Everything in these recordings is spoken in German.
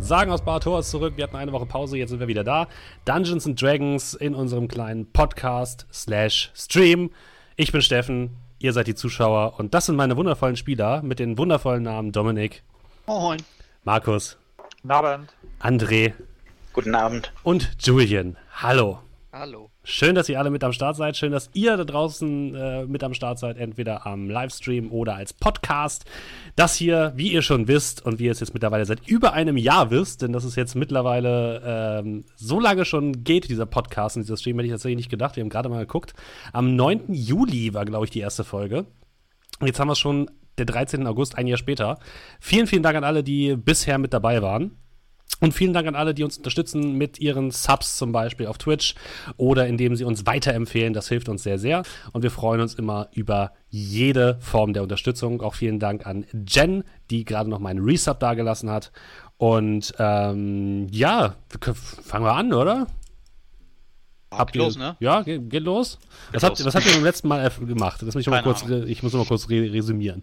Sagen aus Bar ist zurück. Wir hatten eine Woche Pause, jetzt sind wir wieder da. Dungeons and Dragons in unserem kleinen Podcast slash Stream. Ich bin Steffen, ihr seid die Zuschauer und das sind meine wundervollen Spieler mit den wundervollen Namen Dominik. Moin. Markus. Guten Abend. André. Guten Abend. Und Julian. Hallo. Hallo. Schön, dass ihr alle mit am Start seid. Schön, dass ihr da draußen äh, mit am Start seid, entweder am Livestream oder als Podcast. Das hier, wie ihr schon wisst und wie ihr es jetzt mittlerweile seit über einem Jahr wisst, denn das ist jetzt mittlerweile ähm, so lange schon geht, dieser Podcast und dieser Stream, hätte ich tatsächlich nicht gedacht. Wir haben gerade mal geguckt. Am 9. Juli war, glaube ich, die erste Folge. Jetzt haben wir es schon der 13. August, ein Jahr später. Vielen, vielen Dank an alle, die bisher mit dabei waren. Und vielen Dank an alle, die uns unterstützen mit ihren Subs zum Beispiel auf Twitch oder indem sie uns weiterempfehlen. Das hilft uns sehr, sehr. Und wir freuen uns immer über jede Form der Unterstützung. Auch vielen Dank an Jen, die gerade noch meinen Resub dagelassen hat. Und ähm, ja, fangen wir an, oder? Habt ihr, los, ne? Ja, geht, geht los. Was habt, was habt, ihr beim letzten Mal gemacht? Das muss ich, mal kurz, ich muss noch mal kurz resümieren.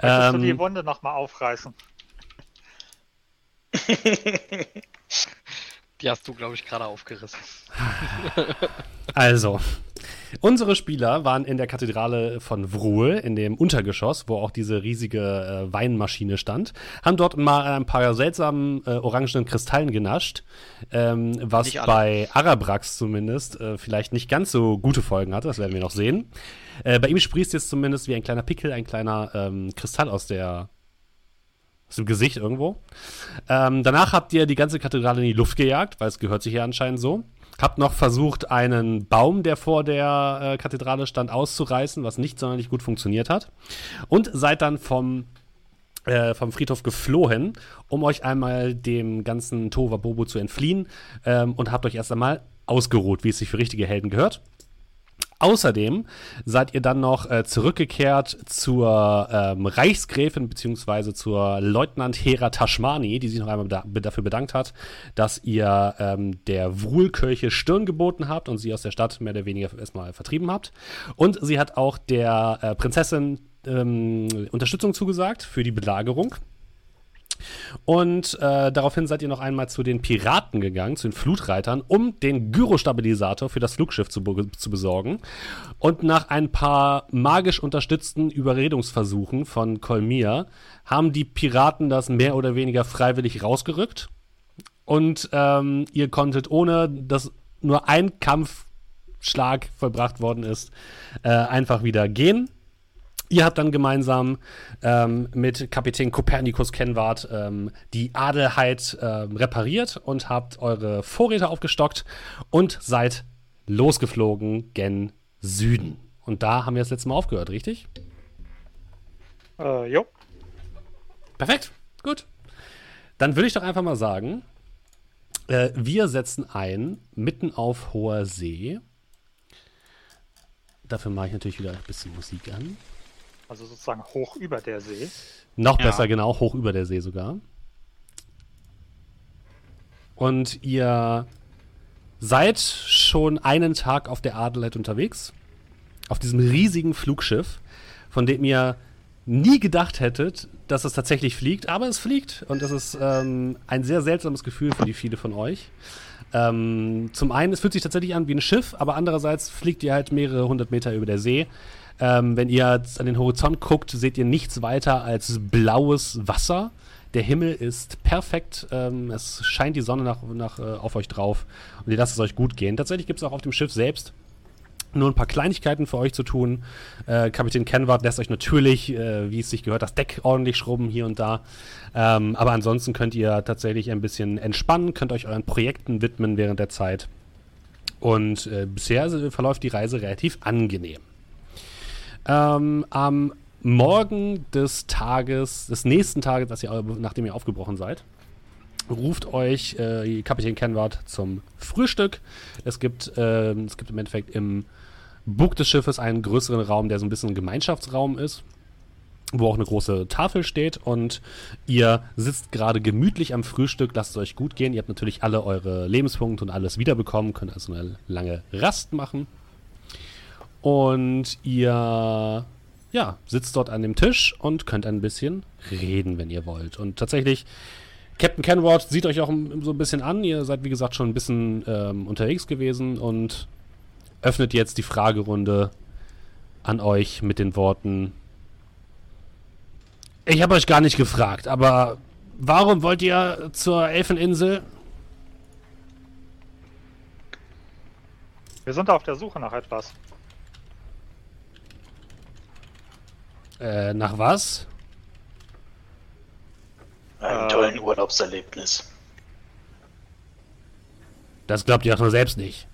Möchtest ähm, du die Wunde noch mal aufreißen? Die hast du, glaube ich, gerade aufgerissen. also, unsere Spieler waren in der Kathedrale von Wruhl, in dem Untergeschoss, wo auch diese riesige äh, Weinmaschine stand, haben dort mal ein paar seltsamen äh, orangenen Kristallen genascht, ähm, was bei Arabrax zumindest äh, vielleicht nicht ganz so gute Folgen hatte, das werden wir noch sehen. Äh, bei ihm sprießt jetzt zumindest wie ein kleiner Pickel ein kleiner ähm, Kristall aus der aus dem Gesicht irgendwo. Ähm, danach habt ihr die ganze Kathedrale in die Luft gejagt, weil es gehört sich ja anscheinend so. Habt noch versucht, einen Baum, der vor der äh, Kathedrale stand, auszureißen, was nicht sonderlich gut funktioniert hat. Und seid dann vom, äh, vom Friedhof geflohen, um euch einmal dem ganzen Tova Bobo zu entfliehen. Ähm, und habt euch erst einmal ausgeruht, wie es sich für richtige Helden gehört. Außerdem seid ihr dann noch äh, zurückgekehrt zur ähm, Reichsgräfin bzw. zur Leutnant Hera Tashmani, die sich noch einmal da dafür bedankt hat, dass ihr ähm, der Wruhlkirche Stirn geboten habt und sie aus der Stadt mehr oder weniger erstmal vertrieben habt. Und sie hat auch der äh, Prinzessin ähm, Unterstützung zugesagt für die Belagerung. Und äh, daraufhin seid ihr noch einmal zu den Piraten gegangen, zu den Flutreitern, um den Gyrostabilisator für das Flugschiff zu, zu besorgen. Und nach ein paar magisch unterstützten Überredungsversuchen von Kolmir haben die Piraten das mehr oder weniger freiwillig rausgerückt. Und ähm, ihr konntet, ohne dass nur ein Kampfschlag vollbracht worden ist, äh, einfach wieder gehen. Ihr habt dann gemeinsam ähm, mit Kapitän Kopernikus Kenwart ähm, die Adelheid ähm, repariert und habt eure Vorräte aufgestockt und seid losgeflogen gen Süden. Und da haben wir das letzte Mal aufgehört, richtig? Äh, jo. Perfekt, gut. Dann würde ich doch einfach mal sagen, äh, wir setzen ein mitten auf hoher See. Dafür mache ich natürlich wieder ein bisschen Musik an. Also sozusagen hoch über der See. Noch ja. besser, genau, hoch über der See sogar. Und ihr seid schon einen Tag auf der Adelheid unterwegs. Auf diesem riesigen Flugschiff, von dem ihr nie gedacht hättet, dass es tatsächlich fliegt, aber es fliegt. Und das ist ähm, ein sehr seltsames Gefühl für die viele von euch. Ähm, zum einen, es fühlt sich tatsächlich an wie ein Schiff, aber andererseits fliegt ihr halt mehrere hundert Meter über der See ähm, wenn ihr an den Horizont guckt, seht ihr nichts weiter als blaues Wasser. Der Himmel ist perfekt. Ähm, es scheint die Sonne nach, nach, äh, auf euch drauf und ihr lasst es euch gut gehen. Tatsächlich gibt es auch auf dem Schiff selbst nur ein paar Kleinigkeiten für euch zu tun. Äh, Kapitän Kenward lässt euch natürlich, äh, wie es sich gehört, das Deck ordentlich schrubben hier und da. Ähm, aber ansonsten könnt ihr tatsächlich ein bisschen entspannen, könnt euch euren Projekten widmen während der Zeit. Und äh, bisher verläuft die Reise relativ angenehm. Ähm, am Morgen des Tages, des nächsten Tages, dass ihr, nachdem ihr aufgebrochen seid, ruft euch äh, Kapitän Kenward zum Frühstück. Es gibt, äh, es gibt im Endeffekt im Bug des Schiffes einen größeren Raum, der so ein bisschen ein Gemeinschaftsraum ist, wo auch eine große Tafel steht und ihr sitzt gerade gemütlich am Frühstück, lasst es euch gut gehen. Ihr habt natürlich alle eure Lebenspunkte und alles wiederbekommen, könnt also eine lange Rast machen. Und ihr ja, sitzt dort an dem Tisch und könnt ein bisschen reden, wenn ihr wollt. Und tatsächlich Captain Kenward sieht euch auch so ein bisschen an. Ihr seid, wie gesagt, schon ein bisschen ähm, unterwegs gewesen und öffnet jetzt die Fragerunde an euch mit den Worten. Ich habe euch gar nicht gefragt, aber warum wollt ihr zur Elfeninsel? Wir sind auf der Suche nach etwas. Äh, nach was? Einem äh, tollen Urlaubserlebnis. Das glaubt ihr auch nur selbst nicht.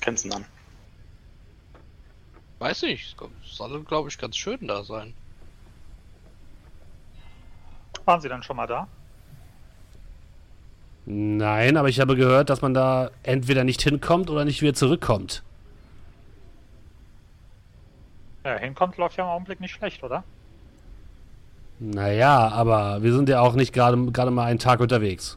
Kennst du an? Weiß nicht. Soll, glaube ich, ganz schön da sein. Waren Sie dann schon mal da? Nein, aber ich habe gehört, dass man da entweder nicht hinkommt oder nicht wieder zurückkommt. Ja, hinkommt läuft ja im Augenblick nicht schlecht, oder? Naja, aber wir sind ja auch nicht gerade mal einen Tag unterwegs.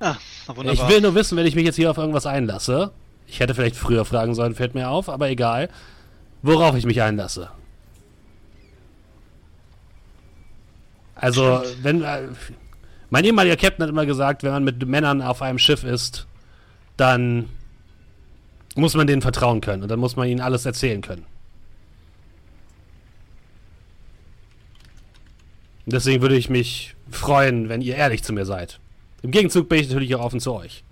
Ah, wunderbar. Ich will nur wissen, wenn ich mich jetzt hier auf irgendwas einlasse. Ich hätte vielleicht früher fragen sollen, fällt mir auf, aber egal. Worauf ich mich einlasse. Also, Stimmt. wenn. Äh, mein ehemaliger Captain hat immer gesagt, wenn man mit Männern auf einem Schiff ist, dann muss man denen vertrauen können und dann muss man ihnen alles erzählen können. Deswegen würde ich mich freuen, wenn ihr ehrlich zu mir seid. Im Gegenzug bin ich natürlich auch offen zu euch.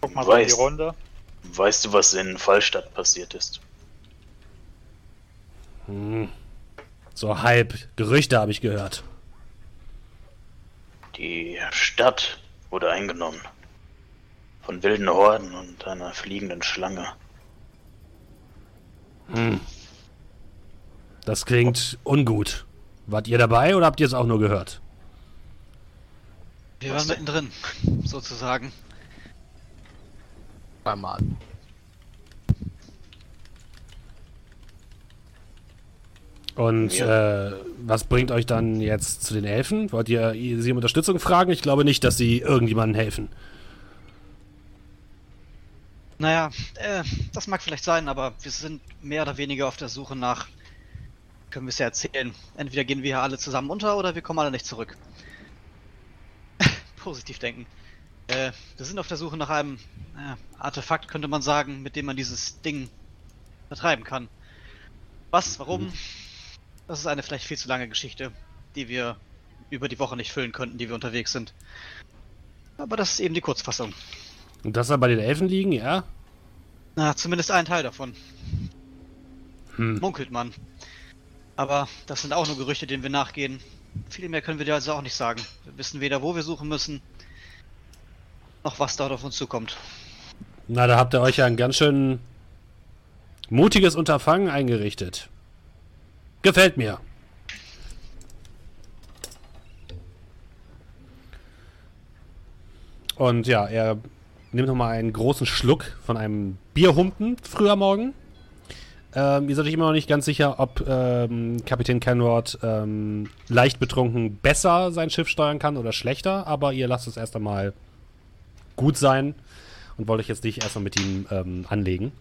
Guck mal weißt, in die Runde. Weißt du, was in Fallstadt passiert ist? Hm. So halb Gerüchte habe ich gehört. Die Stadt wurde eingenommen. Von wilden Horden und einer fliegenden Schlange. Hm. Das klingt ungut. Wart ihr dabei oder habt ihr es auch nur gehört? Wir waren mittendrin, sozusagen. Zweimal. Und ja. äh, was bringt euch dann jetzt zu den Elfen? Wollt ihr sie um Unterstützung fragen? Ich glaube nicht, dass sie irgendjemandem helfen. Naja, äh, das mag vielleicht sein, aber wir sind mehr oder weniger auf der Suche nach können wir es ja erzählen. Entweder gehen wir hier alle zusammen unter oder wir kommen alle nicht zurück. Positiv denken. Äh, wir sind auf der Suche nach einem äh, Artefakt, könnte man sagen, mit dem man dieses Ding vertreiben kann. Was, warum? Mhm. Das ist eine vielleicht viel zu lange Geschichte, die wir über die Woche nicht füllen könnten, die wir unterwegs sind. Aber das ist eben die Kurzfassung. Und das soll bei den Elfen liegen, ja? Na, zumindest ein Teil davon. Hm. Munkelt man. Aber das sind auch nur Gerüchte, denen wir nachgehen. Viel mehr können wir dir also auch nicht sagen. Wir wissen weder, wo wir suchen müssen, noch was dort auf uns zukommt. Na, da habt ihr euch ja ein ganz schön mutiges Unterfangen eingerichtet. Gefällt mir. Und ja, er nimmt nochmal einen großen Schluck von einem Bierhumpen früher Morgen. Ähm, ihr seid euch immer noch nicht ganz sicher, ob ähm, Kapitän Kenward ähm, leicht betrunken besser sein Schiff steuern kann oder schlechter, aber ihr lasst es erst einmal gut sein und wollt euch jetzt nicht erstmal mit ihm ähm, anlegen.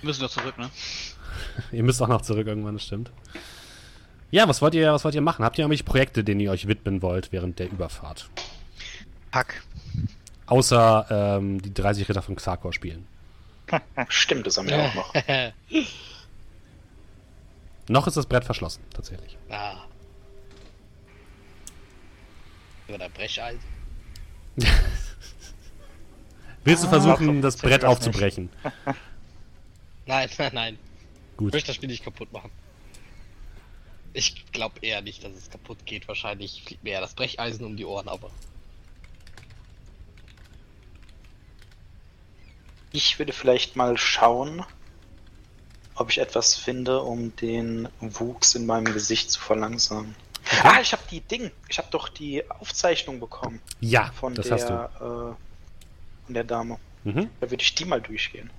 Wir müssen doch zurück, ne? ihr müsst auch noch zurück irgendwann, das stimmt. Ja, was wollt ihr, was wollt ihr machen? Habt ihr irgendwelche Projekte, denen ihr euch widmen wollt während der Überfahrt? Hack. Außer ähm, die 30 Ritter von Xarkor spielen. Stimmt, das haben wir auch noch. noch ist das Brett verschlossen, tatsächlich. Ah. Über der Brecheisen. Willst du ah, versuchen, das Brett aufzubrechen? nein, nein, nein. Gut. Ich möchte das Spiel nicht kaputt machen. Ich glaube eher nicht, dass es kaputt geht. Wahrscheinlich fliegt mir eher das Brecheisen um die Ohren, aber Ich würde vielleicht mal schauen, ob ich etwas finde, um den Wuchs in meinem Gesicht zu verlangsamen. Okay. Ah, ich habe die Ding. Ich habe doch die Aufzeichnung bekommen. Ja, von das der, hast du. Äh, von der Dame. Mhm. Da würde ich die mal durchgehen.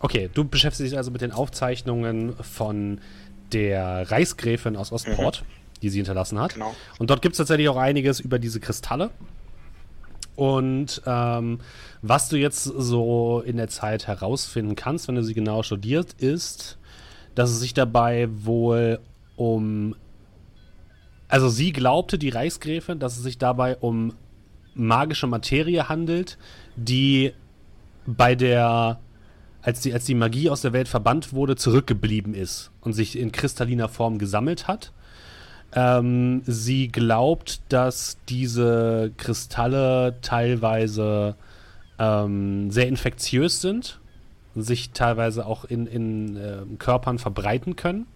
Okay, du beschäftigst dich also mit den Aufzeichnungen von der Reichsgräfin aus Ostport, mhm. die sie hinterlassen hat. Genau. Und dort gibt es tatsächlich auch einiges über diese Kristalle. Und ähm, was du jetzt so in der Zeit herausfinden kannst, wenn du sie genau studierst, ist, dass es sich dabei wohl um. Also sie glaubte, die Reichsgräfin, dass es sich dabei um magische Materie handelt, die bei der, als die, als die Magie aus der Welt verbannt wurde, zurückgeblieben ist und sich in kristalliner Form gesammelt hat. Ähm, sie glaubt, dass diese Kristalle teilweise ähm, sehr infektiös sind, sich teilweise auch in, in äh, Körpern verbreiten können.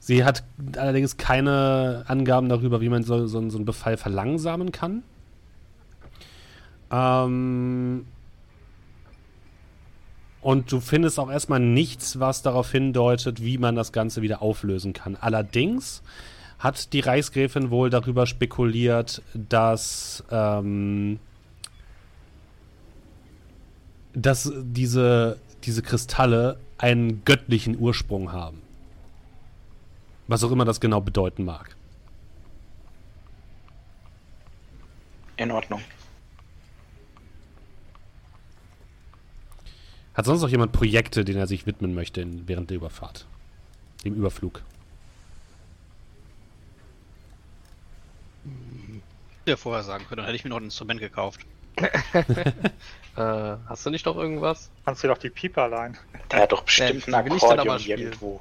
Sie hat allerdings keine Angaben darüber, wie man so, so, so einen Befall verlangsamen kann. Ähm, und du findest auch erstmal nichts, was darauf hindeutet, wie man das Ganze wieder auflösen kann. Allerdings hat die Reichsgräfin wohl darüber spekuliert, dass, ähm, dass diese, diese Kristalle einen göttlichen Ursprung haben. Was auch immer das genau bedeuten mag. In Ordnung. Hat sonst noch jemand Projekte, denen er sich widmen möchte in, während der Überfahrt? Dem Überflug? Ja, vorher sagen können, dann hätte ich mir noch ein Instrument gekauft. Äh, hast du nicht noch irgendwas? Kannst du doch die Pieper leihen. Der hat doch bestimmt die ein Akkordeon irgendwo.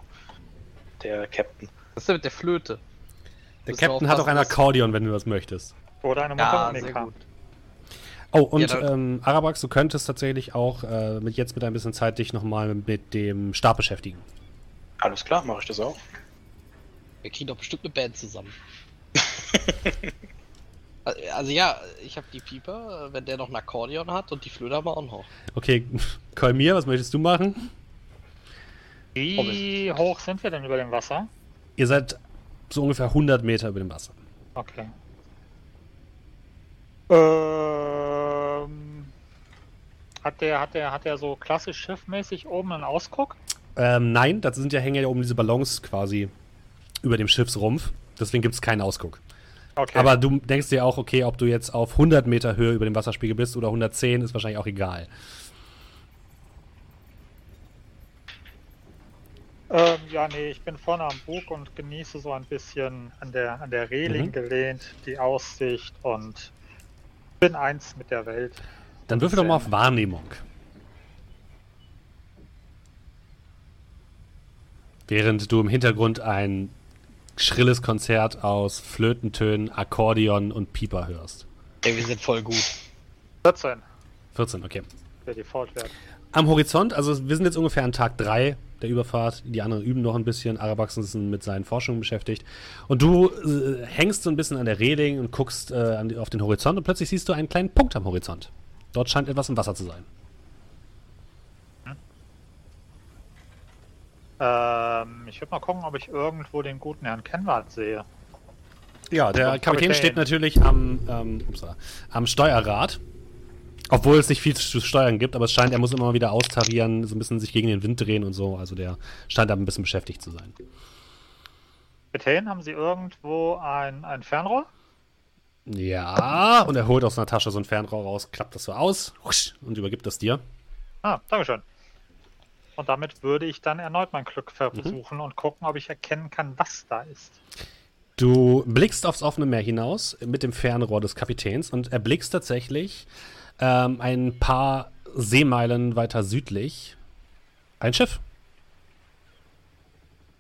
Der Captain. Was ist denn mit der Flöte? Der Captain hat auch ein Akkordeon, wenn du das möchtest. Oder eine Ja, Mundharmonika. gut. Oh, und Ja, ähm, Arabax, du könntest tatsächlich auch äh, mit jetzt mit ein bisschen Zeit dich nochmal mit dem Stab beschäftigen. Alles klar, mache ich das auch. Wir kriegen doch bestimmt eine Band zusammen. also ja, ich habe die Pieper, wenn der noch ein Akkordeon hat und die Flöte haben wir auch noch. Okay, Kolmir, was möchtest du machen? Wie hoch sind wir denn über dem Wasser? Ihr seid so ungefähr 100 Meter über dem Wasser. Okay. Ähm, hat der, hat der, hat der so klassisch schiffmäßig oben einen Ausguck? Ähm, nein, da sind ja hängen ja oben diese Ballons quasi über dem Schiffsrumpf. Deswegen gibt es keinen Ausguck. Okay. Aber du denkst dir auch, okay, ob du jetzt auf 100 Meter Höhe über dem Wasserspiegel bist oder 110, ist wahrscheinlich auch egal. Ähm, ja, nee, ich bin vorne am Bug und genieße so ein bisschen an der, an der Reling Mhm. gelehnt, die Aussicht und bin eins mit der Welt. Dann würfel doch mal auf Wahrnehmung. Während du im Hintergrund ein schrilles Konzert aus Flötentönen, Akkordeon und Pieper hörst. Ey, wir sind voll gut. 14, 14, okay. der Default-Wert. Am Horizont, also wir sind jetzt ungefähr an Tag 3 der Überfahrt. Die anderen üben noch ein bisschen. Arabax ist mit seinen Forschungen beschäftigt. Und du äh, hängst so ein bisschen an der Reling und guckst äh, an die, auf den Horizont und plötzlich siehst du einen kleinen Punkt am Horizont. Dort scheint etwas im Wasser zu sein. Ähm, ich würde mal gucken, ob ich irgendwo den guten Herrn Kenwald sehe. Ja, der Kapitän. Kapitän steht natürlich am, ähm, upsala, am Steuerrad. Obwohl es nicht viel zu steuern gibt, aber es scheint, er muss immer wieder austarieren, so ein bisschen sich gegen den Wind drehen und so. Also der scheint da ein bisschen beschäftigt zu sein. Kapitän, haben Sie irgendwo ein, ein Fernrohr? Ja, und er holt aus einer Tasche so ein Fernrohr raus, klappt das so aus und übergibt das dir. Ah, Dankeschön. Und damit würde ich dann erneut mein Glück Mhm. versuchen und gucken, ob ich erkennen kann, was da ist. Du blickst aufs offene Meer hinaus mit dem Fernrohr des Kapitäns und erblickst tatsächlich ähm, ein paar Seemeilen weiter südlich ein Schiff.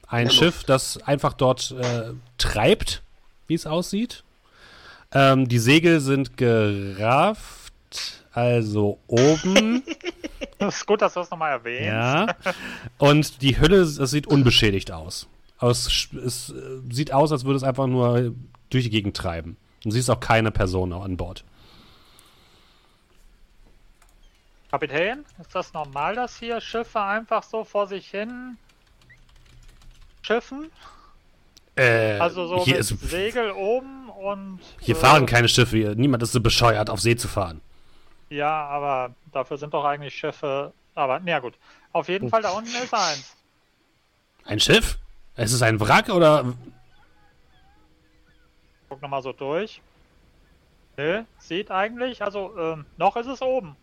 Ein Ja, Schiff, das einfach dort äh, treibt, wie es aussieht. Ähm, die Segel sind gerafft, also oben. Es ist gut, dass du das nochmal erwähnst. Ja. Und die Hülle, es sieht unbeschädigt aus. Aber es, es äh, sieht aus, als würde es einfach nur durch die Gegend treiben. Und du siehst auch keine Person an Bord. Kapitän, ist das normal, dass hier Schiffe einfach so vor sich hin schiffen? Äh, Also so hier, mit ist, Segel oben und... hier äh, fahren keine Schiffe. Hier. Niemand ist so bescheuert, auf See zu fahren. Ja, aber dafür sind doch eigentlich Schiffe... Aber, na gut. Auf jeden Fall, da unten ist eins. Ein Schiff? Es ist ein Wrack oder. Guck nochmal so durch. Nö, sieht eigentlich, also, ähm, noch ist es oben.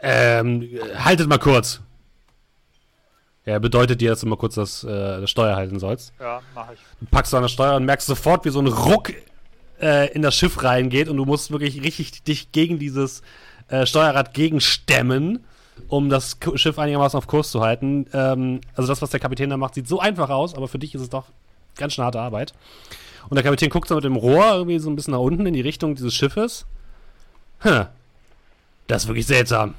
Ähm, haltet mal kurz. Er bedeutet dir, dass du mal kurz das, äh, das Steuer halten sollst. Ja, mache ich. Du packst du an das Steuer und merkst sofort, wie so ein Ruck äh, in das Schiff reingeht und du musst wirklich richtig dich gegen dieses äh, Steuerrad gegenstemmen, um das K Schiff einigermaßen auf Kurs zu halten. Ähm, also das, was der Kapitän da macht, sieht so einfach aus, aber für dich ist es doch ganz schön harte Arbeit. Und der Kapitän guckt so mit dem Rohr irgendwie so ein bisschen nach unten in die Richtung dieses Schiffes. Hm, das ist wirklich seltsam.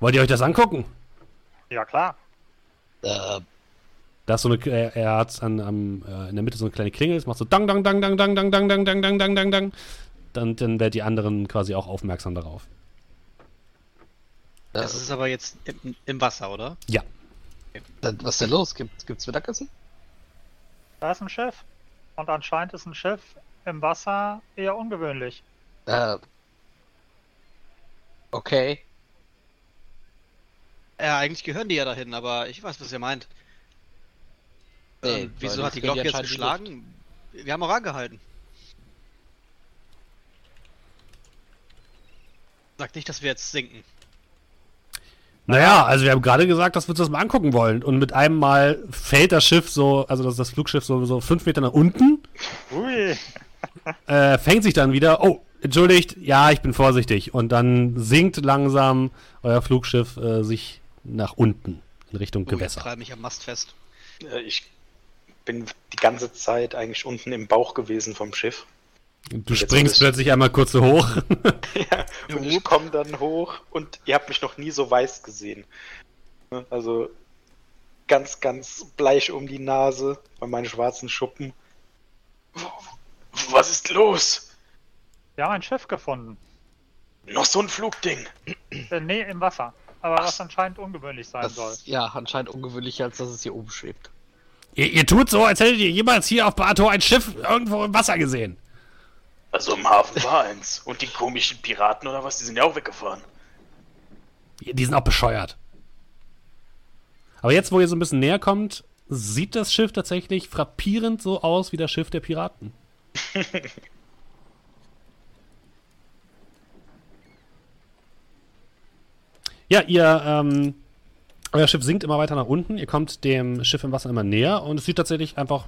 Wollt ihr euch das angucken? Ja, klar. Äh, Da ist so eine, er, er hat an, am, äh, in der Mitte so eine kleine Klingel, es macht so dang, dang, dang, dang, dang, dang, dang, dang, dang, dang, dang, dang, dang. Dann, dann werden die anderen quasi auch aufmerksam darauf. Das ist aber jetzt im, im Wasser, oder? Ja. dann, was ist denn los? Gibt, gibt's Mittagessen? Da ist ein Schiff. Und anscheinend ist ein Schiff im Wasser eher ungewöhnlich. Äh, okay. Ja, eigentlich gehören die ja dahin, aber ich weiß, was ihr meint. Nee, ähm, wieso hat die Glocke jetzt geschlagen? Wir haben auch angehalten. Sagt nicht, dass wir jetzt sinken. Naja, also wir haben gerade gesagt, dass wir uns das mal angucken wollen. Und mit einem Mal fällt das Schiff so, also das, das Flugschiff so, so fünf Meter nach unten, Ui. äh, fängt sich dann wieder, oh, entschuldigt, ja, ich bin vorsichtig. Und dann sinkt langsam euer Flugschiff äh, sich nach unten in Richtung Oh, ich Gewässer. treibe mich am Mast fest. Äh, Ich bin die ganze Zeit eigentlich unten im Bauch gewesen vom Schiff. Du Jetzt springst ich- plötzlich einmal kurz so hoch. Ja, und ich komme dann hoch und ihr habt mich noch nie so weiß gesehen. Ne, Also ganz, ganz bleich um die Nase bei meinen schwarzen Schuppen. Was ist los? Wir haben ein Schiff gefunden. Noch so ein Flugding. Äh, nee, im Wasser. Aber was anscheinend ungewöhnlich sein Das soll. ja anscheinend ungewöhnlicher, als dass es hier oben schwebt. Ihr, ihr tut so, als hättet ihr jemals hier auf Bato ein Schiff irgendwo im Wasser gesehen. Also im Hafen war eins. Und die komischen Piraten oder was, die sind ja auch weggefahren. Die sind auch bescheuert. Aber jetzt, wo ihr so ein bisschen näher kommt, sieht das Schiff tatsächlich frappierend so aus wie das Schiff der Piraten. ja, ihr, ähm, euer Schiff sinkt immer weiter nach unten. Ihr kommt dem Schiff im Wasser immer näher und es sieht tatsächlich einfach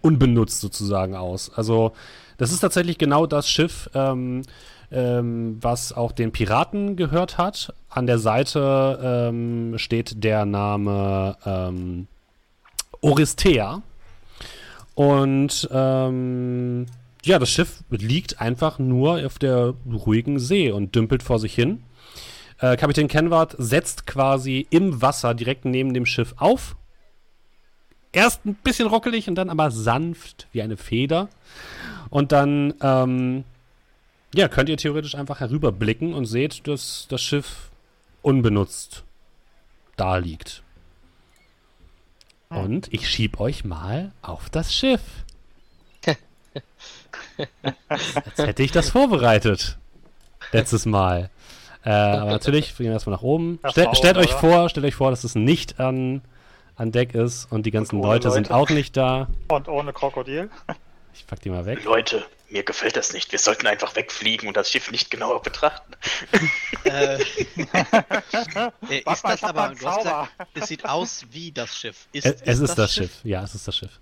unbenutzt sozusagen aus. Also, das ist tatsächlich genau das Schiff, ähm, ähm, was auch den Piraten gehört hat. An der Seite ähm, steht der Name ähm, Oristea. Und ähm, ja, das Schiff liegt einfach nur auf der ruhigen See und dümpelt vor sich hin. Äh, Kapitän Kenward setzt quasi im Wasser direkt neben dem Schiff auf. Erst ein bisschen rockelig und dann aber sanft wie eine Feder. Und dann ähm, ja, könnt ihr theoretisch einfach herüberblicken und seht, dass das Schiff unbenutzt da liegt. Und ich schieb euch mal auf das Schiff. Als hätte ich das vorbereitet. Letztes Mal. Äh, aber natürlich, wir gehen erstmal nach oben. Das war stellt euch vor, stellt euch vor, dass es nicht an, an Deck ist und die ganzen ohne Leute, sind Leute. auch nicht da. Und ohne Krokodil. Ich pack die mal weg. Leute, mir gefällt das nicht. Wir sollten einfach wegfliegen und das Schiff nicht genauer betrachten. Äh, äh, ist das aber, Zauber. es sieht aus wie das Schiff. Ist, Es, es ist das Schiff. Ja, es ist das Schiff.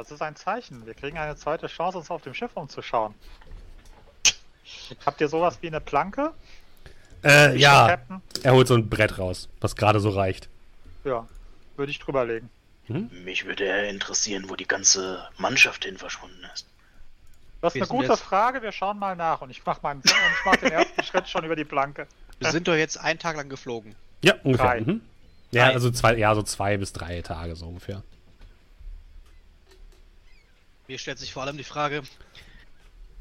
Das ist ein Zeichen. Wir kriegen eine zweite Chance, uns auf dem Schiff umzuschauen. Habt ihr sowas wie eine Planke? Äh, ja, Captain? er holt so ein Brett raus, was gerade so reicht. Ja, würde ich drüberlegen. Mich würde eher interessieren, wo die ganze Mannschaft hin verschwunden ist. Das ist Wir eine gute jetzt- Frage. Wir schauen mal nach. Und ich mache meinen, und ich mach den ersten Schritt schon über die Planke. Wir sind doch jetzt einen Tag lang geflogen. Ja, ungefähr. Mhm. Ja, also zwei, ja, so zwei bis drei Tage so ungefähr. Mir stellt sich vor allem die Frage,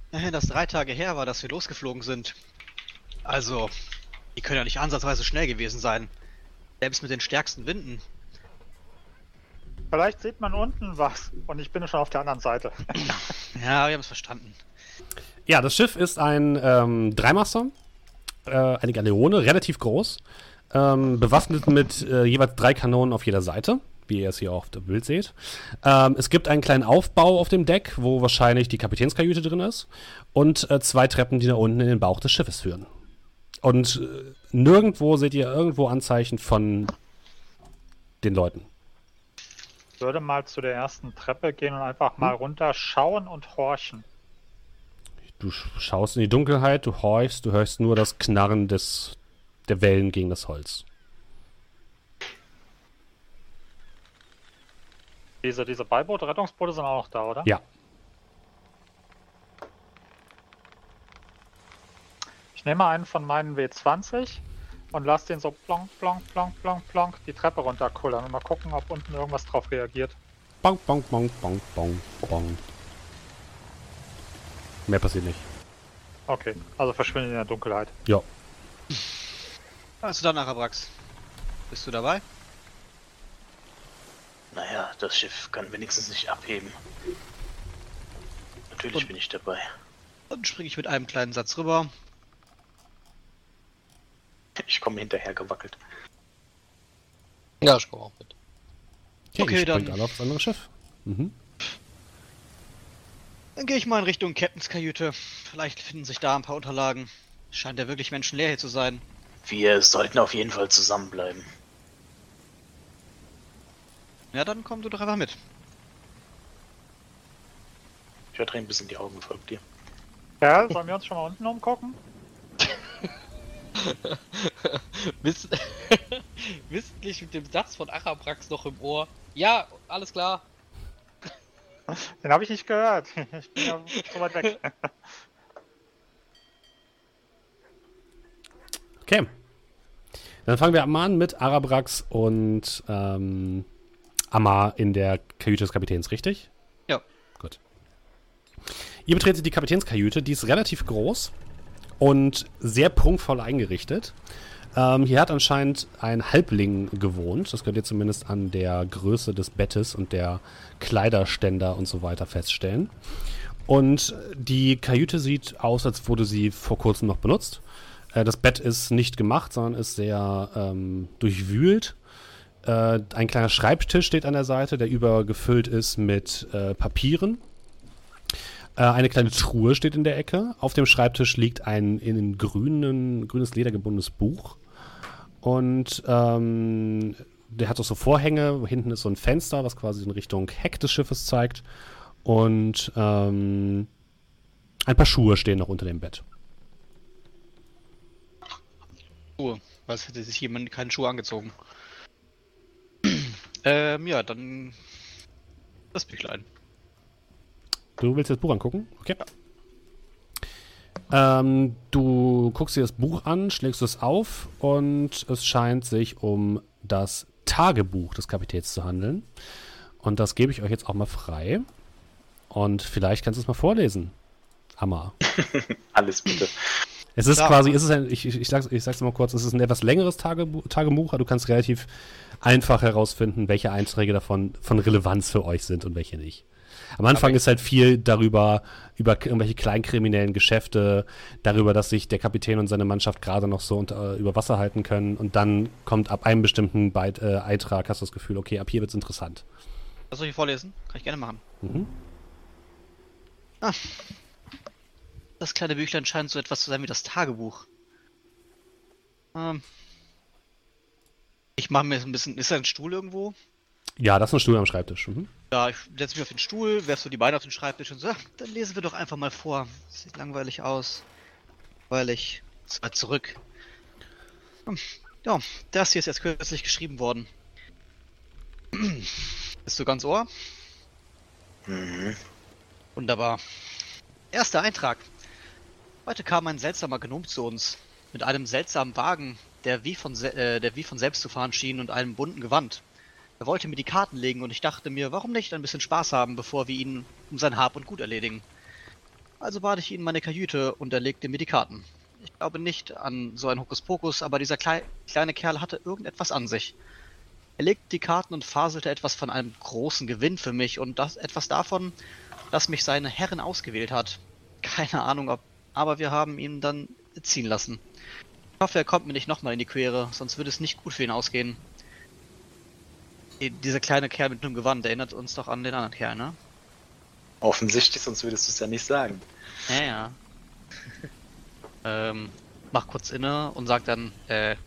wenn das drei Tage her war, dass wir losgeflogen sind. Also, die können ja nicht ansatzweise schnell gewesen sein. Selbst mit den stärksten Winden. Vielleicht sieht man unten was. Und ich bin schon auf der anderen Seite. Ja, wir haben es verstanden. Ja, das Schiff ist ein ähm, Dreimaster, äh, eine Galeone, relativ groß, ähm, bewaffnet mit äh, jeweils drei Kanonen auf jeder Seite. Wie ihr es hier auf dem Bild seht. Ähm, es gibt einen kleinen Aufbau auf dem Deck, wo wahrscheinlich die Kapitänskajüte drin ist und äh, zwei Treppen, die nach unten in den Bauch des Schiffes führen. Und äh, nirgendwo seht ihr irgendwo Anzeichen von den Leuten. Ich würde mal zu der ersten Treppe gehen und einfach mal runterschauen und horchen. Du sch- schaust in die Dunkelheit, du horchst, du hörst nur das Knarren des, der Wellen gegen das Holz. Diese, diese Beiboot-Rettungsboote sind auch noch da, oder? Ja. Ich nehme einen von meinen W20 und lasse den so plonk, plonk, plonk, plonk, plonk die Treppe runterkullern und mal gucken, ob unten irgendwas drauf reagiert. Bong, bong, bong, bong, bong, bong. Mehr passiert nicht. Okay, also verschwindet in der Dunkelheit. Ja. Also dann, Arabrax. Bist du dabei? Naja, das Schiff kann wenigstens nicht abheben. Natürlich Und- bin ich dabei. Dann springe ich mit einem kleinen Satz rüber. Ich komme hinterher gewackelt. Ja, ich komme auch mit. Okay, Okay, dann- alle aufs andere Schiff. Mhm. Dann gehe ich mal in Richtung Captains Kajüte. Vielleicht finden sich da ein paar Unterlagen. Scheint ja wirklich menschenleer hier zu sein. Wir sollten auf jeden Fall zusammenbleiben. Ja, dann komm du doch einfach mit. Ich verdrehe ein bisschen die Augen, folgt dir. Ja, sollen wir uns schon mal unten umgucken? Wiss Wissentlich mit dem Satz von Arabrax noch im Ohr. Ja, alles klar. Den habe ich nicht gehört. Ich bin ja so weit weg. Okay. Dann fangen wir mal an mit Arabrax und ähm, Amar in der Kajüte des Kapitäns, richtig? Ja. Gut. Ihr betretet die Kapitänskajüte, die ist relativ groß und sehr prunkvoll eingerichtet. Ähm, hier hat anscheinend ein Halbling gewohnt. Das könnt ihr zumindest an der Größe des Bettes und der Kleiderständer und so weiter feststellen. Und die Kajüte sieht aus, als wurde sie vor kurzem noch benutzt. Äh, das Bett ist nicht gemacht, sondern ist sehr ähm, durchwühlt. Äh, ein kleiner Schreibtisch steht an der Seite, der übergefüllt ist mit äh, Papieren. Äh, eine kleine Truhe steht in der Ecke. Auf dem Schreibtisch liegt ein in grünen, grünes Leder gebundenes Buch. Und ähm, der hat auch so Vorhänge. Hinten ist so ein Fenster, was quasi in Richtung Heck des Schiffes zeigt. Und ähm, ein paar Schuhe stehen noch unter dem Bett. Schuhe. Was hätte sich jemand keine Schuhe angezogen? Ähm, ja, dann das Büchlein. Du willst dir das Buch angucken? Okay. Ähm, du guckst dir das Buch an, schlägst es auf und es scheint sich um das Tagebuch des Kapitäns zu handeln. Und das gebe ich euch jetzt auch mal frei. Und vielleicht kannst du es mal vorlesen. Hammer. Alles bitte. Es ist Klar. quasi, es ist ein, ich, ich, ich, sag's, ich sag's mal kurz, es ist ein etwas längeres Tagebuch, Tagebuch, aber du kannst relativ einfach herausfinden, welche Einträge davon von Relevanz für euch sind und welche nicht. Am Anfang ist halt viel darüber, über irgendwelche kleinkriminellen Geschäfte, darüber, dass sich der Kapitän und seine Mannschaft gerade noch so unter, über Wasser halten können und dann kommt ab einem bestimmten Beit, äh, Eintrag, hast du das Gefühl, okay, ab hier wird's interessant. Was soll ich vorlesen? Kann ich gerne machen. Mhm. Das kleine Büchlein scheint so etwas zu sein wie das Tagebuch. Ähm. Ich mache mir ein bisschen. Ist da ein Stuhl irgendwo? Ja, das ist ein Stuhl am Schreibtisch. Mhm. Ja, ich setze mich auf den Stuhl, werf so die Beine auf den Schreibtisch und so, "Ah, dann lesen wir doch einfach mal vor. Sieht langweilig aus. Weil ich. Zwar zurück. Hm, Ja, das hier ist jetzt kürzlich geschrieben worden. Bist du ganz ohr? Mhm. Wunderbar. Erster Eintrag. Heute kam ein seltsamer Gnom zu uns. Mit einem seltsamen Wagen, der wie, von äh, der wie von selbst zu fahren schien und einem bunten Gewand. Er wollte mir die Karten legen und ich dachte mir, warum nicht ein bisschen Spaß haben, bevor wir ihn um sein Hab und Gut erledigen. Also bat ich ihn in meine Kajüte und er legte mir die Karten. Ich glaube nicht an so ein Hokuspokus, aber dieser klei kleine Kerl hatte irgendetwas an sich. Er legte die Karten und faselte etwas von einem großen Gewinn für mich und das etwas davon, dass mich seine Herrin ausgewählt hat. Keine Ahnung, ob, aber wir haben ihn dann ziehen lassen. Ich hoffe, er kommt mir nicht nochmal in die Quere, sonst würde es nicht gut für ihn ausgehen. Die- Dieser kleine Kerl mit einem Gewand erinnert uns doch an den anderen Kerl, ne? Offensichtlich, sonst würdest du es ja nicht sagen. Ja, ja. ähm, mach kurz inne und sagt dann, äh,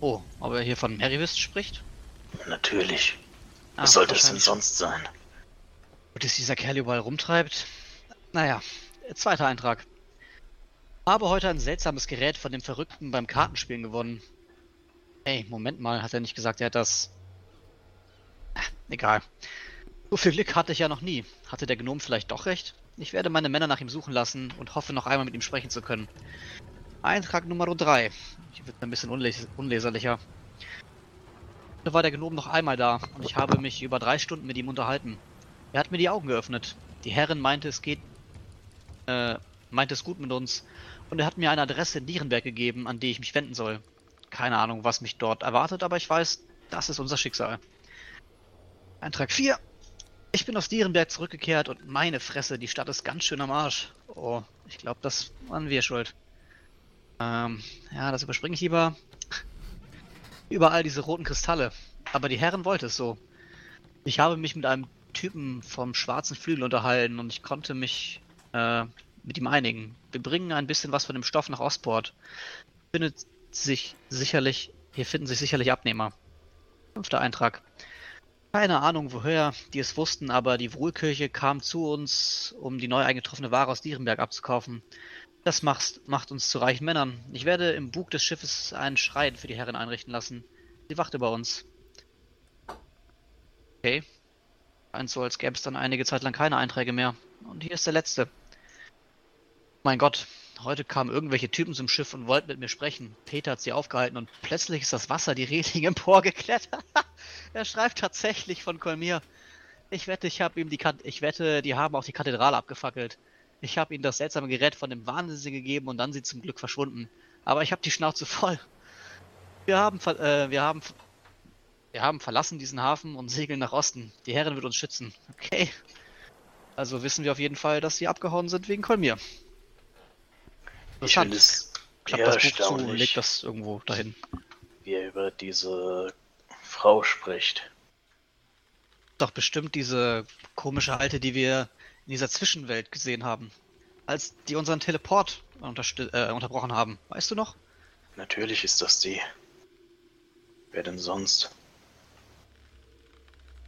oh, ob er hier von Merivist spricht? Natürlich. Ah, Was sollte es denn sonst sein? Und dass dieser Kerl überall rumtreibt? Naja, zweiter Eintrag. Habe heute ein seltsames Gerät von dem Verrückten beim Kartenspielen gewonnen. Ey, Moment mal, hat er nicht gesagt, er hat das. Ah, Egal. So viel Glück hatte ich ja noch nie. Hatte der Gnom vielleicht doch recht? Ich werde meine Männer nach ihm suchen lassen und hoffe noch einmal mit ihm sprechen zu können. Eintrag Nummer 3. Hier wird ein bisschen unles unleserlicher. Heute war der Gnom noch einmal da und ich habe mich über drei Stunden mit ihm unterhalten. Er hat mir die Augen geöffnet. Die Herrin meinte, es geht, äh, meinte es gut mit uns. Und er hat mir eine Adresse in Nierenberg gegeben, an die ich mich wenden soll. Keine Ahnung, was mich dort erwartet, aber ich weiß, das ist unser Schicksal. Eintrag 4. Ich bin aus Dierenberg zurückgekehrt und meine Fresse, die Stadt ist ganz schön am Arsch. Oh, ich glaube, das waren wir schuld. Ähm, ja, das überspringe ich lieber. Überall diese roten Kristalle. Aber die Herren wollte es so. Ich habe mich mit einem Typen vom schwarzen Flügel unterhalten und ich konnte mich äh, mit ihm einigen. Wir bringen ein bisschen was von dem Stoff nach Ostport. Findet sich sicherlich, hier finden sich sicherlich Abnehmer. Fünfter Eintrag. Keine Ahnung woher die es wussten, aber die Wohlkirche kam zu uns, um die neu eingetroffene Ware aus Dierenberg abzukaufen. Das macht, macht uns zu reichen Männern. Ich werde im Bug des Schiffes einen Schrein für die Herren einrichten lassen. Sie wacht über uns. Okay. Scheint so, als gäbe es dann einige Zeit lang keine Einträge mehr. Und hier ist der letzte. Mein Gott, heute kamen irgendwelche Typen zum Schiff und wollten mit mir sprechen. Peter hat sie aufgehalten und plötzlich ist das Wasser die Reling emporgeklettert. er schreibt tatsächlich von Kolmir. Ich wette, ich habe ihm die Kat ich wette, die haben auch die Kathedrale abgefackelt. Ich habe ihnen das seltsame Gerät von dem Wahnsinn gegeben und dann sind sie zum Glück verschwunden. Aber ich habe die Schnauze voll. Wir haben, äh, wir haben, wir haben verlassen diesen Hafen und segeln nach Osten. Die Herren wird uns schützen. Okay. Also wissen wir auf jeden Fall, dass sie abgehauen sind wegen Kolmir. Ich finde es Klappt das Buch zu und legt das irgendwo dahin. wie er über diese Frau spricht. Doch bestimmt diese komische Alte, die wir in dieser Zwischenwelt gesehen haben. Als die unseren Teleport äh, unterbrochen haben. Weißt du noch? Natürlich ist das die. Wer denn sonst?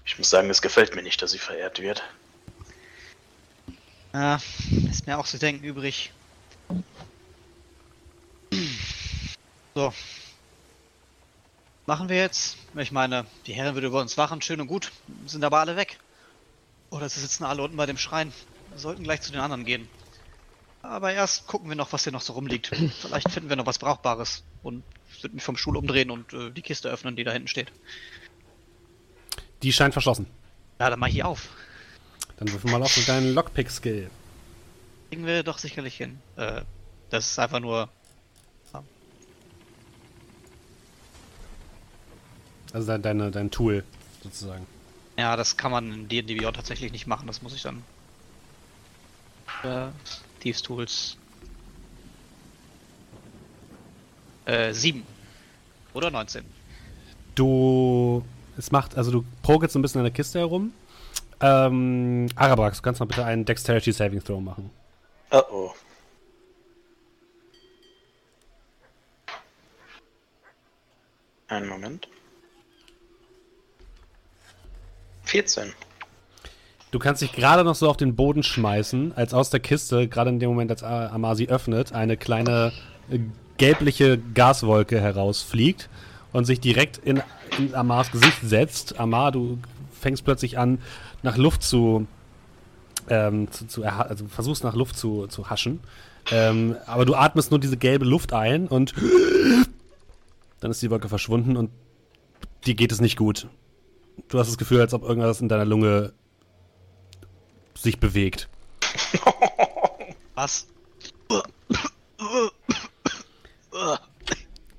Ich muss sagen, es gefällt mir nicht, dass sie verehrt wird. Ja, ist mir auch zu denken übrig. So. Machen wir jetzt. Ich meine, die Herren würde über uns wachen, schön und gut, sind aber alle weg. Oder sie sitzen alle unten bei dem Schrein. Wir sollten gleich zu den anderen gehen. Aber erst gucken wir noch, was hier noch so rumliegt. Vielleicht finden wir noch was Brauchbares. Und würde mich vom Stuhl umdrehen und äh, die Kiste öffnen, die da hinten steht. Die scheint verschlossen. Ja, dann mach ich auf. Dann würfel mal auf mit deinen Lockpick-Skill. Kriegen wir doch sicherlich hin. Äh, das ist einfach nur Also dein, deine, dein Tool sozusagen. Ja, das kann man in D&D Beyond tatsächlich nicht machen, das muss ich dann... Äh, Thieves Tools... Äh, 7. Oder 19. Du. Es macht, also du progelst so ein bisschen an der Kiste herum. Ähm, Arabrax, du kannst mal bitte einen Dexterity Saving Throw machen. Oh oh. Einen Moment. 14. Du kannst dich gerade noch so auf den Boden schmeißen, als aus der Kiste, gerade in dem Moment, als A- Amar sie öffnet, eine kleine äh, gelbliche Gaswolke herausfliegt und sich direkt in, in Amars Gesicht setzt. Amar, du fängst plötzlich an, nach Luft zu, ähm, zu, zu also versuchst nach Luft zu, zu haschen. Ähm, aber du atmest nur diese gelbe Luft ein und dann ist die Wolke verschwunden und dir geht es nicht gut. Du hast das Gefühl, als ob irgendwas in deiner Lunge sich bewegt. Was?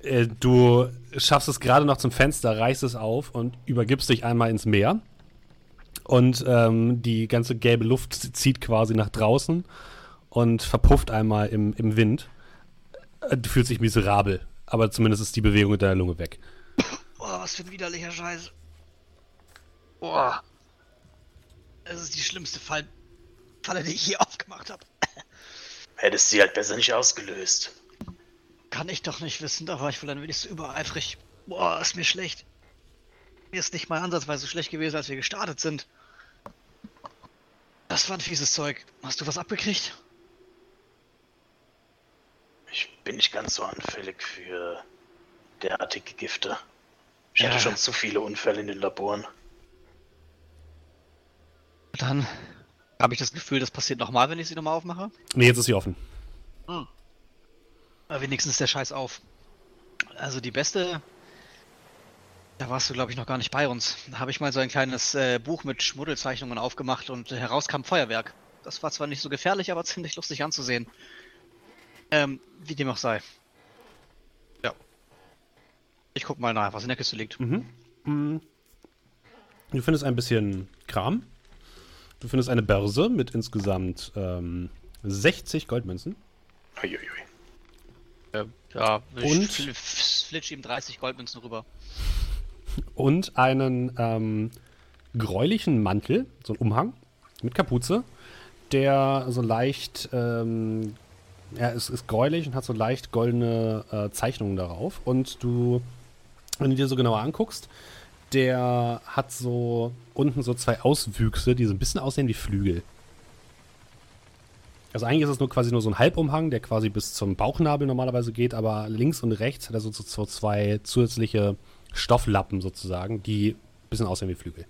Äh, du schaffst es gerade noch zum Fenster, reißt es auf und übergibst dich einmal ins Meer. Und ähm, die ganze gelbe Luft zieht quasi nach draußen und verpufft einmal im, im Wind. Äh, Du fühlst dich miserabel, aber zumindest ist die Bewegung in deiner Lunge weg. Boah, was für ein widerlicher Scheiß. Boah. Das ist die schlimmste Fall Falle, die ich je aufgemacht habe. Hättest sie halt besser nicht ausgelöst. Kann ich doch nicht wissen, da war ich wohl ein wenig zu übereifrig. Boah, ist mir schlecht. Mir ist nicht mal ansatzweise so schlecht gewesen, als wir gestartet sind. Das war ein fieses Zeug. Hast du was abgekriegt? Ich bin nicht ganz so anfällig für derartige Gifte. Ich Ja. hatte schon zu viele Unfälle in den Laboren. Dann habe ich das Gefühl, das passiert nochmal, wenn ich sie nochmal aufmache. Nee, jetzt ist sie offen. Aber wenigstens ist der Scheiß auf. Also die beste. Da warst du, glaube ich, noch gar nicht bei uns. Da habe ich mal so ein kleines äh, Buch mit Schmuddelzeichnungen aufgemacht und äh, heraus kam Feuerwerk. Das war zwar nicht so gefährlich, aber ziemlich lustig anzusehen. Ähm, wie dem auch sei. Ja. Ich guck mal nach, was in der Kiste liegt. Mhm. Mm. Du findest ein bisschen Kram. Du findest eine Börse mit insgesamt ähm, 60 Goldmünzen. Uiuiui. Ja, ich Und? fl flitsch ihm 30 Goldmünzen rüber. und einen ähm, gräulichen Mantel, so ein Umhang mit Kapuze, der so leicht, ähm, ja, es ist gräulich und hat so leicht goldene äh, Zeichnungen darauf. Und du, wenn du dir so genauer anguckst, der hat so unten so zwei Auswüchse, die so ein bisschen aussehen wie Flügel. Also eigentlich ist es nur quasi nur so ein Halbumhang, der quasi bis zum Bauchnabel normalerweise geht, aber links und rechts hat er so, so, zwei zusätzliche Stofflappen sozusagen, die ein bisschen aussehen wie Flügel.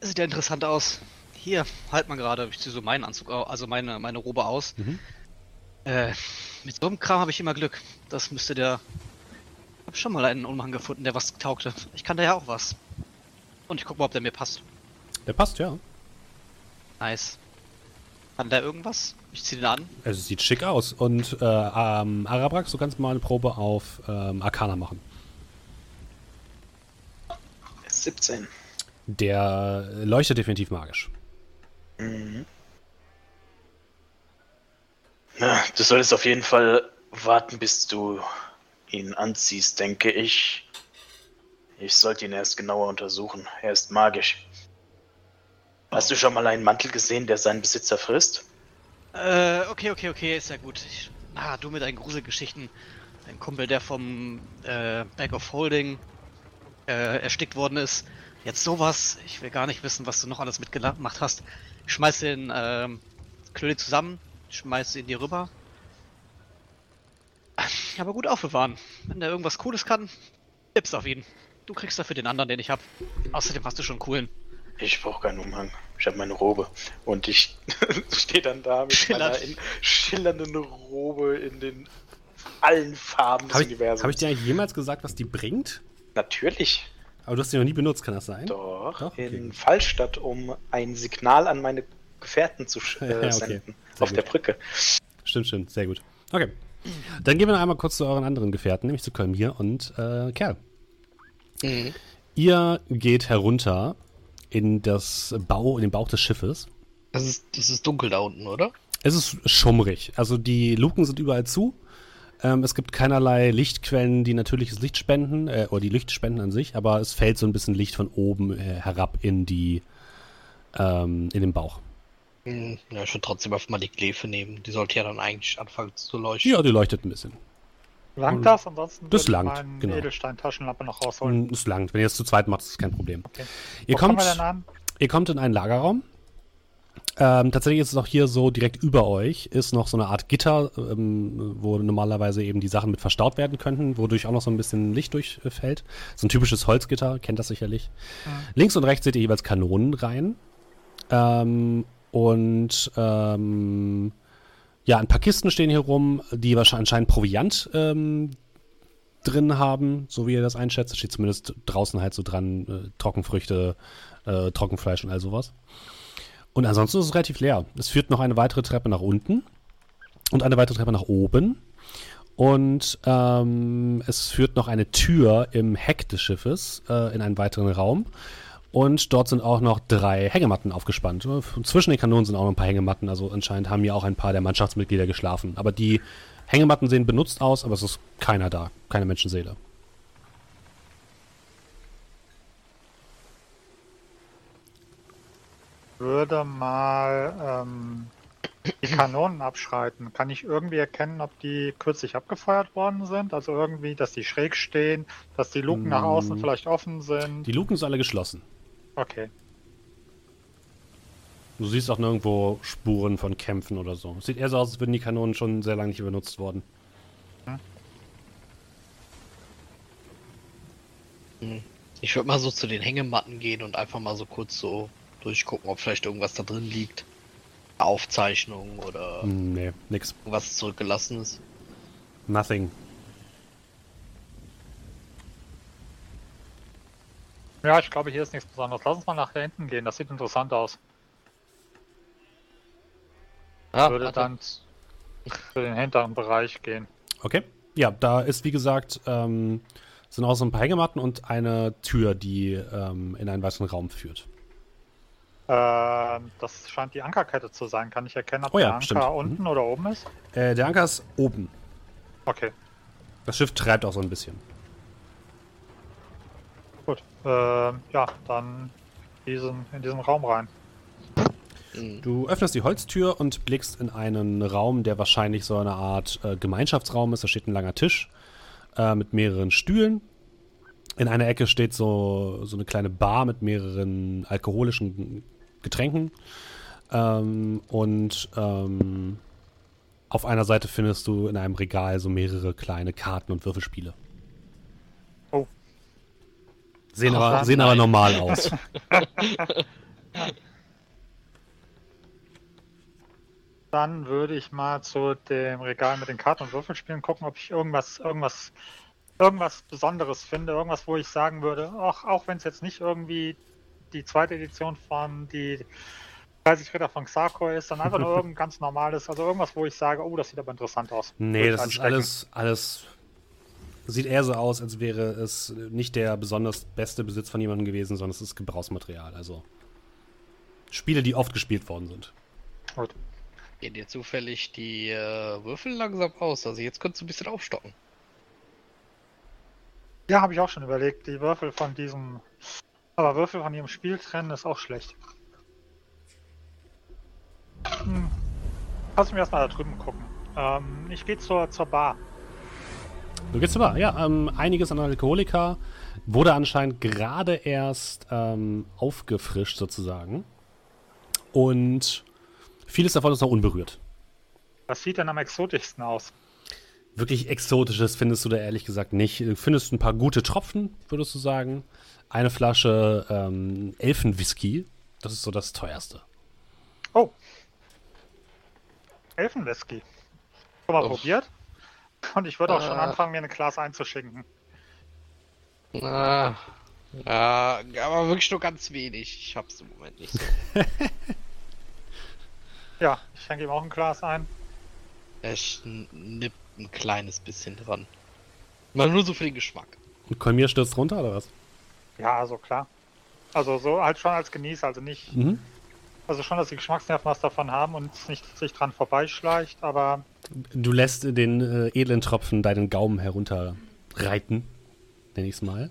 Das sieht ja interessant aus. Hier, halt mal gerade. Ich ziehe so meinen Anzug, also meine, meine Robe aus. Mhm. Äh, mit so einem Kram habe ich immer Glück. Das müsste der. Ich habe schon mal einen Umhang gefunden, der was taugte. Ich kann da ja auch was. Und ich guck mal, ob der mir passt. Der passt, ja. Nice. Kann der irgendwas? Ich ziehe den an. Also es sieht schick aus. Und äh, ähm, Arabrax, du kannst mal eine Probe auf ähm, Arcana machen. 17. Der leuchtet definitiv magisch. Mhm. Na, du solltest auf jeden Fall warten, bis du ihn anziehst, denke ich. Ich sollte ihn erst genauer untersuchen. Er ist magisch. Hast du schon mal einen Mantel gesehen, der seinen Besitzer frisst? Äh, okay, okay, okay, ist ja gut. Ich, ah, du mit deinen Gruselgeschichten. Ein Kumpel, der vom äh, Bag of Holding äh, erstickt worden ist. Jetzt sowas. Ich will gar nicht wissen, was du noch alles mitgemacht hast. Ich schmeiß den ähm, Klöli zusammen, schmeiß ihn dir rüber. Aber gut aufbewahren. Wenn der irgendwas Cooles kann, tippst auf ihn. Du kriegst dafür den anderen, den ich hab. Außerdem hast du schon einen coolen. Ich brauche keinen Umhang. Ich habe meine Robe. Und ich stehe dann da mit Schillernd. meiner in, schillernden Robe in den allen Farben des ich, Universums. hab ich dir eigentlich jemals gesagt, was die bringt? Natürlich. Aber du hast die noch nie benutzt, kann das sein? Doch, Doch? Okay, in. Fallstadt, um ein Signal an meine Gefährten zu sch- Ja, äh, okay. senden. Sehr Auf gut. der Brücke. Stimmt, stimmt, sehr gut. Okay. Dann gehen wir noch einmal kurz zu euren anderen Gefährten, nämlich zu Kolmir und äh, Kerl. Mhm. Ihr geht herunter in das Bau, in den Bauch des Schiffes. Das ist, das ist dunkel da unten, oder? Es ist schummrig. Also die Luken sind überall zu. Ähm, es gibt keinerlei Lichtquellen, die natürliches Licht spenden, äh, oder die Licht spenden an sich, aber es fällt so ein bisschen Licht von oben äh, herab in die, ähm, in den Bauch. Mhm. Ja, ich würde trotzdem einfach mal die Kläfe nehmen. Die sollte ja dann eigentlich anfangen zu leuchten. Ja, die leuchtet ein bisschen. Langt das? Ansonsten Das würde ich langt, meine genau. Edelstein-Taschenlampe noch rausholen. Und es langt. Wenn ihr es zu zweit macht, ist es kein Problem. Okay. Ihr, Wo kommt, ihr kommt in einen Lagerraum. Ähm, tatsächlich ist es auch hier so, direkt über euch ist noch so eine Art Gitter, ähm, wo normalerweise eben die Sachen mit verstaut werden könnten, wodurch auch noch so ein bisschen Licht durchfällt. So ein typisches Holzgitter, kennt das sicherlich. Links und rechts seht ihr jeweils Kanonen rein. Ähm, und ähm, ja, ein paar Kisten stehen hier rum, die wahrscheinlich anscheinend Proviant ähm, drin haben, so wie ihr das einschätzt. Steht zumindest draußen halt so dran, äh, Trockenfrüchte, äh, Trockenfleisch und all sowas. Und ansonsten ist es relativ leer. Es führt noch eine weitere Treppe nach unten und eine weitere Treppe nach oben. Und ähm, es führt noch eine Tür im Heck des Schiffes äh, in einen weiteren Raum. Und dort sind auch noch drei Hängematten aufgespannt. Und zwischen den Kanonen sind auch noch ein paar Hängematten. Also anscheinend haben ja auch ein paar der Mannschaftsmitglieder geschlafen. Aber die Hängematten sehen benutzt aus, aber es ist keiner da. Keine Menschenseele. würde mal ähm, die Kanonen abschreiten. Kann ich irgendwie erkennen, ob die kürzlich abgefeuert worden sind? Also irgendwie, dass die schräg stehen, dass die Luken hm. nach außen hm. vielleicht offen sind. Die Luken sind alle geschlossen. Okay. Du siehst auch nirgendwo Spuren von Kämpfen oder so. Es sieht eher so aus, als würden die Kanonen schon sehr lange nicht benutzt worden. Ich würde mal so zu den Hängematten gehen und einfach mal so kurz so durchgucken, ob vielleicht irgendwas da drin liegt. Aufzeichnung oder Hm, nee, nix. was zurückgelassen ist. Nothing. Ja, ich glaube, hier ist nichts Besonderes. Lass uns mal nach da hinten gehen. Das sieht interessant aus. Ah, würde warte. dann für den hinteren Bereich gehen. Okay. Ja, da ist wie gesagt, ähm, sind auch so ein paar Hängematten und eine Tür, die ähm, in einen weiteren Raum führt. Ähm, das scheint die Ankerkette zu sein. Kann ich erkennen, ob Oh ja, der Anker stimmt. Mhm. unten oder oben ist? Äh, der Anker ist oben. Okay, Das Schiff treibt auch so ein bisschen. Gut. Ähm, ja, dann diesen, in diesen Raum rein. Hm. Du öffnest die Holztür und blickst in einen Raum, der wahrscheinlich so eine Art äh, Gemeinschaftsraum ist. Da steht ein langer Tisch äh, mit mehreren Stühlen. In einer Ecke steht so, so eine kleine Bar mit mehreren alkoholischen Getränken. Ähm, und ähm, auf einer Seite findest du in einem Regal so mehrere kleine Karten und Würfelspiele. Oh. Sehen, Ach, aber, sehen aber normal aus. Dann würde ich mal zu dem Regal mit den Karten und Würfelspielen gucken, ob ich irgendwas, irgendwas, irgendwas Besonderes finde. Irgendwas, wo ich sagen würde, ach, auch wenn es jetzt nicht irgendwie die zweite Edition von die 30 Ritter von Xarkor ist, dann einfach nur irgendein ganz normales, also irgendwas, wo ich sage, oh, das sieht aber interessant aus. Nee, das ist alles, alles. Sieht eher so aus, als wäre es nicht der besonders beste Besitz von jemandem gewesen, sondern es ist Gebrauchsmaterial. Also Spiele, die oft gespielt worden sind. Gut. Gehen dir zufällig die äh, Würfel langsam aus? Also jetzt könntest du ein bisschen aufstocken. Ja, habe ich auch schon überlegt. Die Würfel von diesem, aber Würfel von ihrem Spiel trennen ist auch schlecht. Hm. Lass mich erstmal da drüben gucken. Ähm, ich gehe zur, zur Bar. Du gehst aber, ja, ähm, einiges an Alkoholika wurde anscheinend gerade erst ähm, aufgefrischt sozusagen. Und vieles davon ist noch unberührt. Was sieht denn am exotischsten aus? Wirklich Exotisches findest du da ehrlich gesagt nicht. Du findest ein paar gute Tropfen, würdest du sagen. Eine Flasche ähm, Elfenwhisky. Das ist so das teuerste. Oh. Elfenwhisky. Schon mal Oh. probiert? Und ich würde auch schon Ah. anfangen, mir eine Glas einzuschinken. Ah, ja, aber wirklich nur ganz wenig. Ich hab's im Moment nicht so. Ja, ich schenke ihm auch ein Glas ein. Ich n- nipp ein kleines bisschen dran. Mal nur so für den Geschmack. Und Kolmir stürzt runter, oder was? Ja, also klar. Also so halt schon als Genießer, also nicht, Mhm. Also schon, dass die Geschmacksnerven was davon haben und es nicht sich dran vorbeischleicht, aber Du lässt den äh, edlen Tropfen deinen Gaumen herunterreiten, nenn ich's mal.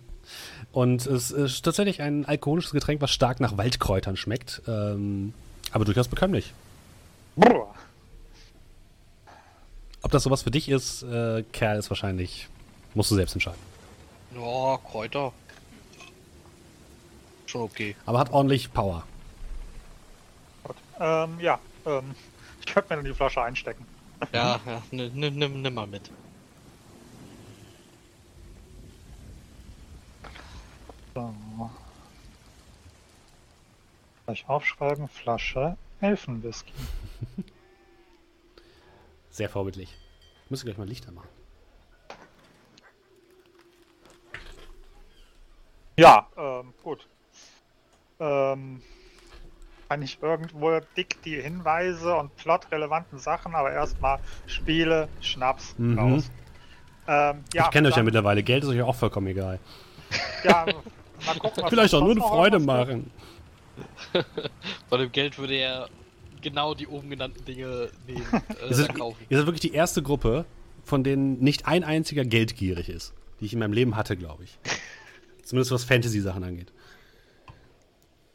Und es ist tatsächlich ein alkoholisches Getränk, was stark nach Waldkräutern schmeckt, ähm, aber durchaus bekömmlich. Brr. Ob das sowas für dich ist, äh, Kerl, ist wahrscheinlich, musst du selbst entscheiden. Ja, Kräuter. Schon okay. Aber hat ordentlich Power. Ähm, ja, ähm, ich könnte mir dann die Flasche einstecken. Ja, ja, nimm, nimm, nimm, mal mit. So. Gleich aufschreiben, Flasche Elfenwhisky. Sehr vorbildlich. Ich müsste gleich mal Lichter machen. Ja, ähm, gut. Ähm, kann ich irgendwo dick die Hinweise und plotrelevanten Sachen, aber erstmal Spiele, Schnaps Mhm. raus. Ähm, ja, ich kenne euch ja mittlerweile. Geld ist euch auch vollkommen egal. Ja, mal gucken, was Vielleicht auch nur eine Freude machen. Bei dem Geld würde er genau die oben genannten Dinge nehmen, äh, Ihr seid, kaufen. ihr seid wirklich die erste Gruppe, von denen nicht ein einziger geldgierig ist, die ich in meinem Leben hatte, glaube ich. Zumindest was Fantasy-Sachen angeht.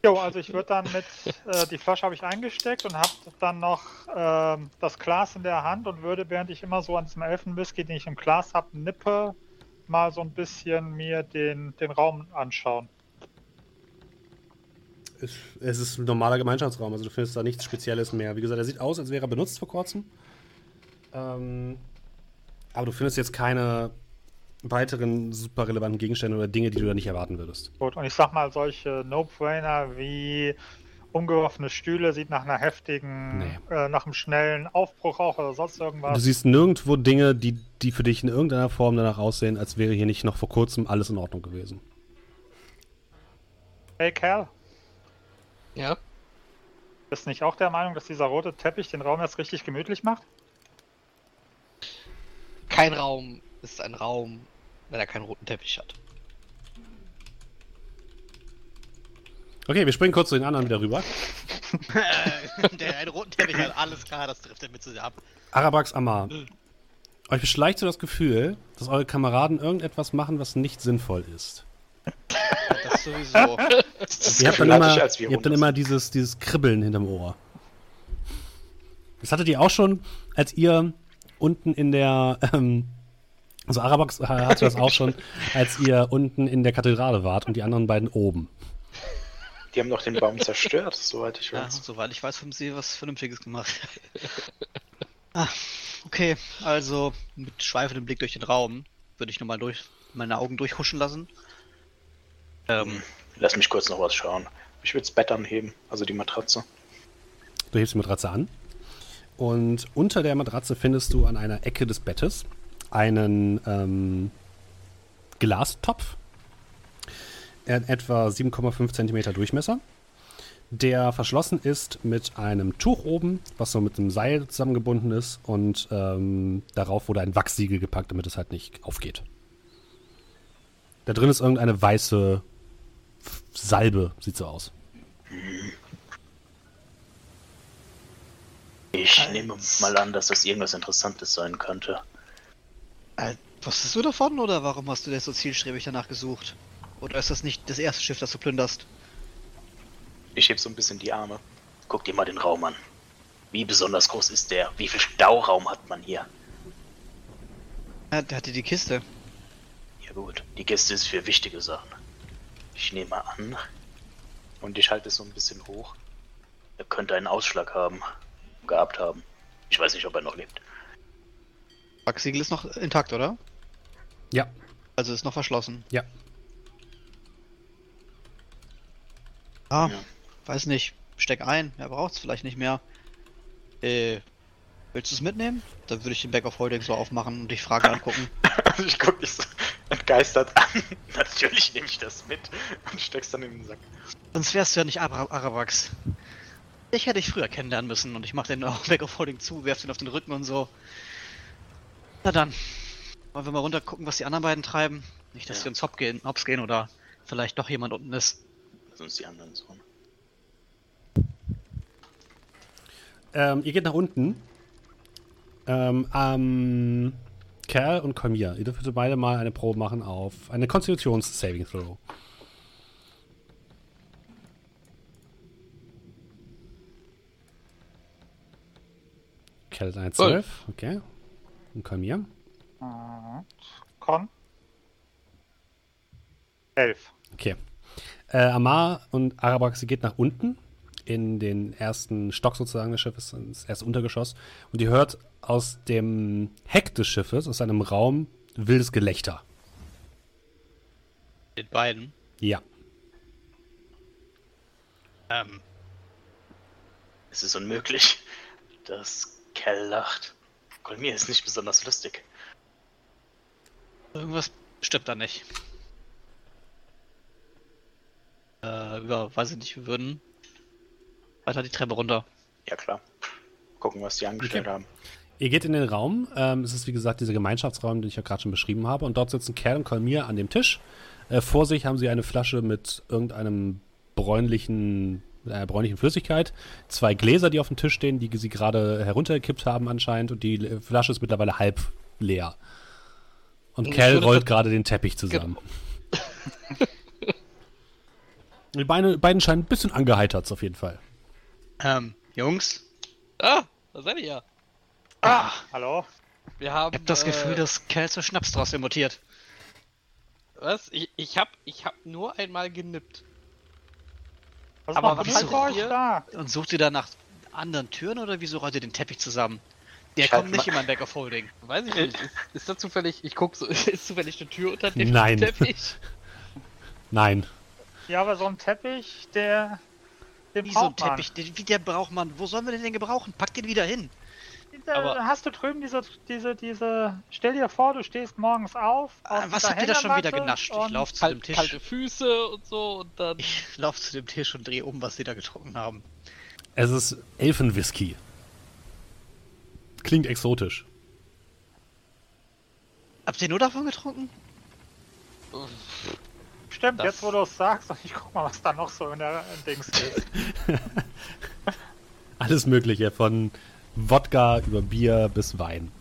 Jo, also ich würde dann mit, äh, die Flasche habe ich eingesteckt und habe dann noch ähm, das Glas in der Hand und würde, während ich immer so an diesem Elfenwhisky, den ich im Glas habe, nippe, mal so ein bisschen mir den, den Raum anschauen. Es, es ist ein normaler Gemeinschaftsraum, also du findest da nichts Spezielles mehr. Wie gesagt, er sieht aus, als wäre er benutzt vor kurzem. Ähm, aber du findest jetzt keine weiteren super relevanten Gegenstände oder Dinge, die du da nicht erwarten würdest. Gut, und ich sag mal, solche No-Brainer wie umgeworfene Stühle sieht nach einer heftigen, Nee. äh, nach einem schnellen Aufbruch auch oder sonst Du irgendwas. siehst nirgendwo Dinge, die, die für dich in irgendeiner Form danach aussehen, als wäre hier nicht noch vor kurzem alles in Ordnung gewesen. Hey Kerl, Ja? bist nicht auch der Meinung, dass dieser rote Teppich den Raum jetzt richtig gemütlich macht? Kein Raum ist ein Raum, wenn er keinen roten Teppich hat. Okay, wir springen kurz zu den anderen wieder rüber. Der einen roten Teppich hat, alles klar, das trifft er mit zusammen ab. Arabax Amar. Euch beschleicht so das Gefühl, dass eure Kameraden irgendetwas machen, was nicht sinnvoll ist. Das sowieso. Das Ihr habt dann immer, ich, als wir ihr habt dann immer dieses, dieses Kribbeln hinterm Ohr. Das hattet ihr auch schon, als ihr unten in der, ähm, also Arabax hatte das auch schon, als ihr unten in der Kathedrale wart und die anderen beiden oben. Die haben doch den Baum zerstört, soweit ich Ja, weiß. soweit ich weiß, haben sie was Vernünftiges gemacht. ah, okay, also mit schweifendem Blick durch den Raum würde ich nochmal durch meine Augen durchhuschen lassen. Ähm, Lass mich kurz noch was schauen. Ich würde das Bett anheben, also die Matratze. Du hebst die Matratze an und unter der Matratze findest du an einer Ecke des Bettes einen ähm, Glastopf. Etwa 7,5 cm Durchmesser, der verschlossen ist mit einem Tuch oben, was so mit einem Seil zusammengebunden ist und ähm, darauf wurde ein Wachssiegel gepackt, damit es halt nicht aufgeht. Da drin ist irgendeine weiße Salbe, sieht so aus. Ich nehme mal an, dass das irgendwas Interessantes sein könnte. Äh, wusstest du davon oder warum hast du denn so zielstrebig danach gesucht? Oder ist das nicht das erste Schiff, das du plünderst? Ich heb so ein bisschen die Arme. Guck dir mal den Raum an. Wie besonders groß ist der? Wie viel Stauraum hat man hier? Ja, der hatte die Kiste. Ja gut, die Kiste ist für wichtige Sachen. Ich nehme an und ich halte es so ein bisschen hoch. Er könnte einen Ausschlag haben, gehabt haben. Ich weiß nicht, ob er noch lebt. Wachsiegel ist noch intakt, oder? Ja, Also ist noch verschlossen. ja. Ah, Ja. weiß nicht. Steck ein, er braucht es vielleicht nicht mehr. Äh, willst du es mitnehmen? Dann würde ich den Back of Holding so aufmachen und dich Frage angucken. ich guck dich so entgeistert an. Natürlich nehme ich das mit und steck's dann in den Sack. Sonst wärst du ja nicht Ara Arabax. Ich hätte dich früher kennenlernen müssen und ich mach den auch Back of Holding zu, werf den auf den Rücken und so. Na dann. Wollen wir mal runter gucken, was die anderen beiden treiben? Nicht, dass Ja. die uns hops gehen, hops gehen oder vielleicht doch jemand unten ist. Sonst die anderen so. Ähm, ihr geht nach unten. Ähm, ähm, Kerl und Kolmir, ihr dürft bitte beide mal eine Probe machen auf eine Konstitutions-Saving Throw. Kerl ist eine 12, okay. Und Kolmir? Mhm. Con. Elf. Okay. Äh, Amar und Arabax, sie geht nach unten in den ersten Stock sozusagen des Schiffes, ins erste Untergeschoss. Und ihr hört aus dem Heck des Schiffes, aus einem Raum, wildes Gelächter. Den beiden. Ja. Ähm, Es ist unmöglich, dass Kell lacht. Kolmir ist nicht besonders lustig. irgendwas stimmt da nicht. Äh, über, weiß ich nicht, wir würden weiter die Treppe runter. Ja klar. Gucken, was die angestellt Okay. haben. Ihr geht in den Raum. Ähm, es ist wie gesagt dieser Gemeinschaftsraum, den ich ja gerade schon beschrieben habe. Und dort sitzen Kerl und Kolmir an dem Tisch. Äh, vor sich haben sie eine Flasche mit irgendeinem bräunlichen, mit einer bräunlichen Flüssigkeit. Zwei Gläser, die auf dem Tisch stehen, die sie gerade heruntergekippt haben anscheinend. Und die äh, Flasche ist mittlerweile halb leer. Und ich rollt gerade den Teppich zusammen. Die Beine, beiden scheinen ein bisschen angeheitert auf jeden Fall. Ähm, Jungs, Ah, da seid ihr ja. Ah, hallo? Wir haben. ich hab das Gefühl, äh, dass Kerl zu Schnaps draus mutiert. Was? Ich, ich hab, ich hab nur einmal genippt. Was Aber macht was haltet euch ihr? da? Und sucht ihr da nach anderen Türen oder wieso rollt ihr den Teppich zusammen? Der Ich kommt halt nicht mal- in mein Back of Holding. Weiß ich nicht. Ist, ist da zufällig. Ich guck so. Ist zufällig eine Tür unter dem Nein. Teppich? Nein. Ja, aber so ein Teppich, der. Den Wie so ein braucht man. Teppich, den, wie der braucht man. Wo sollen wir den denn gebrauchen? Pack den wieder hin. Da Aber- hast du drüben diese, diese, diese. Stell dir vor, du stehst morgens auf. Ah, auf was habt ihr da schon wieder genascht? Ich lauf zu dem Tisch. kalte Füße und so und dann. Ich lauf zu dem Tisch und drehe um, was die da getrunken haben. Es ist Elfenwhisky. Klingt exotisch. Habt ihr nur davon getrunken? Stimmt, Das- jetzt wo du es sagst, und ich guck mal, was da noch so in der in Dings ist. Alles Mögliche, von Wodka über Bier bis Wein.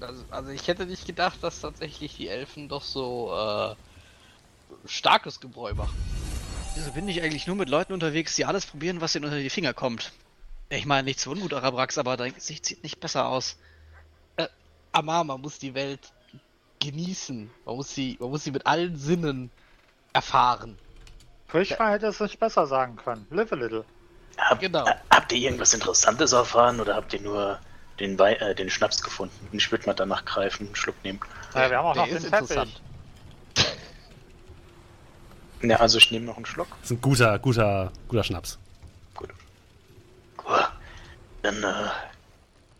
Also, also ich hätte nicht gedacht, dass tatsächlich die Elfen doch so äh, starkes Gebräu machen. Wieso bin ich eigentlich nur mit Leuten unterwegs, die alles probieren, was ihnen unter die Finger kommt? Ich meine, nicht zu Unmut, Arabrax, aber dein Gesicht sieht nicht besser aus. Amar, man muss die Welt genießen. Man muss sie, man muss sie mit allen Sinnen erfahren. Frischfrei hätte es nicht besser sagen können. Live a little. Hab, Genau. Habt ihr irgendwas Interessantes erfahren oder habt ihr nur den, Wei äh, den Schnaps gefunden? Ich würde mal danach greifen, einen Schluck nehmen. Ja, wir haben auch Der noch den ist Teppich. interessant. Ja, also ich nehme noch einen Schluck. Das ist ein guter, guter, guter Schnaps. Gut. Gut. Dann, äh,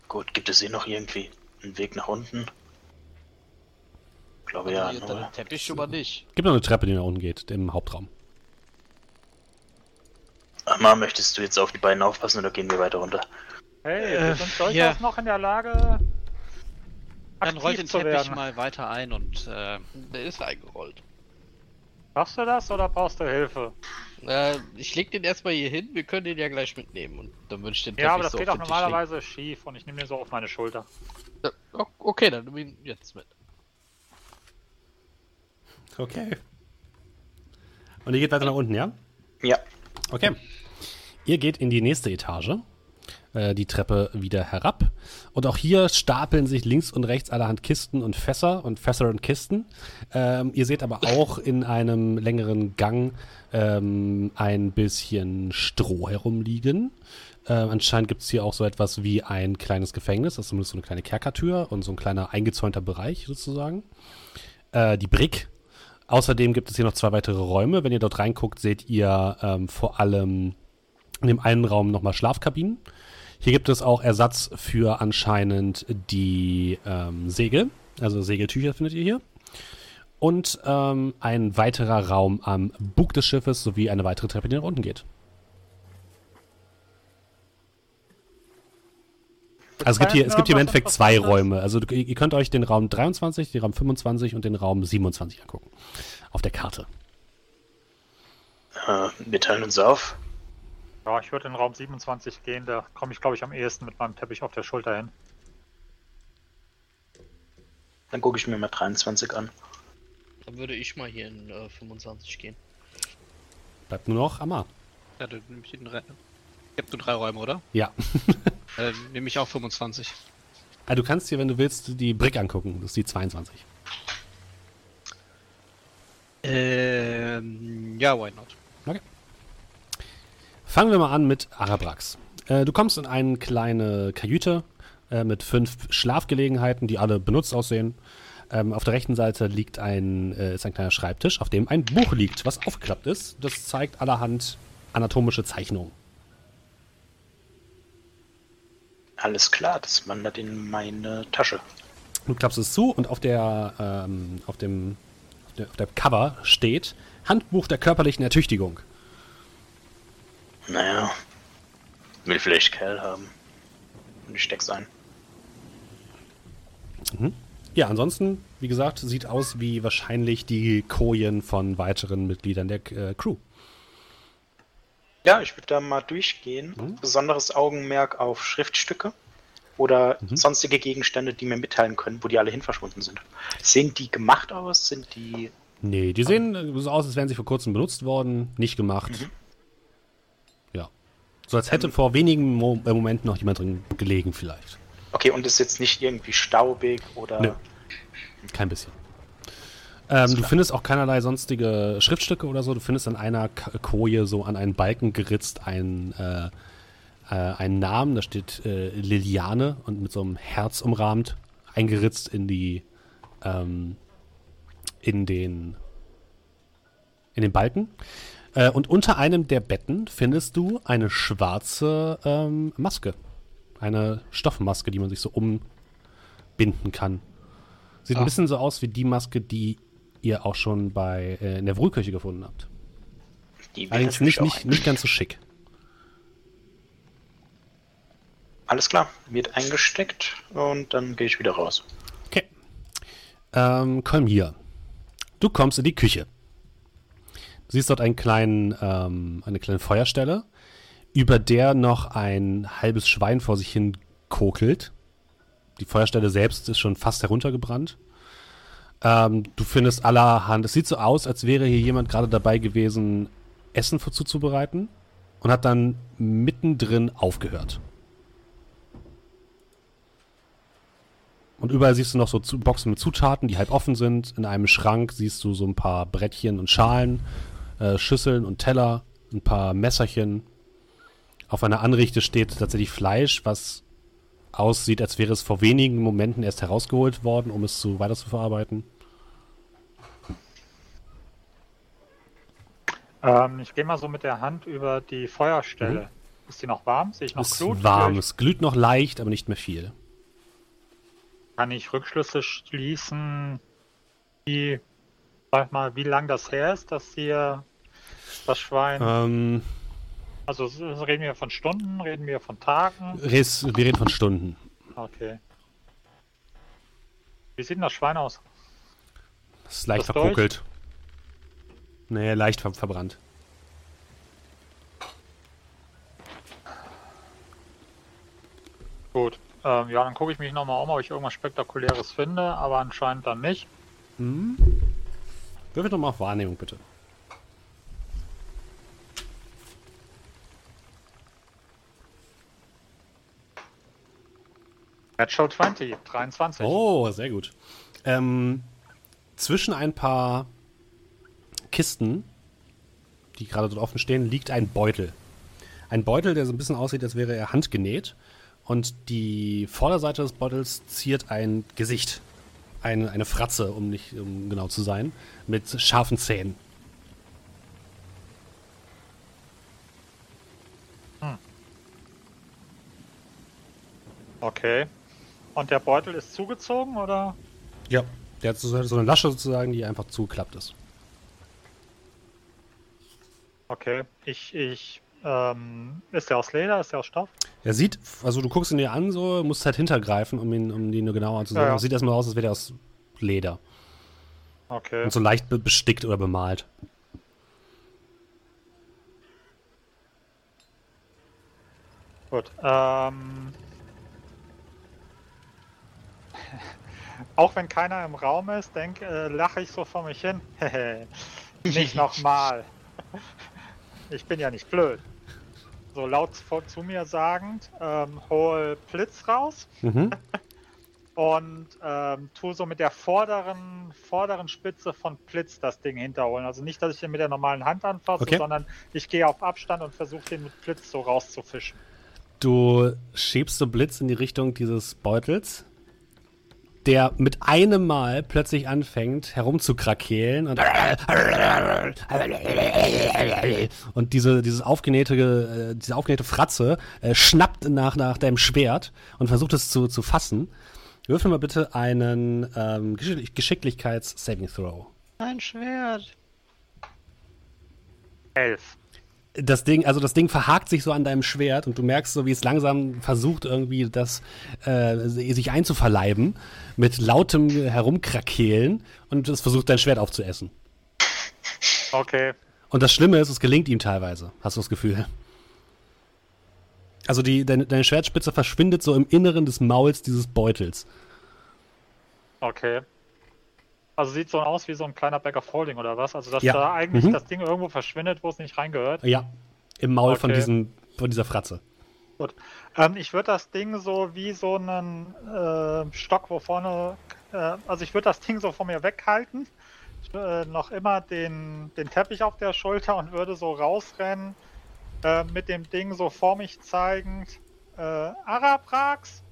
gut, gibt es hier noch irgendwie einen Weg nach unten? Ich glaube ja, Teppich schon mal nicht. Gibt noch eine Treppe, die nach unten geht, im Hauptraum. Amma, möchtest du jetzt auf die beiden aufpassen oder gehen wir weiter runter? Hey, Äh, wir sind durchaus ja. noch in der Lage. Dann rollt den zu Teppich werden. mal weiter ein und äh, Der ist eingerollt. Machst du das oder brauchst du Hilfe? Äh, ich leg den erstmal hier hin, wir können den ja gleich mitnehmen und dann würde ich den Teppich Ja, aber das so geht auch normalerweise schief und ich nehme den so auf meine Schulter. Ja, okay, dann nimm ihn jetzt mit. Okay. Und ihr geht weiter nach unten, ja? Ja. Okay. Ihr geht in die nächste Etage, äh, die Treppe wieder herab. Und auch hier stapeln sich links und rechts allerhand Kisten und Fässer und Fässer und Kisten. Ähm, ihr seht aber auch in einem längeren Gang ähm, ein bisschen Stroh herumliegen. Ähm, anscheinend gibt es hier auch so etwas wie ein kleines Gefängnis, das ist zumindest so eine kleine Kerkertür und so ein kleiner eingezäunter Bereich sozusagen. Äh, die Brick Außerdem gibt es hier noch zwei weitere Räume. Wenn ihr dort reinguckt, seht ihr ähm, vor allem in dem einen Raum nochmal Schlafkabinen. Hier gibt es auch Ersatz für anscheinend die ähm, Segel. Also Segeltücher findet ihr hier. Und ähm, ein weiterer Raum am Bug des Schiffes sowie eine weitere Treppe, die nach unten geht. Also es gibt hier, es gibt hier im Endeffekt zwei? Räume. Also ihr könnt euch den Raum 23, den Raum 25 und den Raum 27 angucken. Auf der Karte. Äh, wir teilen uns auf. Ja, ich würde in Raum 27 gehen, da komme ich glaube ich am ehesten mit meinem Teppich auf der Schulter hin. Dann gucke ich mir mal 23 an. Dann würde ich mal hier in äh, 25 gehen. Bleibt nur noch Amar. ja, dann nehme ich den drei. Ihr habt nur drei Räume, oder? Ja. Äh, nehme ich auch 25. Ah, du kannst dir, wenn du willst, die Brick angucken. Das ist die 22. Ähm, ja, why not? Fangen wir mal an mit Arabrax. Äh, du kommst in eine kleine Kajüte äh, mit fünf Schlafgelegenheiten, die alle benutzt aussehen. Ähm, auf der rechten Seite liegt ein, äh, ist ein kleiner Schreibtisch, auf dem ein Buch liegt, was aufgeklappt ist. Das zeigt allerhand anatomische Zeichnungen. Alles klar, das wandert in meine Tasche. Du klappst es zu und auf der, ähm, auf dem, auf der, auf der Cover steht Handbuch der körperlichen Ertüchtigung. Naja, will vielleicht Kerl haben. Und ich steck's ein. Ja, ansonsten, wie gesagt, sieht aus wie wahrscheinlich die Kojen von weiteren Mitgliedern der äh, Crew. Ja, ich würde da mal durchgehen. Besonderes Augenmerk auf Schriftstücke. oder Mhm. sonstige Gegenstände, die mir mitteilen können, wo die alle hin verschwunden sind. Sehen die gemacht aus? Sind die. Nee, die sehen äh, so aus, als wären sie vor kurzem benutzt worden, nicht gemacht. Ja. So als hätte vor wenigen Mo äh, Momenten noch jemand drin gelegen, vielleicht. Okay, und ist jetzt nicht irgendwie staubig oder. Nö. Kein bisschen. Ähm, du findest auch keinerlei sonstige Schriftstücke oder so. Du findest an einer Koje so an einen Balken geritzt ein, äh, äh, einen Namen. Da steht äh, Liliane und mit so einem Herz umrahmt, eingeritzt in die ähm, in den in den Balken. Äh, und unter einem der Betten findest du eine schwarze ähm, Maske. Eine Stoffmaske, die man sich so umbinden kann. Sieht ein Ah. bisschen so aus wie die Maske, die ihr auch schon bei äh, in der Wruhlkirche gefunden habt. Die Allerdings nicht, nicht, nicht ganz so schick. Alles klar, wird eingesteckt und dann gehe ich wieder raus. Okay. Ähm, komm hier. Du kommst in die Küche. Du siehst dort einen kleinen, ähm, eine kleine Feuerstelle, über der noch ein halbes Schwein vor sich hin kokelt. Die Feuerstelle selbst ist schon fast heruntergebrannt. Ähm, du findest allerhand. Es sieht so aus, als wäre hier jemand gerade dabei gewesen, Essen zuzubereiten und hat dann mittendrin aufgehört. Und überall siehst du noch so Boxen mit Zutaten, die halb offen sind. In einem Schrank siehst du so ein paar Brettchen und Schalen, äh, Schüsseln und Teller, ein paar Messerchen. Auf einer Anrichte steht tatsächlich Fleisch, was aussieht, als wäre es vor wenigen Momenten erst herausgeholt worden, um es zu weiter zu verarbeiten. Ähm, ich gehe mal so mit der Hand über die Feuerstelle. Ist die noch warm? Sehe ich noch Es Glut? ist warm, es glüht noch leicht, aber nicht mehr viel. Kann ich Rückschlüsse schließen, wie, sag mal, wie lang das her ist, dass hier das Schwein. Ähm, Also reden wir von Stunden, reden wir von Tagen? Res- wir reden von Stunden. Okay. Wie sieht denn das Schwein aus? Es ist leicht Das verkokelt. Nee, leicht ver verbrannt. Gut. Ähm, ja, dann gucke ich mich nochmal um, ob ich irgendwas Spektakuläres finde, aber anscheinend dann nicht. Hm? Würfel doch mal auf Wahrnehmung, bitte. Natural 20, 23. Oh, sehr gut. Ähm, zwischen ein paar Kisten, die gerade dort offen stehen, liegt ein Beutel. Ein Beutel, der so ein bisschen aussieht, als wäre er handgenäht. Und die Vorderseite des Beutels ziert ein Gesicht. Eine, eine Fratze, um nicht um genau zu sein, mit scharfen Zähnen. Okay. Und der Beutel ist zugezogen oder? Ja. Der hat so, so eine Lasche sozusagen, die einfach zugeklappt ist. Okay. Ich, ich, ähm, ist der aus Leder? Ist der aus Stoff? Er sieht, also du guckst ihn dir an, so, musst halt hintergreifen, um ihn, um ihn nur genauer anzusehen. Ja, ja. Es Sieht erstmal aus, als wäre er aus Leder. Okay. Und so leicht be bestickt oder bemalt. Gut. Ähm, auch wenn keiner im Raum ist, denk, äh, lache ich so vor mich hin. nicht nochmal. Ich bin ja nicht blöd. So laut vor, zu mir sagend, ähm, hol Blitz raus Mhm. und ähm, tu so mit der vorderen, vorderen Spitze von Blitz das Ding hinterholen. Also nicht, dass ich den mit der normalen Hand anfasse, Okay. sondern ich gehe auf Abstand und versuche den mit Blitz so rauszufischen. Du schiebst so Blitz in die Richtung dieses Beutels, der mit einem Mal plötzlich anfängt herumzukrakeelen und, und diese, dieses aufgenähte, äh, diese aufgenähte Fratze äh, schnappt nach, nach deinem Schwert und versucht es zu, zu fassen. Würfel mal bitte einen ähm, Geschick Geschicklichkeits-Saving Throw. Ein Schwert. Elf. Das Ding, also das Ding verhakt sich so an deinem Schwert und du merkst so, wie es langsam versucht, irgendwie das äh, sich einzuverleiben mit lautem Herumkrakehlen und es versucht, dein Schwert aufzuessen. Okay. Und das Schlimme ist, es gelingt ihm teilweise, hast du das Gefühl. Also die, deine, deine Schwertspitze verschwindet so im Inneren des Mauls dieses Beutels. Okay. Also sieht so aus wie so ein kleiner Bag of Holding oder was? Also dass Ja. da eigentlich Mhm. das Ding irgendwo verschwindet, wo es nicht reingehört. Ja, im Maul von, Okay. diesem, von dieser Fratze. Gut. Ähm, ich würde das Ding so wie so einen äh, Stock, wo vorne, äh, also ich würde das Ding so von mir weghalten, ich, äh, noch immer den, den Teppich auf der Schulter und würde so rausrennen, äh, mit dem Ding so vor mich zeigend, äh, Araprax,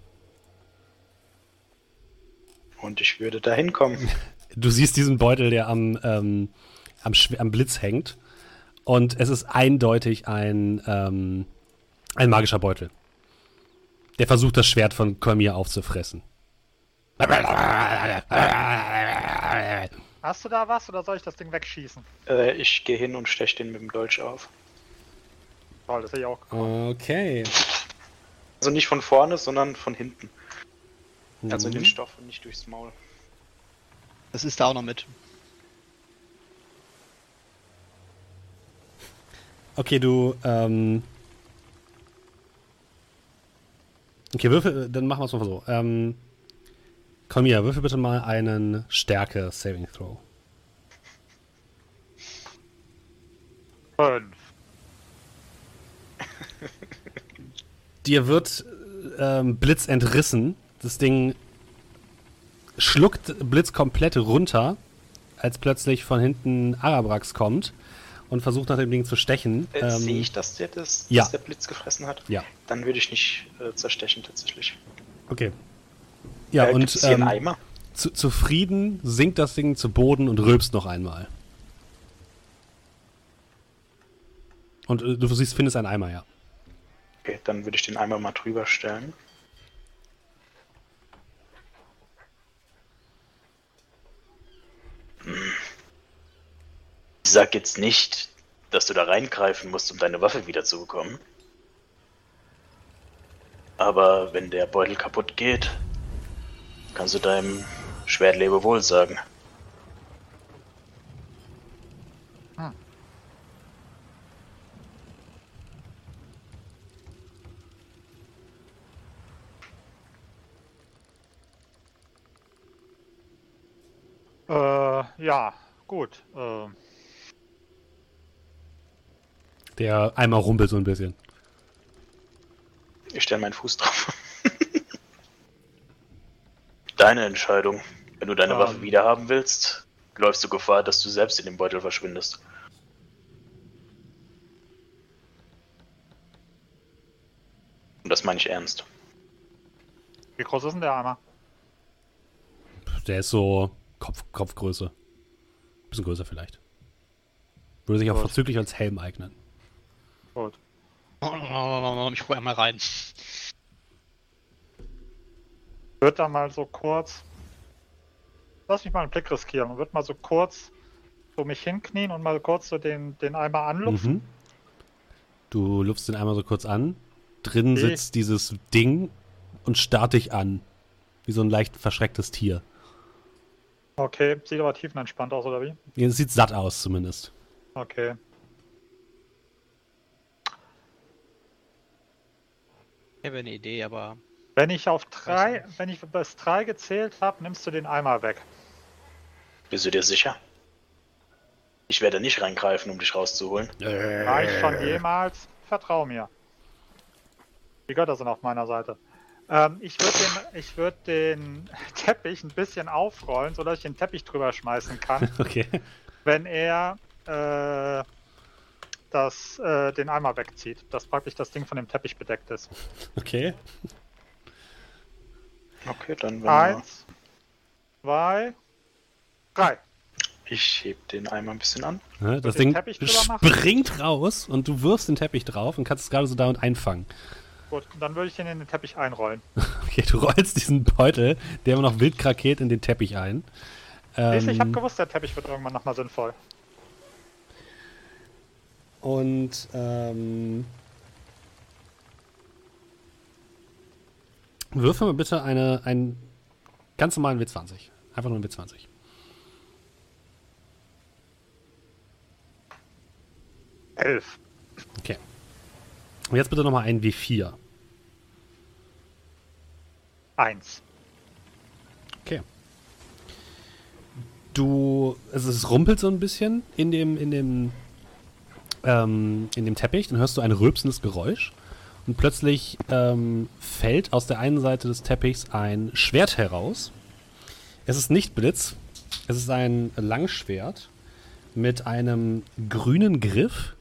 Und ich würde da hinkommen. Du siehst diesen Beutel, der am, ähm, am, am Blitz hängt. Und es ist eindeutig ein, ähm, ein magischer Beutel. Der versucht, das Schwert von Kolmir aufzufressen. hast du da was oder soll ich das Ding wegschießen? Äh, ich gehe hin und steche den mit dem Dolch auf. Toll, das hätte ich auch. Okay. Also nicht von vorne, sondern von hinten. Also in Mhm. den Stoff und nicht durchs Maul. Das ist da auch noch mit. Okay, du, ähm. Okay, würfel, dann machen wir es mal so. Ähm. Kolmir, würfel bitte mal einen Stärke-Saving Throw. Fünf. Dir wird ähm, Blitz entrissen. Das Ding schluckt Blitz komplett runter, als plötzlich von hinten Arabrax kommt und versucht nach dem Ding zu stechen. Äh, Ähm, Sehe ich, dass der, das, ja. dass der Blitz gefressen hat? Ja, Dann würde ich nicht äh, zerstechen tatsächlich. okay. Ja, äh, und hier einen ähm, Eimer? zu, zufrieden sinkt das Ding zu Boden und rülpst noch einmal. Und äh, du siehst, findest einen Eimer, ja. Okay, dann würde ich den Eimer mal drüber stellen. Sag jetzt nicht, dass du da reingreifen musst, um deine Waffe wiederzubekommen. Aber wenn der Beutel kaputt geht, kannst du deinem Schwert Lebewohl sagen. Äh, ja, gut. Äh, Der Eimer rumpelt so ein bisschen. Ich stelle meinen Fuß drauf. Deine Entscheidung. Wenn du deine Ähm. Waffe wiederhaben willst, läufst du Gefahr, dass du selbst in dem Beutel verschwindest. Und das meine ich ernst. wie groß ist denn der Eimer? Der ist so Kopf, Kopfgröße. Bisschen größer vielleicht. Würde sich auch Gut. vorzüglich als Helm eignen. Gut. Ich gucke einmal rein. Wird da mal so kurz. Lass mich mal einen Blick riskieren und wird mal so kurz so mich hinknien und mal kurz so den, den Eimer anlupfen. Mhm. Du lupfst den Eimer so kurz an. Drin Okay. sitzt dieses Ding und starrt dich an. Wie so ein leicht verschrecktes Tier. Okay, sieht aber tiefenentspannt aus, oder wie? Es sieht satt aus zumindest. Okay. Ich habe eine Idee, aber Wenn ich auf drei, wenn ich bis drei gezählt habe, nimmst du den Eimer weg. Bist du dir sicher? Ich werde nicht reingreifen, um dich rauszuholen. War ich schon jemals? Vertrau mir. Die Götter sind auf meiner Seite. Ähm, ich würde den, ich würd den Teppich ein bisschen aufrollen, sodass ich den Teppich drüber schmeißen kann, Okay. wenn er äh, das, äh, den Eimer wegzieht. Dass praktisch das Ding von dem Teppich bedeckt ist. Okay. Okay, dann Eins, zwei, drei. Ich heb den Eimer ein bisschen an. Ne, Das den Ding Teppich drüber machen? springt raus und du wirfst den Teppich drauf und kannst es gerade so da und einfangen. Gut, dann würde ich den in den Teppich einrollen. Okay, du rollst diesen Beutel, der immer noch wild krakeelt, in den Teppich ein. Du, ich habe Ähm, gewusst, der Teppich wird irgendwann nochmal sinnvoll. Und ähm, würfel mal bitte eine, einen ganz normalen W20. Einfach nur einen W20. Elf. Okay. Und jetzt bitte nochmal einen W4. eins. Du, also es rumpelt so ein bisschen in dem, in dem, ähm, in dem Teppich, dann hörst du ein rülpsendes Geräusch und plötzlich ähm, fällt aus der einen Seite des Teppichs ein Schwert heraus. Es ist nicht Blitz, es ist ein Langschwert mit einem grünen Griff,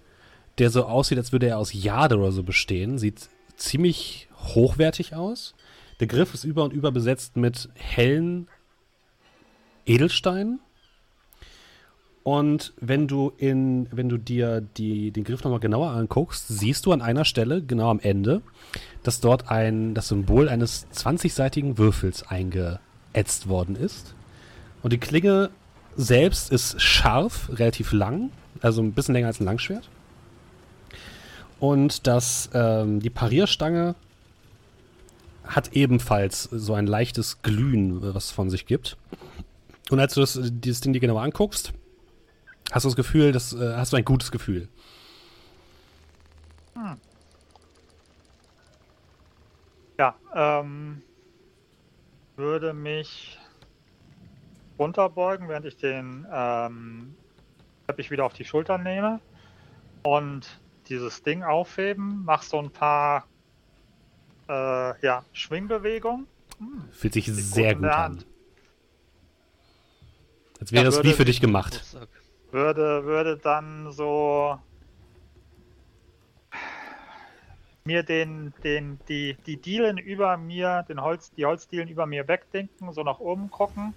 der so aussieht, als würde er aus Jade oder so bestehen. Sieht ziemlich hochwertig aus. Der Griff ist über und über besetzt mit hellen Edelsteinen. Und wenn du in, wenn du dir die, den Griff nochmal genauer anguckst, siehst du an einer Stelle, genau am Ende, dass dort ein, das Symbol eines 20-seitigen Würfels eingeätzt worden ist. Und die Klinge selbst ist scharf, relativ lang, also ein bisschen länger als ein Langschwert. Und das, ähm, die Parierstange hat ebenfalls so ein leichtes Glühen, was es von sich gibt. Und als du das, dieses Ding dir genauer anguckst, hast du das Gefühl, das, äh, hast du ein gutes Gefühl. Ja, ähm, würde mich runterbeugen, während ich den ähm, Teppich wieder auf die Schultern nehme und dieses Ding aufheben, mach so ein paar äh, ja, Schwingbewegungen. Hm, Fühlt sich sehr gut der an. Als wäre Ja, es wie für dich gemacht. Geburtstag. Würde, würde dann so mir den, den, die, die Dielen über mir, den Holz, die Holzdielen über mir wegdenken, so nach oben gucken,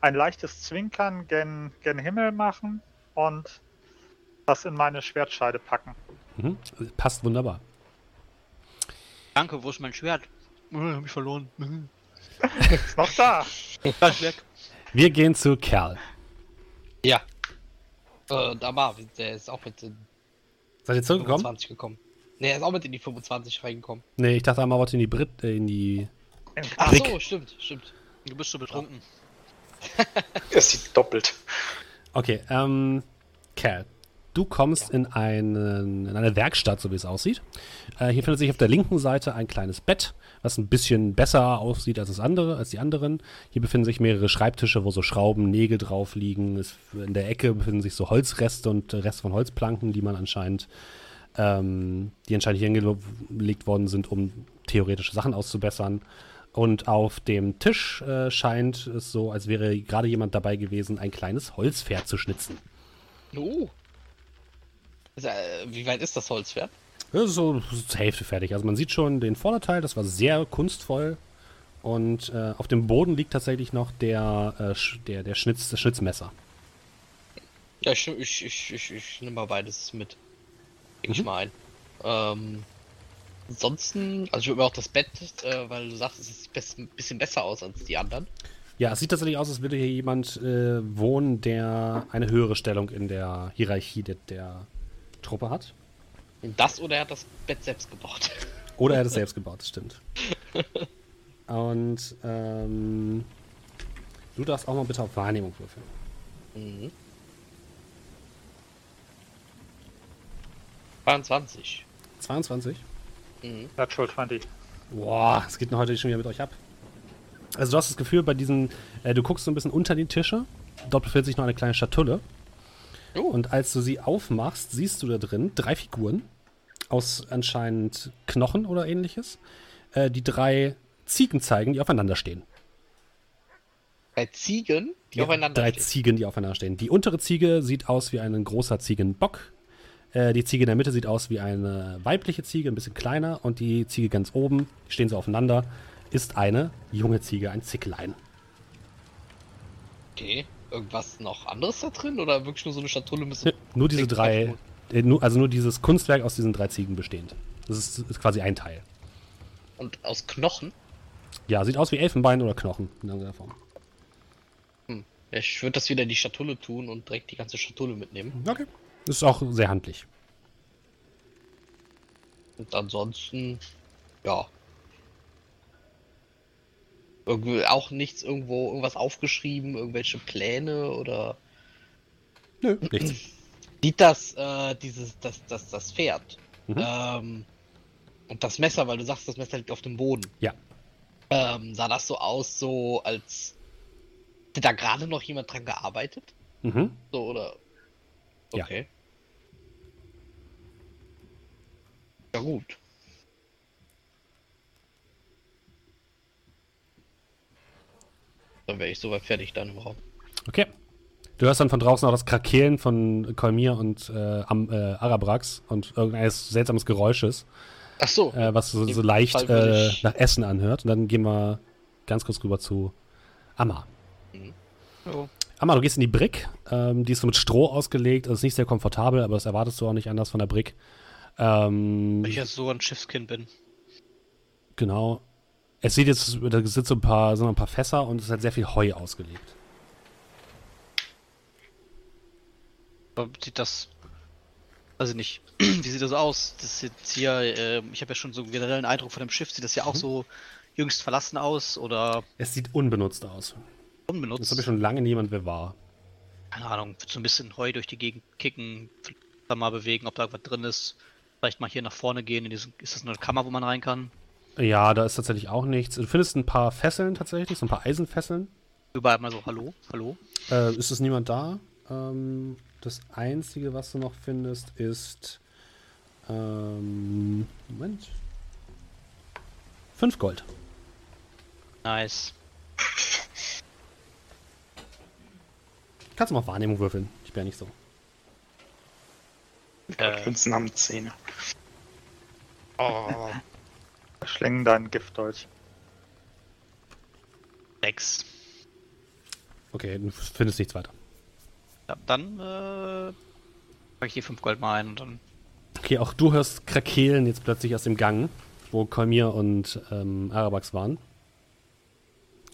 ein leichtes Zwinkern gen, gen Himmel machen und das in meine Schwertscheide packen. Mhm. Passt wunderbar. Danke, wo ist mein Schwert? Äh, hab ich verloren. Ist noch da. Weg. Wir gehen zu Kerl. Ja. Äh, da war, der ist auch mit in Seid ihr zurückgekommen? 25 gekommen. Ne, er ist auch mit in die 25 reingekommen. Nee, ich dachte einmal wollte in die Brit, äh, in die. Ach Brick. so, stimmt, stimmt. Du bist schon betrunken. Es sieht doppelt. Okay, ähm, Kerl. Du kommst in, einen, in eine Werkstatt, so wie es aussieht. Äh, hier findet sich auf der linken Seite ein kleines Bett, was ein bisschen besser aussieht als das andere, als die anderen. Hier befinden sich mehrere Schreibtische, wo so Schrauben, Nägel drauf liegen. Es, in der Ecke befinden sich so Holzreste und Reste von Holzplanken, die man anscheinend, ähm, die anscheinend hier hingelegt worden sind, um theoretische Sachen auszubessern. Und auf dem Tisch äh, scheint es so, als wäre gerade jemand dabei gewesen, ein kleines Holzpferd zu schnitzen. Oh. Äh, wie weit ist das Holzpferd? Das ist so zur Hälfte fertig. Also man sieht schon den Vorderteil, das war sehr kunstvoll. Und äh, auf dem Boden liegt tatsächlich noch der, äh, der, der Schnitz, das Schnitzmesser. Ja, ich, ich, ich, ich, ich nehme mal beides mit. Leg ich Mhm. mal ein. Ähm, ansonsten, also ich würde mir auch das Bett, äh, weil du sagst, es sieht ein bisschen besser aus als die anderen. Ja, es sieht tatsächlich aus, als würde hier jemand äh, wohnen, der eine höhere Stellung in der Hierarchie der, der Truppe hat. Das oder er hat das Bett selbst gebaut. Oder er hat es selbst gebaut, das stimmt. Und ähm, du darfst auch mal bitte auf Wahrnehmung würfeln. Mhm. 22. 22. Mhm. Natural 20. Boah, es geht noch heute schon wieder mit euch ab. Also du hast das Gefühl, bei diesen, äh, du guckst so ein bisschen unter die Tische, dort befindet sich noch eine kleine Schatulle. Oh. Und als du sie aufmachst, siehst du da drin drei Figuren aus anscheinend Knochen oder ähnliches, äh, die drei Ziegen zeigen, die aufeinander stehen. Bei Ziegen, die Ja, aufeinander drei stehen. Ziegen, die aufeinander stehen. Die untere Ziege sieht aus wie ein großer Ziegenbock. Äh, die Ziege in der Mitte sieht aus wie eine weibliche Ziege, ein bisschen kleiner. Und die Ziege ganz oben, die stehen so aufeinander, ist eine junge Ziege, ein Zicklein. Okay. Irgendwas noch anderes da drin oder wirklich nur so eine Schatulle mit so Ja, nur diese drei, also nur dieses Kunstwerk aus diesen drei Ziegen bestehend. Das ist, ist quasi ein Teil. Und aus Knochen? Ja, sieht aus wie Elfenbein oder Knochen in irgendeiner Form. Hm. Ich würde das wieder in die Schatulle tun und direkt die ganze Schatulle mitnehmen. Okay. Das ist auch sehr handlich. Und ansonsten, ja. Irgendwie auch nichts irgendwo, irgendwas aufgeschrieben, irgendwelche Pläne oder. Nö, nichts. Sieht das, äh, dieses, das, das, das Pferd. Mhm. Ähm, und das Messer, weil du sagst, das Messer liegt auf dem Boden. Ja. Ähm, sah das so aus, so als hätte da gerade noch jemand dran gearbeitet? Mhm. So, oder? Ja. Okay. Ja, gut. Dann wäre ich soweit fertig dann im Raum. Okay. Du hörst dann von draußen auch das Krakeelen von Kolmir und äh, Am, äh, Arabrax und irgendein seltsames Geräusches, Ach so. äh, was so, so leicht äh, nach Essen anhört. Und dann gehen wir ganz kurz rüber zu Amma. Jo. Amma, du gehst in die Brick. Ähm, die ist so mit Stroh ausgelegt. Das ist nicht sehr komfortabel, aber das erwartest du auch nicht anders von der Brick. Ähm, Weil ich jetzt so ein Schiffskind bin. Genau. Es sieht jetzt, da sind so ein paar, sind noch ein paar Fässer und es hat sehr viel Heu ausgelegt. Sieht das. Weiß ich nicht. Wie sieht das aus? Das ist jetzt hier, äh, ich habe ja schon so einen generellen Eindruck von dem Schiff. Sieht das ja auch so jüngst verlassen aus oder Es sieht unbenutzt aus. Das unbenutzt? habe ich schon lange niemand wer war. Keine Ahnung, wird so ein bisschen Heu durch die Gegend kicken, da mal bewegen, ob da was drin ist. Vielleicht mal hier nach vorne gehen. In diesen, ist das eine Kammer, wo man rein kann? Ja, da ist tatsächlich auch nichts. Du findest ein paar Fesseln tatsächlich, so ein paar Eisenfesseln. Überall mal so, hallo, hallo. Äh, ist es niemand da? Ähm, das Einzige, was du noch findest, ist. Ähm, Moment. Fünf Gold. Nice. Kannst du mal auf Wahrnehmung würfeln. Ich bin ja nicht so. Äh, Münzen haben Zähne. Oh. Schlingen dein Giftdolch. sechs. Okay, du findest nichts weiter. Ja, dann, äh, pack ich die fünf Gold mal ein und dann. Okay, auch du hörst Krakeelen jetzt plötzlich aus dem Gang, wo Kolmir und ähm, Arabax waren.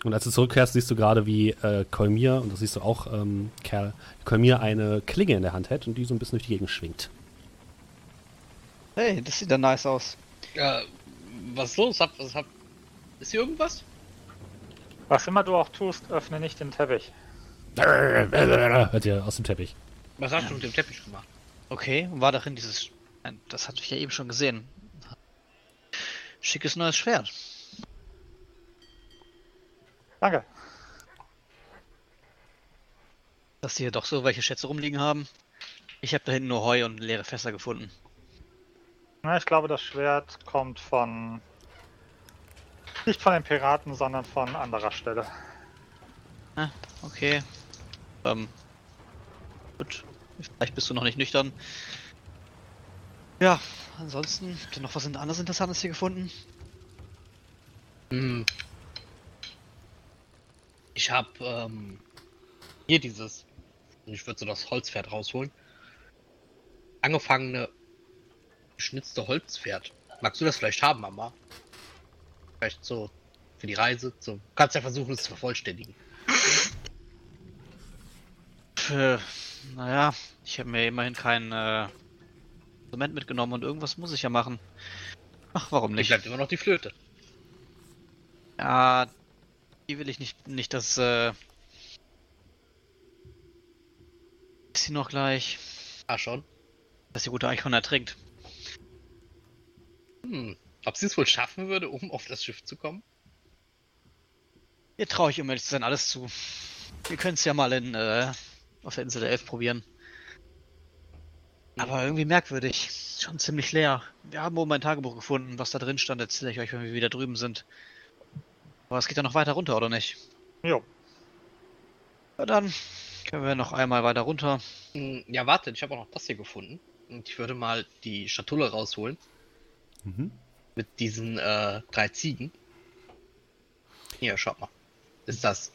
Und als du zurückkehrst, siehst du gerade, wie äh, Kolmir, und das siehst du auch, ähm, Kerl, Kolmir eine Klinge in der Hand hält und die so ein bisschen durch die Gegend schwingt. Hey, das sieht ja nice aus. Äh, was ist los? Hab, was hab, ist hier irgendwas? Was immer du auch tust, öffne nicht den Teppich. Hört ihr aus dem Teppich. Was hast du mit dem Teppich gemacht? Okay, war darin dieses. Das hatte ich ja eben schon gesehen. Schickes neues Schwert. Danke. Dass die hier doch so welche Schätze rumliegen haben. Ich habe da hinten nur Heu und leere Fässer gefunden. Na, ich glaube, das Schwert kommt von. Nicht von den Piraten, sondern von anderer Stelle. Ah, okay. Ähm. Gut. Vielleicht bist du noch nicht nüchtern. Ja, ansonsten, habt ihr noch was anderes Interessantes hier gefunden? Hm. Ich hab ähm, hier dieses, ich würde so das Holzpferd rausholen. Angefangene geschnitzte Holzpferd. Magst du das vielleicht haben, Mama? Vielleicht so für die Reise. So. Kannst ja versuchen, es zu vervollständigen. Äh, naja, ich habe mir immerhin kein äh, Instrument mitgenommen und irgendwas muss ich ja machen. Ach, warum nicht? bleibt immer noch die Flöte. Ja, die will ich nicht, nicht dass, äh... Ist sie noch gleich, Ah, schon. dass die gute Eichhorn ertrinkt. Hm. Ob sie es wohl schaffen würde, um auf das Schiff zu kommen? Ihr traue ich, um ehrlich zu sein, alles zu. Wir können es ja mal in, äh, auf der Insel der Elf probieren. Aber irgendwie merkwürdig. Schon ziemlich leer. Wir haben oben mein Tagebuch gefunden. Was da drin stand, erzähle ich euch, wenn wir wieder drüben sind. Aber es geht ja noch weiter runter, oder nicht? Jo. Na dann können wir noch einmal weiter runter. Hm, Ja, warte, ich habe auch noch das hier gefunden. Und ich würde mal die Schatulle rausholen. Mhm. Mit diesen äh, drei Ziegen. Hier, schaut mal. Ist das.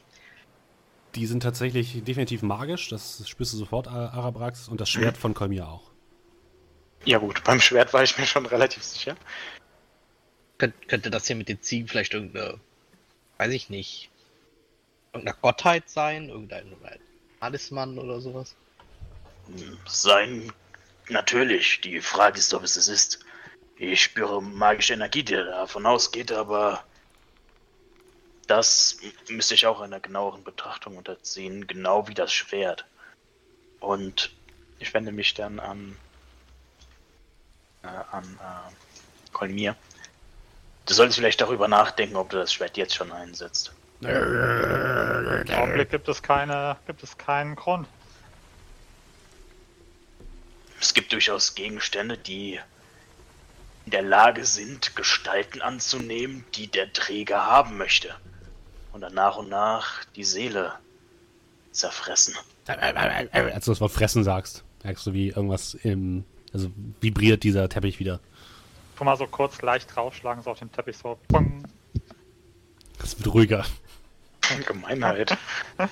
Die sind tatsächlich definitiv magisch, das spürst du sofort, Ar- Arabrax, und das Schwert von Kolmir auch. Ja gut, beim Schwert war ich mir schon relativ sicher. Könnt, könnte das hier mit den Ziegen vielleicht irgendeine. Weiß ich nicht. Irgendeine Gottheit sein? Irgendein irgendein Talisman oder sowas? Sein, natürlich. Die Frage ist, ob es es ist. Ich spüre magische Energie, die davon ausgeht, aber das müsste ich auch einer genaueren Betrachtung unterziehen, genau wie das Schwert. Und ich wende mich dann an, äh, an äh, Kolmir. Du solltest vielleicht darüber nachdenken, ob du das Schwert jetzt schon einsetzt. Im Augenblick gibt es keine, gibt es keinen Grund. Es gibt durchaus Gegenstände, die in der Lage sind, Gestalten anzunehmen, die der Träger haben möchte. Und dann nach und nach die Seele zerfressen. Als du das Wort fressen sagst, merkst du, wie irgendwas im. Also vibriert dieser Teppich wieder. Schon mal so kurz leicht draufschlagen, so auf dem Teppich so. Pong. Das wird ruhiger. Gemeinheit.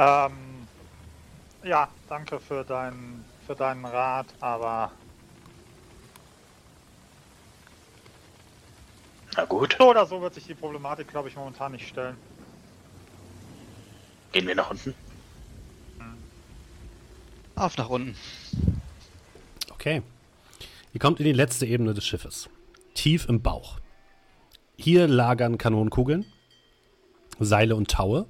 Ähm, ja, danke für deinen, für deinen Rat, aber Na gut, so oder so wird sich die Problematik, glaube ich, momentan nicht stellen. gehen wir nach unten. Auf nach unten. Okay. Ihr kommt in die letzte Ebene des Schiffes. Tief im Bauch. Hier lagern Kanonenkugeln, Seile und Taue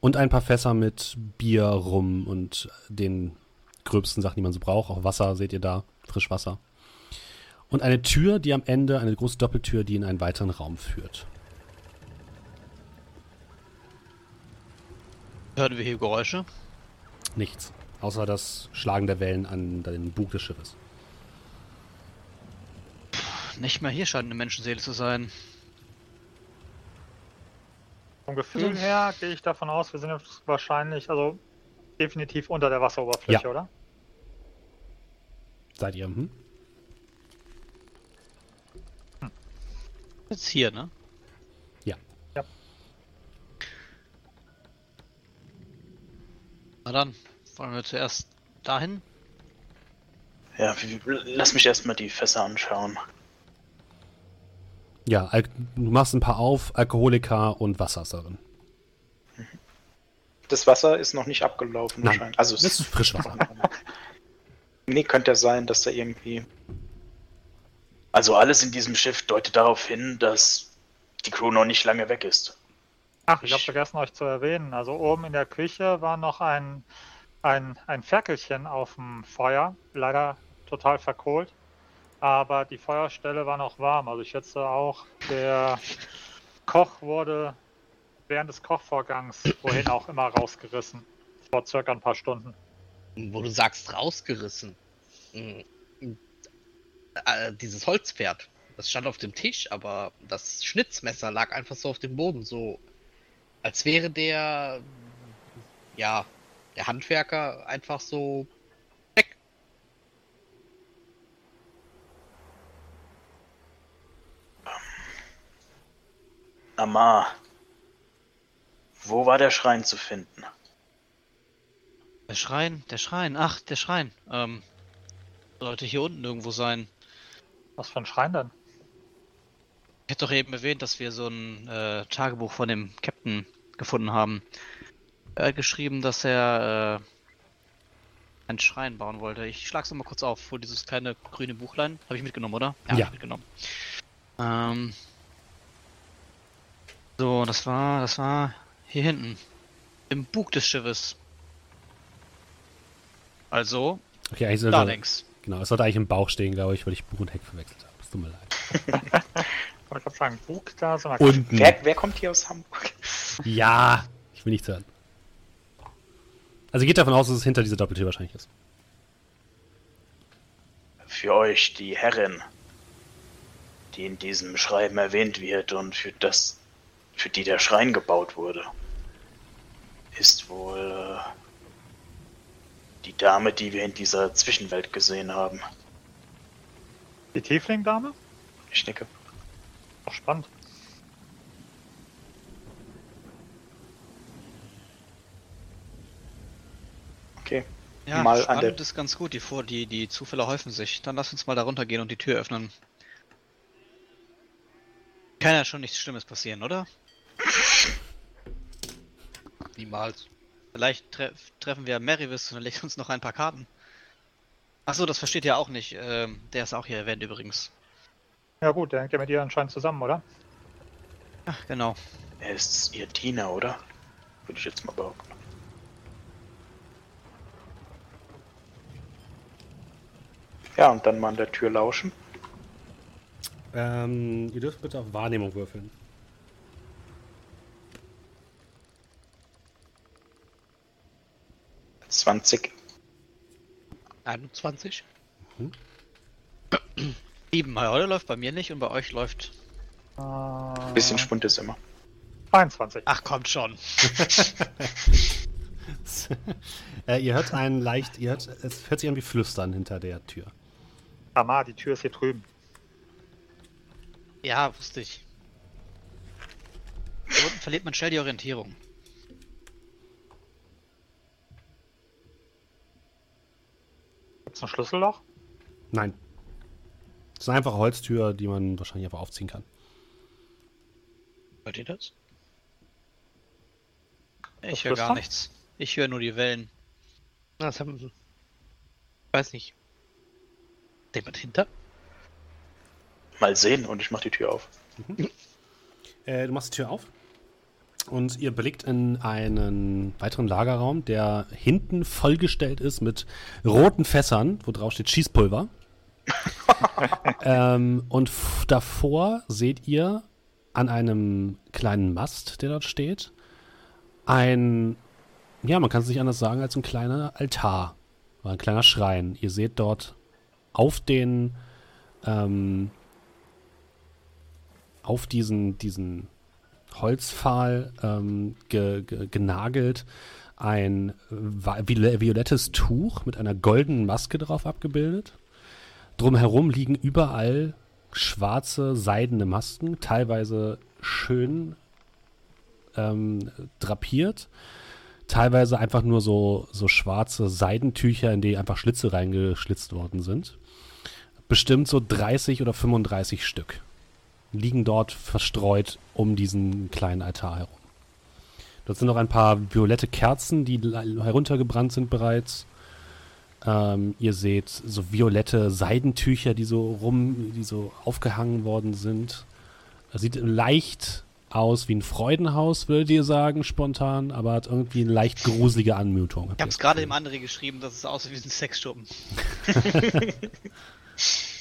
und ein paar Fässer mit Bier, Rum und den gröbsten Sachen, die man so braucht. Auch Wasser seht ihr da, Frischwasser. Und eine Tür, die am Ende, eine große Doppeltür, die in einen weiteren Raum führt. Hören wir hier Geräusche? Nichts. Außer das Schlagen der Wellen an den Bug des Schiffes. Nicht mal hier scheint eine Menschenseele zu sein. Vom Gefühl Also- her gehe ich davon aus, wir sind jetzt wahrscheinlich, also definitiv unter der Wasseroberfläche, Ja. oder? Seid ihr? Hm? Jetzt hier, ne? Ja. Ja. Na dann, wollen wir zuerst dahin? Ja, lass mich erstmal die Fässer anschauen. Ja, Al du machst ein paar auf, Alkoholika und Wasser darin. Das Wasser ist noch nicht abgelaufen Nein, wahrscheinlich. Also das ist Frischwasser. Nee, könnte ja sein, dass da irgendwie. Also alles in diesem Schiff deutet darauf hin, dass die Crew noch nicht lange weg ist. Ach, ich habe vergessen euch zu erwähnen. Also oben in der Küche war noch ein, ein, ein Ferkelchen auf dem Feuer, leider total verkohlt. Aber die Feuerstelle war noch warm. Also ich schätze auch, der Koch wurde während des Kochvorgangs, wohin auch immer, rausgerissen. Vor circa ein paar Stunden. Wo du sagst, rausgerissen. Äh, dieses Holzpferd, das stand auf dem Tisch, aber das Schnitzmesser lag einfach so auf dem Boden, so als wäre der, ja, der Handwerker einfach so weg. Amar. Wo war der Schrein zu finden? Der Schrein, der Schrein, ach, der Schrein. Ähm, sollte hier unten irgendwo sein. Was für ein Schrein denn? Ich hätte doch eben erwähnt, dass wir so ein äh, Tagebuch von dem Captain gefunden haben. Er hat geschrieben, dass er äh, einen Schrein bauen wollte. Ich schlag's noch mal kurz auf, wo dieses kleine grüne Buchlein. Habe ich mitgenommen, oder? hab Ja. ich mitgenommen. Ähm, so, das war, das war hier hinten. Im Bug des Schiffes. Also, Okay, eigentlich da längs. Genau, es sollte eigentlich im Bauch stehen, glaube ich, weil ich Bug und Heck verwechselt habe. Es tut mir leid. Ich wollte gerade sagen, Bug da, so eine Unten. Wer, wer kommt hier aus Hamburg? Ja, ich will nichts hören. Also geht davon aus, dass es hinter dieser Doppeltür wahrscheinlich ist. Für euch, die Herrin, die in diesem Schreiben erwähnt wird und für das, für die der Schrein gebaut wurde, ist wohl äh, die Dame, die wir in dieser Zwischenwelt gesehen haben. Die Tiefling-Dame? Ich nicke. Doch spannend. Okay. Ja, Mal an spannend der- ist ganz gut. Die, Vor die, die Zufälle häufen sich. Dann lass uns mal da runtergehen und die Tür öffnen. Kann ja schon nichts Schlimmes passieren, oder? Niemals. Vielleicht tre treffen wir Merivis und er legt uns noch ein paar Karten. Achso, das versteht ihr auch nicht. Ähm, der ist auch hier erwähnt übrigens. Ja gut, der hängt ja mit ihr anscheinend zusammen, oder? Ach, genau. Er ist ihr Diener, oder? Würde ich jetzt mal behaupten. Ja, und dann mal an der Tür lauschen. Ähm, ihr dürft bitte auf Wahrnehmung würfeln. Zwanzig. 21. Sieben. Bei heute läuft bei mir nicht und bei euch läuft. Äh, Bisschen Spund ist immer. 22. Ach, kommt schon. äh, ihr hört einen leicht, ihr hört, es hört sich an wie Flüstern hinter der Tür. Tamar, die Tür ist hier drüben. Ja, wusste ich. Hier unten verliert man schnell die Orientierung. Gibt es ein Schlüsselloch? Nein. Das ist eine einfache Holztür, die man wahrscheinlich einfach aufziehen kann. Hört ihr das? Ich Was höre gar nichts. Ich höre nur die Wellen. Na, Das haben wir. Weiß nicht. Jemand hinter? Mal sehen und ich mach die Tür auf. Äh, du machst die Tür auf und ihr blickt in einen weiteren Lagerraum, der hinten vollgestellt ist mit roten Fässern, wo drauf steht Schießpulver. ähm, und davor seht ihr an einem kleinen Mast, der dort steht, ein, ja, man kann es nicht anders sagen als ein kleiner Altar oder ein kleiner Schrein. Ihr seht dort auf den, ähm, auf diesen, diesen Holzpfahl ähm, ge, ge, genagelt ein vi- viole- violettes Tuch mit einer goldenen Maske drauf abgebildet. Drumherum liegen überall schwarze, seidene Masken, teilweise schön ähm, drapiert, teilweise einfach nur so, so schwarze Seidentücher, in die einfach Schlitze reingeschlitzt worden sind. Bestimmt so 30 oder 35 Stück liegen dort verstreut um diesen kleinen Altar herum. Dort sind noch ein paar violette Kerzen, die heruntergebrannt sind bereits. Ähm, ihr seht so violette Seidentücher, die so rum, die so aufgehangen worden sind. Das sieht leicht aus wie ein Freudenhaus, würdet ihr sagen, spontan, aber hat irgendwie eine leicht gruselige Anmutung. Ich habe es gerade dem André geschrieben, dass es aussieht wie ein Sexsturm.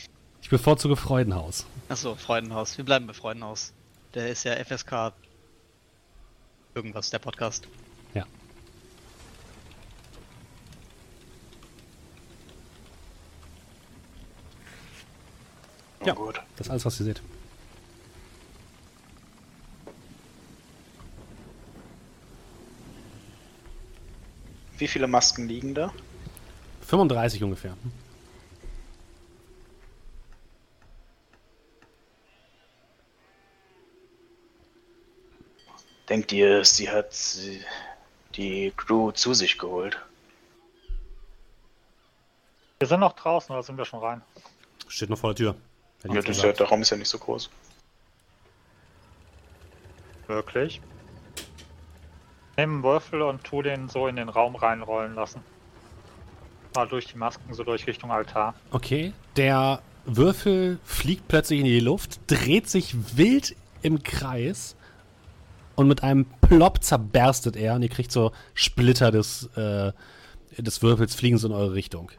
Ich bevorzuge Freudenhaus. Achso, Freudenhaus. Wir bleiben bei Freudenhaus. Der ist ja FSK. Irgendwas, der Podcast. Ja. Ja. Oh, gut. Das ist alles, was ihr seht. Wie viele Masken liegen da? 35 ungefähr. Denkt ihr, sie hat die Crew zu sich geholt? Wir sind noch draußen, oder sind wir schon rein? Steht noch vor der Tür. Ja, das ist ja, der Raum ist ja nicht so groß. Wirklich? Nimm einen Würfel und tu den so in den Raum reinrollen lassen. Mal durch die Masken, so durch Richtung Altar. Okay, der Würfel fliegt plötzlich in die Luft, dreht sich wild im Kreis und mit einem Plop zerberstet er und ihr kriegt so Splitter des, äh, des Würfels fliegen so in eure Richtung.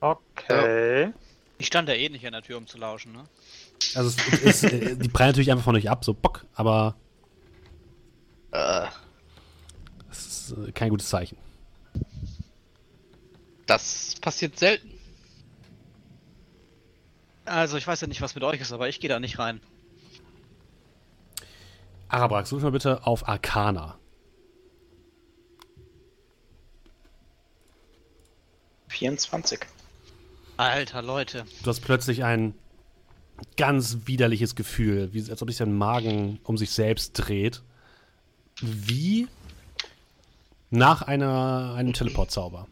Okay. Ich stand ja eh nicht an der Tür, um zu lauschen, ne? Also es ist, äh, die prallen natürlich einfach von euch ab, so bock, aber Äh, es ist äh, kein gutes Zeichen. das passiert selten. Also, ich weiß ja nicht, was mit euch ist, aber ich gehe da nicht rein. Arabrax, ruf mal bitte auf Arcana. 24. Alter, Leute. Du hast plötzlich ein ganz widerliches Gefühl, wie, als ob sich dein Magen um sich selbst dreht. Wie nach einer, einem Teleportzauber.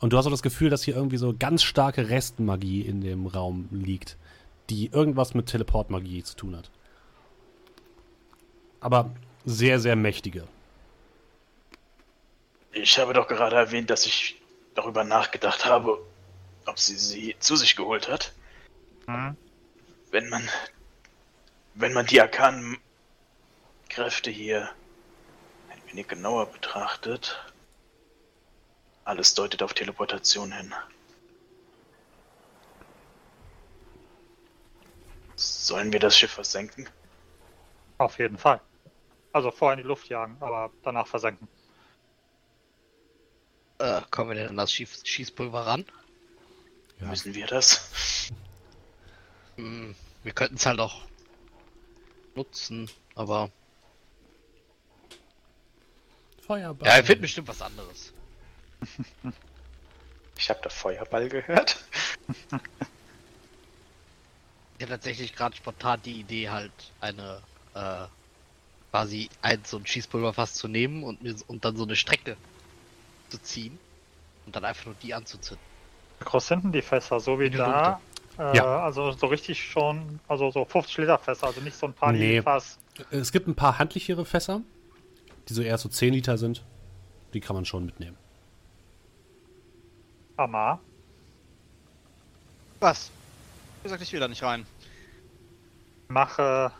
Und du hast auch das Gefühl, dass hier irgendwie so ganz starke Restmagie in dem Raum liegt, die irgendwas mit Teleportmagie zu tun hat. Aber sehr, sehr mächtige. Ich habe doch gerade erwähnt, dass ich darüber nachgedacht habe, ob sie sie zu sich geholt hat. Hm? Wenn man, wenn man die arkanen Kräfte hier ein wenig genauer betrachtet, alles deutet auf Teleportation hin. Sollen wir das Schiff versenken? Auf jeden Fall. Also vorher in die Luft jagen, aber danach versenken. Äh, kommen wir denn an das Schieß Schießpulver ran? Ja. Müssen wir das? Hm, wir könnten es halt auch nutzen, aber. Feuerball. Ja, er findet bestimmt was anderes. Ich habe da Feuerball gehört. Ich habe tatsächlich gerade spontan die Idee, halt eine, äh, quasi ein so ein Schießpulverfass zu nehmen und mir und dann so eine Strecke zu ziehen und dann einfach nur die anzuzünden. Groß sind denn die Fässer? So wie In da? Äh, Ja. Also so richtig schon, also so 50 Liter Fässer, also nicht so ein paar Nee. Fass. Es gibt ein paar handlichere Fässer, die so eher so 10 Liter sind. Die kann man schon mitnehmen. Amar. Was? Wie gesagt, ich will da nicht rein. Mache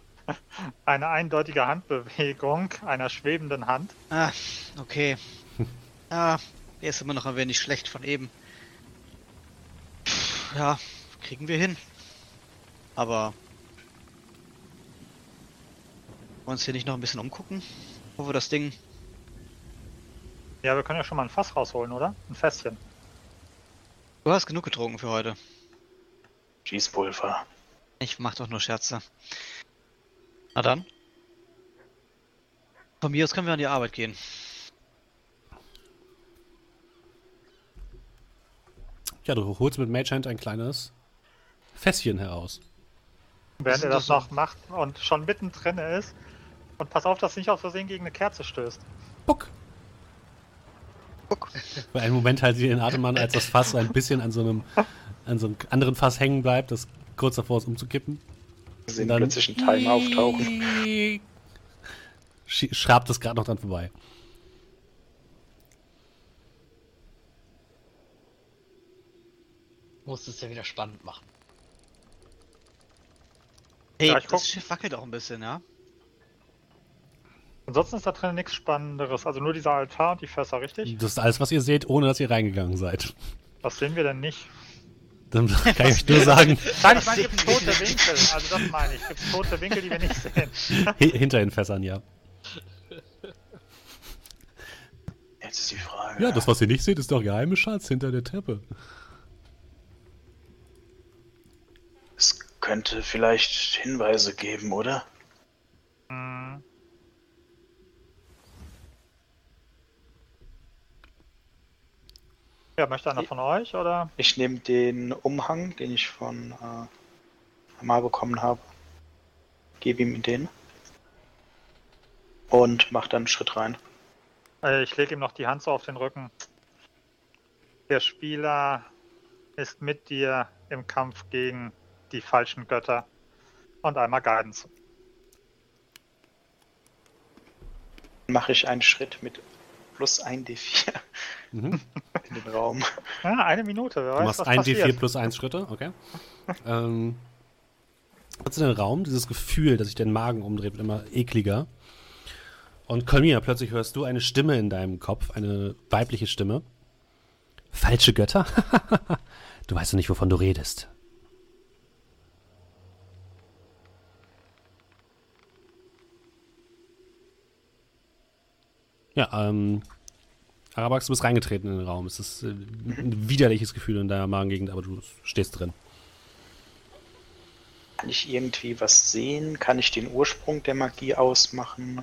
eine eindeutige Handbewegung einer schwebenden Hand. Ah, okay. Ah, er ist immer noch ein wenig schlecht von eben. Pff, Ja, kriegen wir hin. Aber. Wollen wir uns hier nicht noch ein bisschen umgucken? Wo wir das Ding. Ja, wir können ja schon mal ein Fass rausholen, oder? Ein Fässchen. Du hast genug getrunken für heute. Schießpulver. Ich mach doch nur Scherze. Na dann. Von mir aus können wir an die Arbeit gehen. Ja, du holst mit Mage Hand ein kleines Fässchen heraus. Während er das das noch macht und schon mittendrin ist. Und pass auf, dass du nicht aus Versehen gegen eine Kerze stößt. Buck! Für einen Moment haltet ihr den Atem an, als das Fass so ein bisschen an so einem, an so einem anderen Fass hängen bleibt, das kurz davor ist umzukippen. Sehen dann- plötzlich einen Timer auftauchen. Sch- Schrabt es gerade noch dran vorbei. Muss es ja wieder spannend machen. Hey, Ja, das guck- Schiff wackelt auch ein bisschen, ja? Ansonsten ist da drin nichts Spannenderes. Also nur dieser Altar und die Fässer, richtig? Das ist alles, was ihr seht, ohne dass ihr reingegangen seid. Was sehen wir denn nicht? Dann kann ich euch nur sagen, Nein, ich meine, gibt tote Winkel. Also das meine ich. Gibt tote Winkel, die wir nicht sehen. hi- hinter den Fässern, ja. Jetzt ist die Frage. Ja, das, was ihr nicht seht, ist doch geheime Schatz hinter der Treppe. Es könnte vielleicht Hinweise geben, oder? Hm. Ja, möchte einer von euch oder? Ich nehme den Umhang, den ich von äh, Amar bekommen habe, gebe ihm den und mach dann einen Schritt rein. Äh, Ich lege ihm noch die Hand so auf den Rücken. Der Spieler ist mit dir im Kampf gegen die falschen Götter. Und einmal Guidance. Mache ich einen Schritt mit plus 1 D4 Mhm. in den Raum. Ja, eine Minute. Wer Du weiß, machst was ein passiert. D4 plus 1 Schritte, okay. ähm, hast du den Raum, dieses Gefühl, dass sich dein Magen umdreht, wird immer ekliger. Und Kolmia, plötzlich hörst du eine Stimme in deinem Kopf, eine weibliche Stimme. Falsche Götter? du weißt doch nicht, wovon du redest. Ja, ähm, Arabax, du bist reingetreten in den Raum. Es ist äh, ein widerliches Gefühl in deiner Magengegend, aber du stehst drin. Kann ich irgendwie was sehen? Kann ich den Ursprung der Magie ausmachen?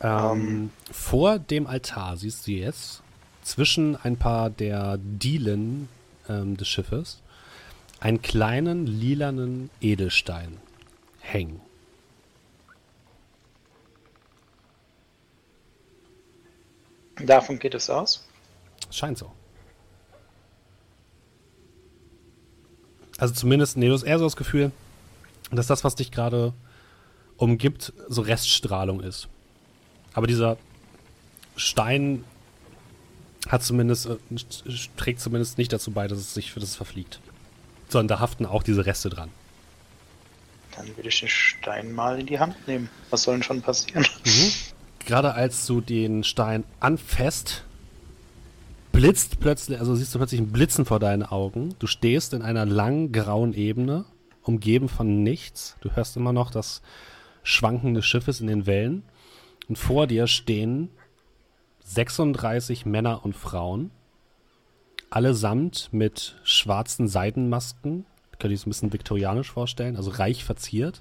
Ähm, vor dem Altar siehst du jetzt zwischen ein paar der Dielen ähm, des Schiffes einen kleinen lilanen Edelstein hängen. Davon geht es aus. Scheint so. Also zumindest, nee, du hast eher so das Gefühl, dass das, was dich gerade umgibt, so Reststrahlung ist. Aber dieser Stein hat zumindest, äh, trägt zumindest nicht dazu bei, dass es sich für das verfliegt. Sondern da haften auch diese Reste dran. Dann würde ich den Stein mal in die Hand nehmen. Was soll denn schon passieren? Gerade als du den Stein anfasst, blitzt plötzlich, also siehst du plötzlich ein Blitzen vor deinen Augen. Du stehst in einer langen grauen Ebene umgeben von nichts. Du hörst immer noch das Schwanken des Schiffes in den Wellen. Und vor dir stehen 36 Männer und Frauen, allesamt mit schwarzen Seidenmasken. Könnt ihr es ein bisschen viktorianisch vorstellen, also reich verziert.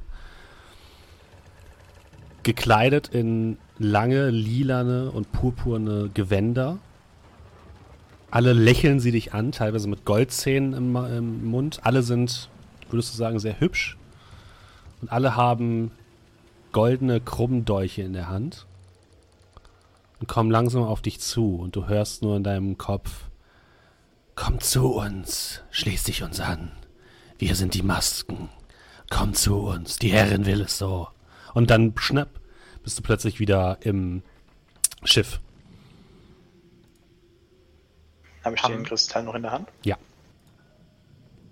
Gekleidet in lange, lilane und purpurne Gewänder. Alle lächeln sie dich an, teilweise mit Goldzähnen im, im Mund. Alle sind, würdest du sagen, sehr hübsch. Und alle haben goldene Krummdolche in der Hand und kommen langsam auf dich zu und du hörst nur in deinem Kopf, komm zu uns, schließ dich uns an. Wir sind die Masken. Komm zu uns, die Herrin will es so. Und dann schnapp, bist du plötzlich wieder im Schiff. Habe ich Haben- den Kristall noch in der Hand? Ja,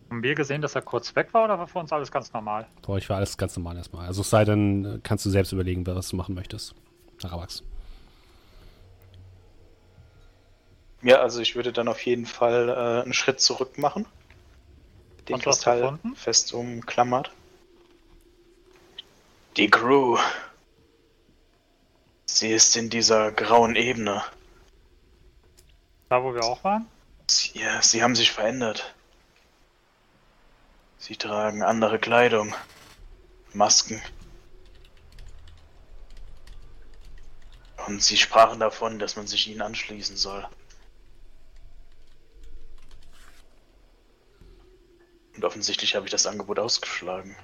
Haben wir gesehen, dass er kurz weg war oder war für uns alles ganz normal? für euch war alles ganz normal erstmal. Also es sei denn, kannst du selbst überlegen, was du machen möchtest. Arabax. Ja, also ich würde dann auf jeden Fall äh, einen Schritt zurück machen. Den Kristall fest umklammert. Die Crew. Sie ist in dieser grauen Ebene. Da, wo wir auch waren? Sie, ja, sie haben sich verändert. Sie tragen andere Kleidung, Masken. Und sie sprachen davon, dass man sich ihnen anschließen soll. Und offensichtlich habe ich das Angebot ausgeschlagen.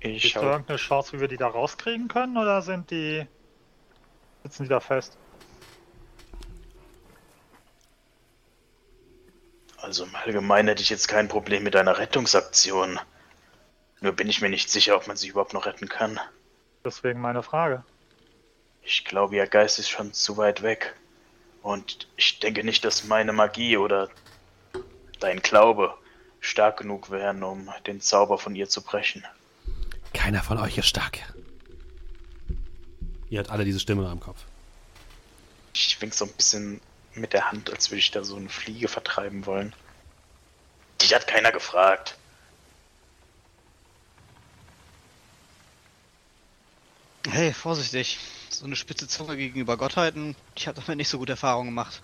Ich Gibt es habe irgendeine Chance, wie wir die da rauskriegen können oder sind die. sitzen die da fest? Also im Allgemeinen hätte ich jetzt kein Problem mit einer Rettungsaktion. Nur bin ich mir nicht sicher, ob man sich überhaupt noch retten kann. Deswegen meine Frage. Ich glaube, ihr Geist ist schon zu weit weg. Und ich denke nicht, dass meine Magie oder dein Glaube stark genug wären, um den Zauber von ihr zu brechen. Keiner von euch ist stark. Ihr habt alle diese Stimme im Kopf. Ich wink so ein bisschen mit der Hand, als würde ich da so eine Fliege vertreiben wollen. Dich hat keiner gefragt. Hey, vorsichtig. So eine spitze Zunge gegenüber Gottheiten, ich habe damit nicht so gute Erfahrungen gemacht.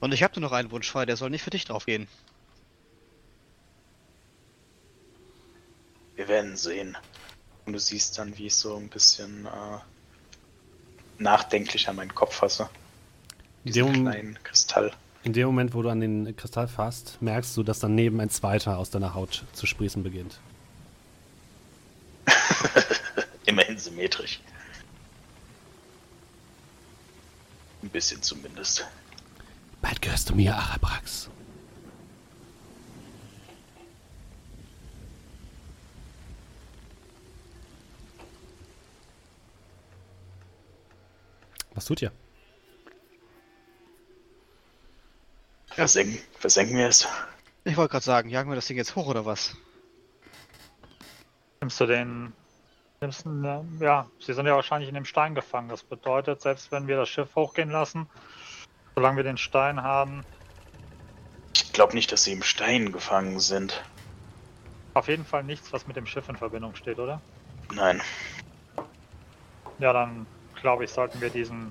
Und ich habe nur noch einen Wunsch frei, der soll nicht für dich draufgehen. Wir werden sehen. Und du siehst dann, wie ich so ein bisschen äh, nachdenklich an meinen Kopf fasse. In Diesen dem, kleinen Kristall. in dem Moment, wo du an den Kristall fasst, merkst du, dass daneben ein zweiter aus deiner Haut zu sprießen beginnt. Immerhin symmetrisch. Ein bisschen zumindest. Bald gehörst du mir, Arabrax. Was tut ihr? Versenken, versenken wir es. Ich wollte gerade sagen, jagen wir das Ding jetzt hoch oder was? Nimmst du den. Nimmst, du- ne, ja, sie sind ja wahrscheinlich in dem Stein gefangen. Das bedeutet, selbst wenn wir das Schiff hochgehen lassen, solange wir den Stein haben, Ich glaube nicht, dass sie im Stein gefangen sind. auf jeden Fall nichts, was mit dem Schiff in Verbindung steht, oder? Nein. Ja, dann glaube ich, sollten wir diesem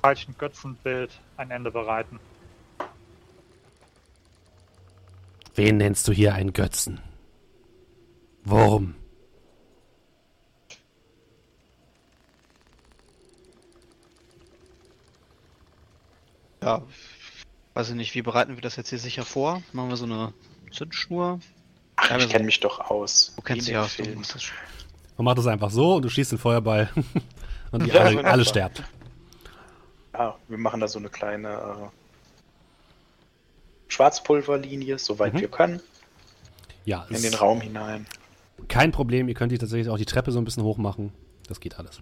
falschen Götzenbild ein Ende bereiten. Wen nennst du hier einen Götzen? Wurm. Ja, weiß ich nicht, wie bereiten wir das jetzt hier sicher vor? Machen wir so eine Zündschnur? Ach, ich kenne mich doch aus. Du kennst ja, du Filmen. musst das schon. Man macht es einfach so und du schießt den Feuerball und die Ja, alle, wunderbar. alle sterbt. Ja, wir machen da so eine kleine äh, Schwarzpulverlinie, soweit Mhm. wir können, Ja, in den Raum hinein. kein Problem. Ihr könnt hier tatsächlich auch die Treppe so ein bisschen hoch machen. Das geht alles.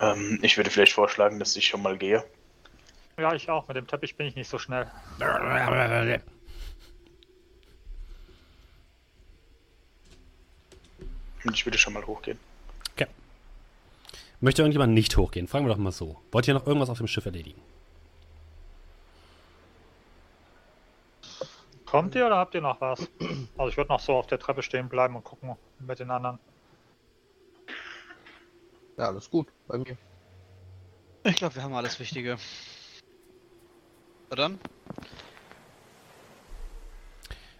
Ähm, ich würde vielleicht vorschlagen, dass ich schon mal gehe. Ja, ich auch. Mit dem Teppich bin ich nicht so schnell. Und ich würde schon mal hochgehen. Okay. Möchte irgendjemand nicht hochgehen? Fragen wir doch mal so. Wollt ihr noch irgendwas auf dem Schiff erledigen? Kommt ihr oder habt ihr noch was? Also ich würde noch so auf der Treppe stehen bleiben und gucken mit den anderen. Ja, alles gut bei mir. Ich glaube, wir haben alles Wichtige. Na dann?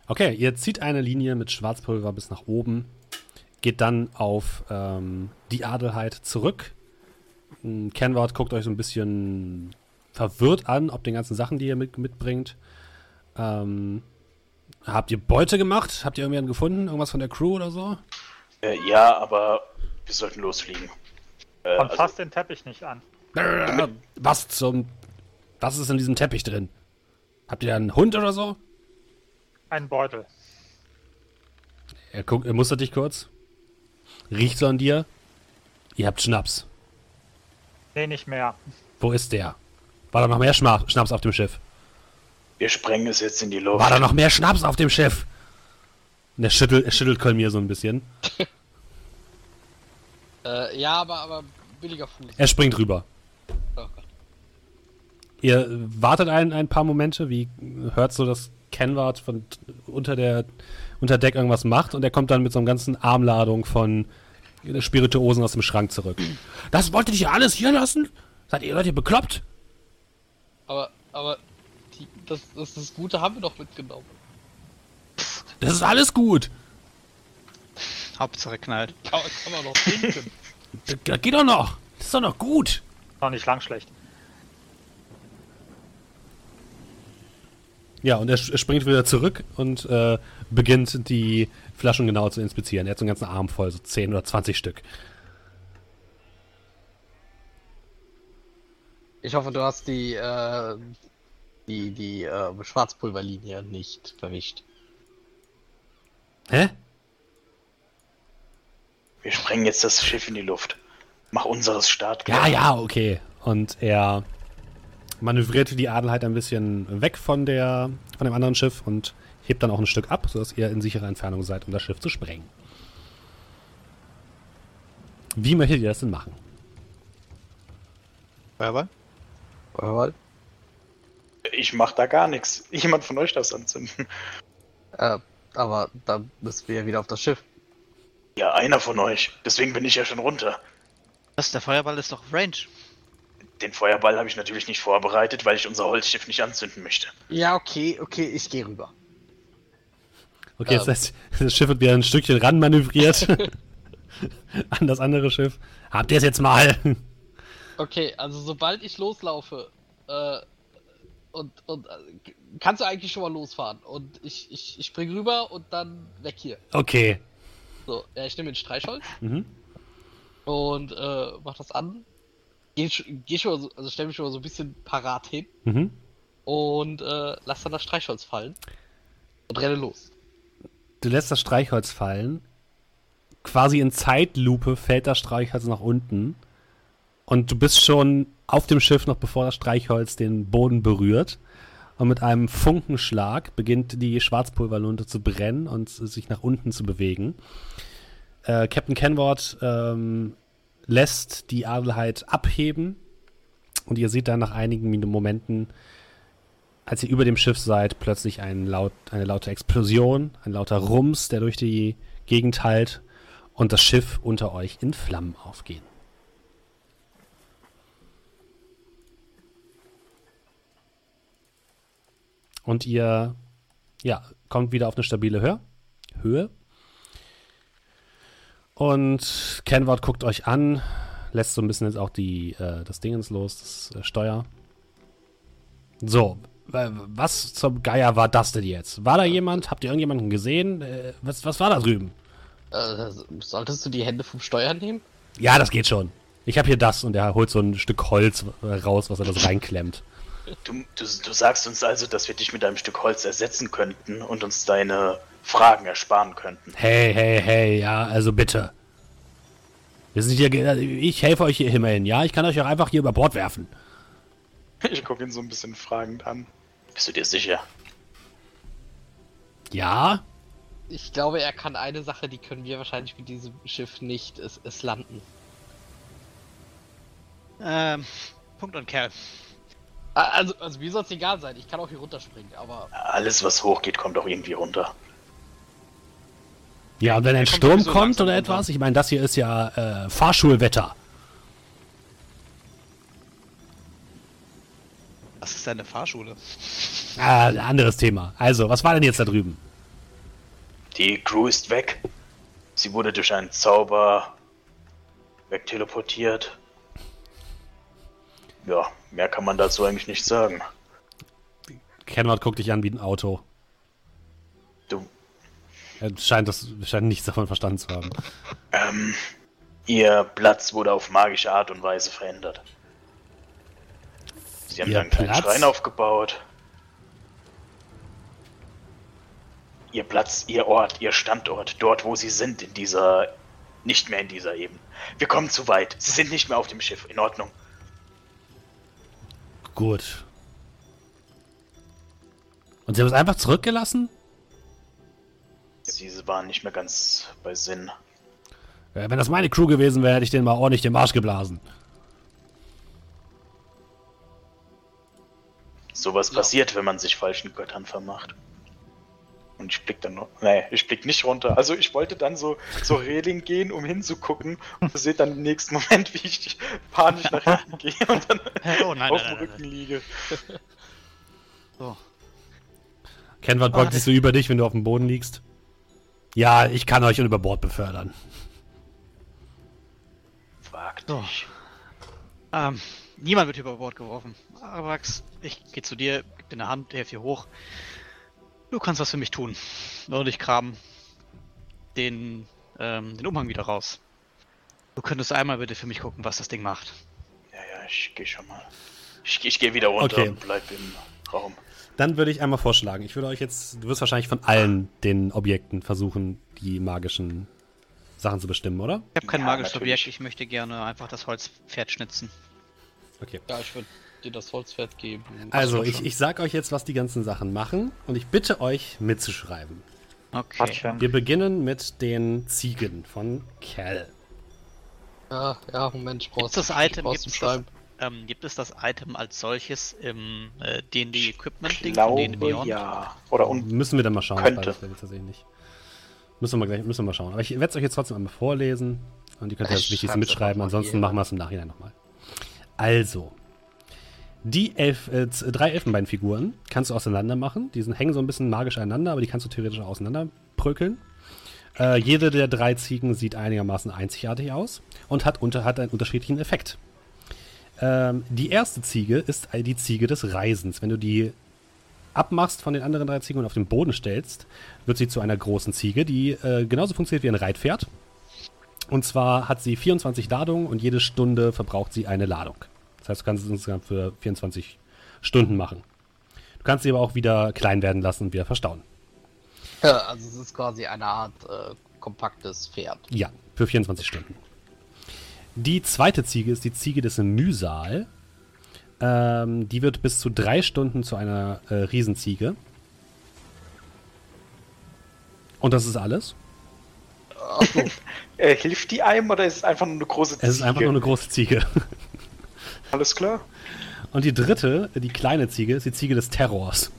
Okay, ihr zieht eine Linie mit Schwarzpulver bis nach oben, geht dann auf ähm, die Adelheid zurück. Kenward guckt euch so ein bisschen verwirrt an, ob den ganzen Sachen, die ihr mit, mitbringt. Ähm, habt ihr Beute gemacht? Habt ihr irgendjemanden gefunden? Irgendwas von der Crew oder so? Äh, ja, aber wir sollten losfliegen. Äh, Und also, fasst den Teppich nicht an. Was zum. Was ist in diesem Teppich drin? Habt ihr einen Hund oder so? Ein Beutel. Er, guckt, er mustert dich kurz. Riecht so an dir. Ihr habt Schnaps. Nee, nicht mehr. Wo ist der? War da noch mehr Schma Schnaps auf dem Schiff? wir sprengen es jetzt in die Luft. War da noch mehr Schnaps auf dem Schiff? Und er schüttelt, er schüttelt Kolmir so ein bisschen. Äh, ja, aber, aber billiger Fuß. Er springt rüber. Oh Gott. Ihr wartet ein, ein paar Momente, wie hört so, dass Kenward von unter der unter Deck irgendwas macht und er kommt dann mit so einer ganzen Armladung von Spirituosen aus dem Schrank zurück. Das wolltet ihr alles hier lassen? Seid ihr Leute bekloppt? Aber, aber, die, das, das, das Gute haben wir doch mitgenommen. Das ist alles gut. Hauptsache knallt. Kann, kann man noch trinken. Das, das geht doch noch. Das ist doch noch gut. Noch nicht lang schlecht. Ja, und er, er springt wieder zurück und äh, beginnt die Flaschen genau zu inspizieren. Er hat so einen ganzen Arm voll, so 10 oder 20 Stück. Ich hoffe, du hast die, äh, die, die, äh, Schwarzpulverlinie nicht verwischt. Hä? Wir sprengen jetzt das Schiff in die Luft. Mach unseres Start. Ja, ja, okay. Und er manövrierte die Adelheid ein bisschen weg von, der, von dem anderen Schiff und hebt dann auch ein Stück ab, sodass ihr in sicherer Entfernung seid, um das Schiff zu sprengen. Wie möchtet ihr das denn machen? Feuerball? Feuerball? Ich mach da gar nichts. Jemand von euch das anzünden. Äh, aber da müssen wir ja wieder auf das Schiff. Ja, einer von euch. Deswegen bin ich ja schon runter. Was? Der Feuerball ist doch auf Range. Den Feuerball habe ich natürlich nicht vorbereitet, weil ich unser Holzschiff nicht anzünden möchte. Ja, okay, okay, ich gehe rüber. Okay, Ähm. das heißt, das Schiff wird wieder ein Stückchen ran manövriert an das andere Schiff. Habt ihr es jetzt mal? Okay, also sobald ich loslaufe, äh, und, und äh, kannst du eigentlich schon mal losfahren. Und ich, ich, ich spring rüber und dann weg hier. Okay. So, ja, ich nehme den Streichholz Mhm. und äh, mach das an. Geh, sch- geh schon mal so, also stell mich schon mal so ein bisschen parat hin Mhm. und äh, lass dann das Streichholz fallen und renne los. Du lässt das Streichholz fallen. Quasi in Zeitlupe fällt das Streichholz nach unten. Und du bist schon auf dem Schiff, noch bevor das Streichholz den Boden berührt. Und mit einem Funkenschlag beginnt die Schwarzpulverlunte zu brennen und sich nach unten zu bewegen. Äh, Captain Kenward ähm, lässt die Adelheid abheben. Und ihr seht dann nach einigen Momenten, als ihr über dem Schiff seid, plötzlich ein laut, eine laute Explosion, ein lauter Rums, der durch die Gegend hallt und das Schiff unter euch in Flammen aufgehen. Und ihr ja, kommt wieder auf eine stabile Höhe. Höhe. Und Kenward guckt euch an, lässt so ein bisschen jetzt auch die, äh, das Dingens los, das äh, Steuer. So, wa- was zum Geier war das denn jetzt? War da jemand? Habt ihr irgendjemanden gesehen? Äh, was, was war da drüben? Äh, solltest du die Hände vom Steuer nehmen? Ja, das geht schon. Ich habe hier das und er holt so ein Stück Holz äh, raus, was er das reinklemmt. Du, du, du sagst uns also, dass wir dich mit einem Stück Holz ersetzen könnten und uns deine Fragen ersparen könnten. Hey, hey, hey, ja, also bitte. Wir sind hier, ge- ich helfe euch hier immerhin, ja? Ich kann euch auch einfach hier über Bord werfen. Ich gucke ihn so ein bisschen fragend an. Bist du dir sicher? Ja? Ich glaube, er kann eine Sache, die können wir wahrscheinlich mit diesem Schiff nicht, es, es landen. Ähm, Punkt und Kerl. Also, also mir soll es egal sein. Ich kann auch hier runterspringen, aber Alles, was hochgeht, kommt auch irgendwie runter. Ja, und wenn ein kommt Sturm kommt langsam oder runter. etwas, ich meine, das hier ist ja äh, Fahrschulwetter. Das ist eine Fahrschule. Ah, ein anderes Thema. Also, was war denn jetzt da drüben? Die Crew ist weg. Sie wurde durch einen Zauber wegteleportiert. Ja, mehr kann man dazu eigentlich nicht sagen. Kenward guckt dich an wie ein Auto. Er scheint, das, scheint nichts davon verstanden zu haben. ähm, ihr Platz wurde auf magische Art und Weise verändert. Sie haben Ihr da einen kleinen Platz? Schrein aufgebaut. Ihr Platz, ihr Ort, ihr Standort, dort wo sie sind, in dieser, nicht mehr in dieser Ebene. Wir kommen zu weit. Sie sind nicht mehr auf dem Schiff. In Ordnung. Gut. Und sie haben es einfach zurückgelassen? Sie waren nicht mehr ganz bei Sinn. Ja, wenn das meine Crew gewesen wäre, hätte ich denen mal ordentlich den Marsch geblasen. Sowas passiert, wenn man sich falschen Göttern vermacht. Und ich blick dann noch. Nee, ich blick nicht runter. Also ich wollte dann so zur Reling gehen, um hinzugucken. Und seht dann im nächsten Moment, wie ich panisch nach hinten gehe und dann Oh nein, auf nein, dem nein, Rücken liege. So. Kenward beugt sich so über dich, wenn du auf dem Boden liegst. Ja, ich kann euch über Bord befördern. Wagt So. dich. Ähm, niemand wird über Bord geworfen. Arax, ich gehe zu dir, gib dir eine Hand, helf hier hoch. Du kannst was für mich tun. Und ich kram den, ähm, den Umhang wieder raus. Du könntest einmal bitte für mich gucken, was das Ding macht. Ja, ja, ich gehe schon mal. Ich, ich gehe wieder runter Okay. und bleib im Raum. Dann würde ich einmal vorschlagen, ich würde euch jetzt, du wirst wahrscheinlich von allen den Objekten versuchen, die magischen Sachen zu bestimmen, oder? Ich habe kein Ja, magisches natürlich. Objekt, ich möchte gerne einfach das Holzpferd schnitzen. Okay. ja, ich würde dir das Holzpferd geben. Also, ich, ich sag euch jetzt, was die ganzen Sachen machen und ich bitte euch mitzuschreiben. Okay. Wir beginnen mit den Ziegen von Cal. Ja, ja, Moment, ich brauch Gibt es das ich Item, brauch's gibt zum es das, Schreiben. Ähm, gibt es das Item als solches im äh, D&D Equipment Ding Glaube D&D Beyond? ja. Oder und Müssen wir dann mal schauen. Könnte. Das tatsächlich nicht. Müssen wir, gleich, müssen wir mal schauen. Aber ich werde es euch jetzt trotzdem einmal vorlesen und ihr könnt ja das Ich Wichtigste mitschreiben. Ansonsten machen wir es im Nachhinein nochmal. Also, die elf, äh, drei Elfenbeinfiguren kannst du auseinander machen. Die sind, hängen so ein bisschen magisch aneinander, aber die kannst du theoretisch auch auseinander brökeln. Äh, jede der drei Ziegen sieht einigermaßen einzigartig aus und hat, unter, hat einen unterschiedlichen Effekt. Ähm, die erste Ziege ist die Ziege des Reisens. Wenn du die abmachst von den anderen drei Ziegen und auf den Boden stellst, wird sie zu einer großen Ziege, die äh, genauso funktioniert wie ein Reitpferd. Und zwar hat sie 24 Ladungen und jede Stunde verbraucht sie eine Ladung. Das heißt, du kannst es insgesamt für 24 Stunden machen. Du kannst sie aber auch wieder klein werden lassen und wieder verstauen. Ja, also es ist quasi eine Art äh, kompaktes Pferd. Ja, für 24 Stunden. Die zweite Ziege ist die Ziege des Mühsal. Ähm, die wird bis zu drei Stunden zu einer äh, Riesenziege. Und das ist alles. Achso, äh, hilft die einem oder ist es einfach nur eine große Es ist einfach nur eine große Ziege. Alles klar. Und die dritte, die kleine Ziege, ist die Ziege des Terrors.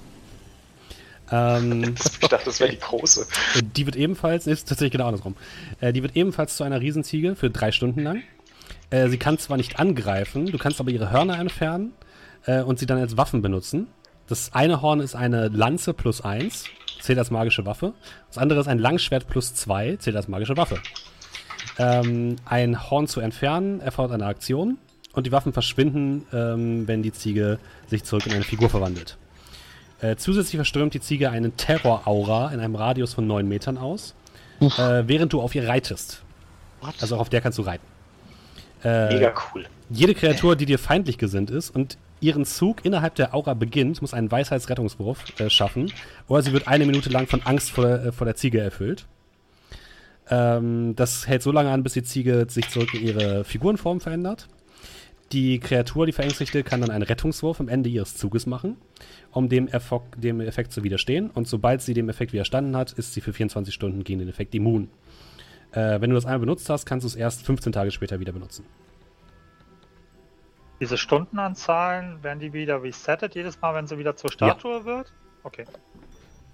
Ähm, Ich dachte, das wäre die große. die wird ebenfalls, ist tatsächlich genau andersrum, äh, die wird ebenfalls zu einer Riesenziege für drei Stunden lang. Äh, sie kann zwar nicht angreifen, du kannst aber ihre Hörner entfernen äh, und sie dann als Waffen benutzen. Das eine Horn ist eine Lanze plus eins, zählt als magische Waffe. Das andere ist ein Langschwert plus zwei, zählt als magische Waffe. Ähm, ein Horn zu entfernen erfordert eine Aktion und die Waffen verschwinden, ähm, wenn die Ziege sich zurück in eine Figur verwandelt. Äh, zusätzlich verströmt die Ziege einen Terror-Aura in einem Radius von 9 Metern aus, äh, während du auf ihr reitest. Also auch auf der kannst du reiten. Äh, Mega cool. jede Kreatur, die dir feindlich gesinnt ist und ihren Zug innerhalb der Aura beginnt, muss einen Weisheitsrettungswurf äh, schaffen. Oder sie wird eine Minute lang von Angst vor der, äh, vor der Ziege erfüllt. Ähm, das hält so lange an, bis die Ziege sich zurück in ihre Figurenform verändert. Die Kreatur, die Verängstigte, kann dann einen Rettungswurf am Ende ihres Zuges machen, um dem, dem Effekt zu widerstehen. Und sobald sie dem Effekt widerstanden hat, ist sie für 24 Stunden gegen den Effekt immun. Äh, wenn du das einmal benutzt hast, kannst du es erst 15 Tage später wieder benutzen. Diese Stundenanzahlen, werden die wieder resettet jedes Mal, wenn sie wieder zur Statue wird? Okay.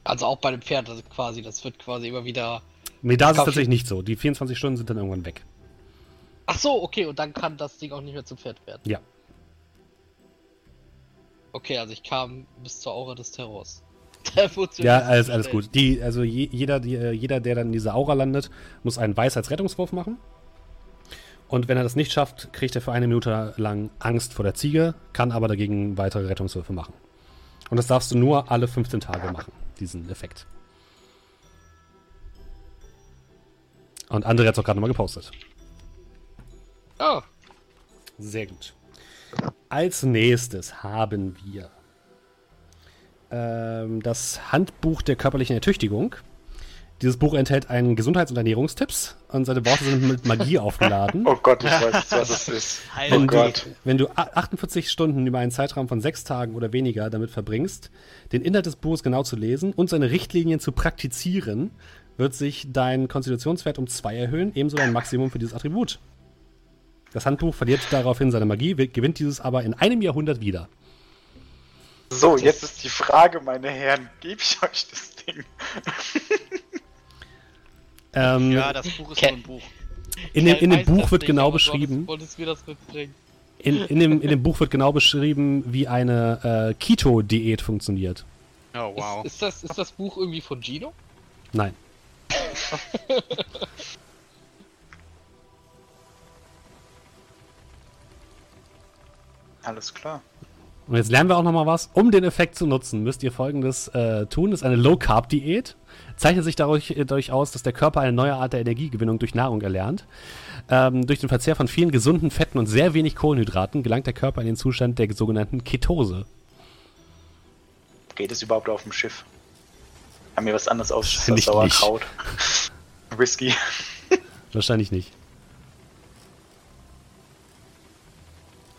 Also auch bei dem Pferd also quasi, das wird quasi immer wieder. Nee, da ist es tatsächlich nicht so. Die 24 Stunden sind dann irgendwann weg. Ach so, okay, und dann kann das Ding auch nicht mehr zum Pferd werden. Ja. Okay, also ich kam bis zur Aura des Terrors. Da Ja, alles, alles gut. Die, also je, jeder, die, äh, jeder, der dann in dieser Aura landet, muss einen Weisheitsrettungswurf machen. Und wenn er das nicht schafft, kriegt er für eine Minute lang Angst vor der Ziege, kann aber dagegen weitere Rettungswürfe machen. Und das darfst du nur alle 15 Tage machen, diesen Effekt. Und André hat es auch gerade nochmal gepostet. Oh, Sehr gut. Als nächstes haben wir das Handbuch der körperlichen Ertüchtigung. Dieses Buch enthält einen Gesundheits- und Ernährungstipps und seine Worte sind mit Magie aufgeladen. Oh Gott, ich weiß jetzt, was es ist. Heil- Wenn, Oh du, Gott. wenn du a- 48 Stunden über einen Zeitraum von sechs Tagen oder weniger damit verbringst, den Inhalt des Buches genau zu lesen und seine Richtlinien zu praktizieren, wird sich dein Konstitutionswert um zwei erhöhen, ebenso dein Maximum für dieses Attribut. Das Handbuch verliert daraufhin seine Magie, wi- gewinnt dieses aber in einem Jahrhundert wieder. So, jetzt ist die Frage, meine Herren, gebe ich euch das Ding? Ähm, Ja, das Buch ist nur ein Buch. in dem, in dem Buch wird genau beschrieben, Wolltest, wolltest in, in, dem, in dem Buch wird genau beschrieben, wie eine äh, Keto-Diät funktioniert. Oh, wow. Ist, ist, das, ist das Buch irgendwie von Gino? Nein. Alles klar. Und jetzt lernen wir auch noch mal was. Um den Effekt zu nutzen, müsst ihr folgendes äh, tun. Das ist eine Low-Carb-Diät. Zeichnet sich dadurch, äh, dadurch aus, dass der Körper eine neue Art der Energiegewinnung durch Nahrung erlernt. Ähm, durch den Verzehr von vielen gesunden Fetten und sehr wenig Kohlenhydraten gelangt der Körper in den Zustand der sogenannten Ketose. Geht es überhaupt auf dem Schiff? Haben wir was anderes aus Sauerkraut? Whisky. Wahrscheinlich nicht.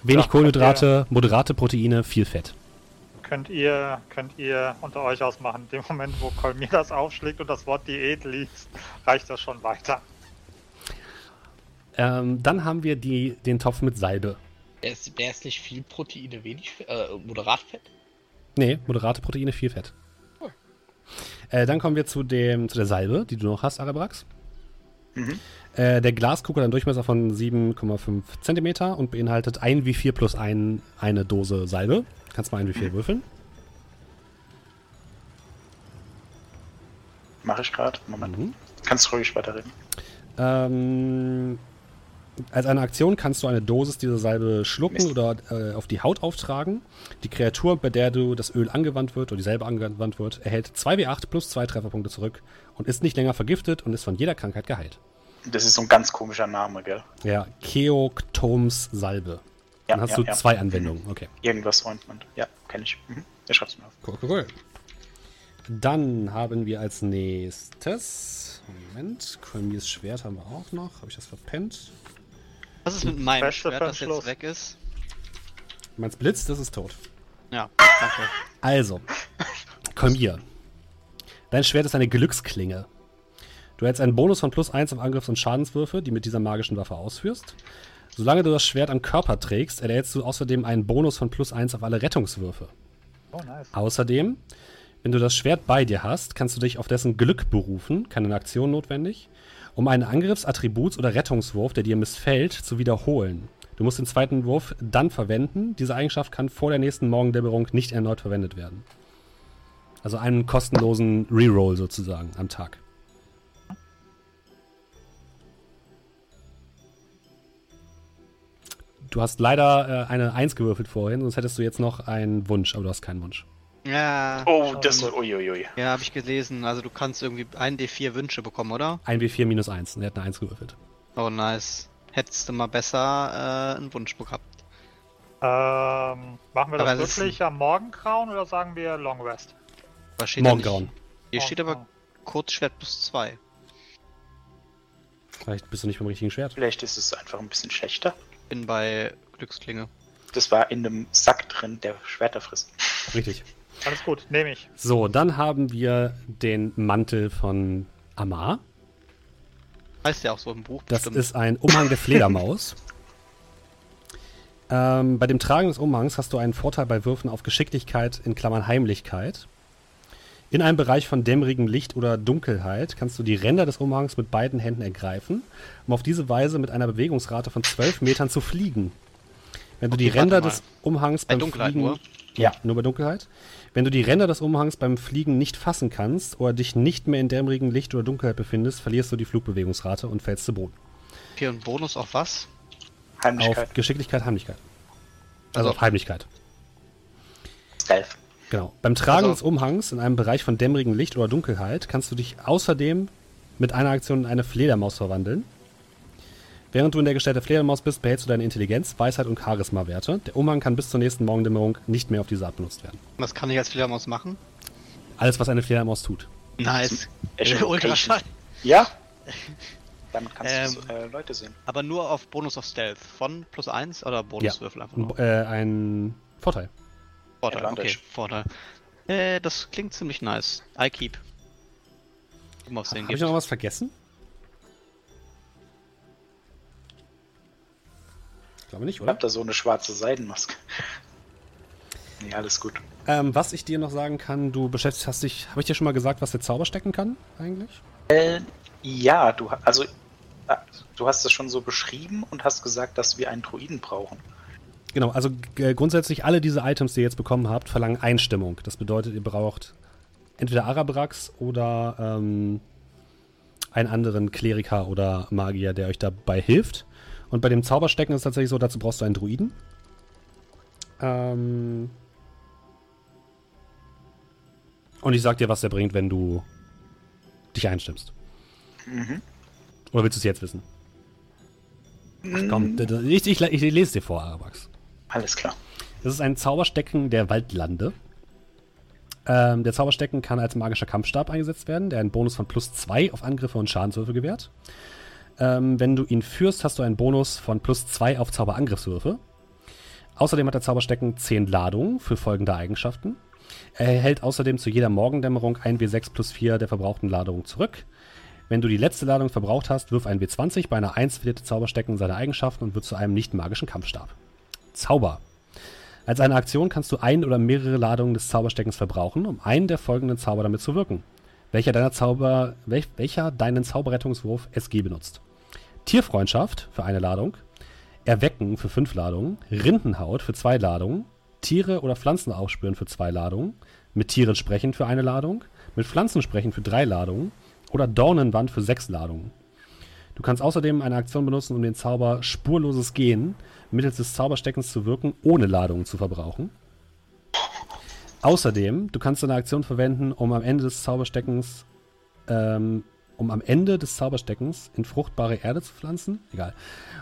Wenig Ja, Kohlenhydrate, moderate Proteine, viel Fett. Könnt ihr, könnt ihr unter euch ausmachen. In dem Moment, wo Kolmir das aufschlägt und das Wort Diät liest, reicht das schon weiter. Ähm, dann haben wir die, den Topf mit Salbe. Der ist, der ist nicht viel Proteine, wenig Fett, äh, moderat Fett. Nee, moderate Proteine, viel Fett. Cool. Äh, dann kommen wir zu, dem, zu der Salbe, die du noch hast, Arabrax. Mhm. Äh, der Glaskugel hat einen Durchmesser von 7,5 cm und beinhaltet 1 W4 plus ein, eine Dose Salbe. Kannst mal ein W4 würfeln. Mache ich gerade. Moment. Mhm. Kannst ruhig weiterreden. Ähm, als eine Aktion kannst du eine Dosis dieser Salbe schlucken Mist. oder äh, auf die Haut auftragen. Die Kreatur, bei der du das Öl angewandt wird oder dieselbe angewandt wird, erhält 2W8 plus 2 Trefferpunkte zurück und ist nicht länger vergiftet und ist von jeder Krankheit geheilt. Das ist so ein ganz komischer Name, gell? Ja, Keoktoms Salbe. Ja, Dann hast ja, du ja. zwei Anwendungen. Okay. Irgendwas Ointment. Ja, kenne ich. Mhm. Ich schreib's mir auf. Cool, cool, cool. Dann haben wir als nächstes. Moment, Kolmiers Schwert haben wir auch noch. Habe ich das verpennt? Was ist mit meinem Beste Schwert, das jetzt weg ist? Meinst Blitz, das ist tot. Ja, danke. Also, Kolmier. Dein Schwert ist eine Glücksklinge. Du erhältst einen Bonus von plus 1 auf Angriffs- und Schadenswürfe, die mit dieser magischen Waffe ausführst. Solange du das Schwert am Körper trägst, erhältst du außerdem einen Bonus von plus 1 auf alle Rettungswürfe. Oh, nice. Außerdem, wenn du das Schwert bei dir hast, kannst du dich auf dessen Glück berufen, keine Aktion notwendig, um einen Angriffs-, Attributs- oder Rettungswurf, der dir missfällt, zu wiederholen. Du musst den zweiten Wurf dann verwenden. Diese Eigenschaft kann vor der nächsten Morgendämmerung nicht erneut verwendet werden. Also einen kostenlosen Reroll sozusagen am Tag. Du hast leider äh, eine 1 gewürfelt vorhin, sonst hättest du jetzt noch einen Wunsch, aber du hast keinen Wunsch. Ja, Oh, das wird. Uiuiui. ja, habe ich gelesen. Also du kannst irgendwie ein D4 Wünsche bekommen, oder? Ein W4 minus 1. Und er hat eine 1 gewürfelt. Oh, nice. Hättest du mal besser äh, einen Wunsch gehabt. Ähm, machen wir das Aber das ist- wirklich am Morgengrauen oder sagen wir Long Rest? Morgengrauen. Hier steht aber. Kurzschwert plus 2. Vielleicht bist du nicht beim richtigen Schwert. Vielleicht ist es einfach ein bisschen schlechter. Bin bei Glücksklinge. Das war in einem Sack drin, der Schwerter frisst. Richtig. Alles gut, nehme ich. So, dann haben wir den Mantel von Amar. Heißt ja auch so im Buch. Das bestimmt. ist ein Umhang der Fledermaus. Ähm, bei dem Tragen des Umhangs hast du einen Vorteil bei Würfen auf Geschicklichkeit in Klammern Heimlichkeit. In einem Bereich von dämmerigem Licht oder Dunkelheit kannst du die Ränder des Umhangs mit beiden Händen ergreifen, um auf diese Weise mit einer Bewegungsrate von 12 Metern zu fliegen. Wenn du die Okay, warte Ränder des Umhangs Bei beim Dunkelheit Fliegen nur? Ja, nur bei Dunkelheit. Wenn du die Ränder des Umhangs beim Fliegen nicht fassen kannst oder dich nicht mehr in dämmerigem Licht oder Dunkelheit befindest, verlierst du die Flugbewegungsrate und fällst zu Boden. Okay, und Bonus auf was? Heimlichkeit. Auf Geschicklichkeit, Heimlichkeit. Also Also- auf Heimlichkeit. Stealth. Genau. Beim Tragen Also- des Umhangs in einem Bereich von dämmerigem Licht oder Dunkelheit kannst du dich außerdem mit einer Aktion in eine Fledermaus verwandeln. Während du in der Gestalt der Fledermaus bist, behältst du deine Intelligenz, Weisheit und Charisma-Werte. Der Umhang kann bis zur nächsten Morgendämmerung nicht mehr auf diese Art benutzt werden. Was kann ich als Fledermaus machen? Alles, was eine Fledermaus tut. Nice. Ultraschall. Ja. Damit kannst Ähm, du äh, Leute sehen. Aber nur auf Bonus of Stealth. Von plus 1 oder Bonuswürfel einfach Ein, nur? äh, ein Vorteil. Vorteil, okay, Advantage. Vorteil. Äh, das klingt ziemlich nice. I keep. Ob's den Habe gibt. ich noch was vergessen? Ich glaube nicht, Ich oder? hab da so eine schwarze Seidenmaske. Nee, alles gut. Ähm, was ich dir noch sagen kann, du beschäftigst hast dich, habe ich dir schon mal gesagt, was der Zauber stecken kann, eigentlich? Äh, ja, du ha- also äh, du hast es schon so beschrieben und hast gesagt, dass wir einen Druiden brauchen. Genau, also g- grundsätzlich alle diese Items, die ihr jetzt bekommen habt, verlangen Einstimmung. Das bedeutet, ihr braucht entweder Arabrax oder ähm, einen anderen Kleriker oder Magier, der euch dabei hilft. Und bei dem Zauberstecken ist es tatsächlich so, dazu brauchst du einen Druiden. Ähm und ich sag dir, was der bringt, wenn du dich einstimmst. Mhm. Oder willst du es jetzt wissen? Ach komm, d- ich, ich, ich lese es dir vor, Arabrax. Alles klar. Das ist ein Zauberstecken der Waldlande. Ähm, der Zauberstecken kann als magischer Kampfstab eingesetzt werden, der einen Bonus von plus 2 auf Angriffe und Schadenswürfe gewährt. Ähm, wenn du ihn führst, hast du einen Bonus von plus 2 auf Zauberangriffswürfe. Außerdem hat der Zauberstecken 10 Ladungen für folgende Eigenschaften. Er erhält außerdem zu jeder Morgendämmerung ein W6 plus 4 der verbrauchten Ladung zurück. Wenn du die letzte Ladung verbraucht hast, wirf ein W20. Bei einer 1 verliert der Zauberstecken seine Eigenschaften und wird zu einem nicht magischen Kampfstab. Zauber. Als eine Aktion kannst du ein oder mehrere Ladungen des Zaubersteckens verbrauchen, um einen der folgenden Zauber damit zu wirken. Welcher deiner Zauber, welch, welcher deinen Zauberrettungswurf SG benutzt. Tierfreundschaft für eine Ladung, Erwecken für fünf Ladungen, Rindenhaut für zwei Ladungen, Tiere oder Pflanzen aufspüren für zwei Ladungen, mit Tieren sprechen für eine Ladung, mit Pflanzen sprechen für drei Ladungen oder Dornenwand für sechs Ladungen. Du kannst außerdem eine Aktion benutzen, um den Zauber spurloses Gehen mittels des Zaubersteckens zu wirken, ohne Ladungen zu verbrauchen. Außerdem, du kannst eine Aktion verwenden, um am Ende des Zaubersteckens, ähm, um am Ende des Zaubersteckens in fruchtbare Erde zu pflanzen, egal,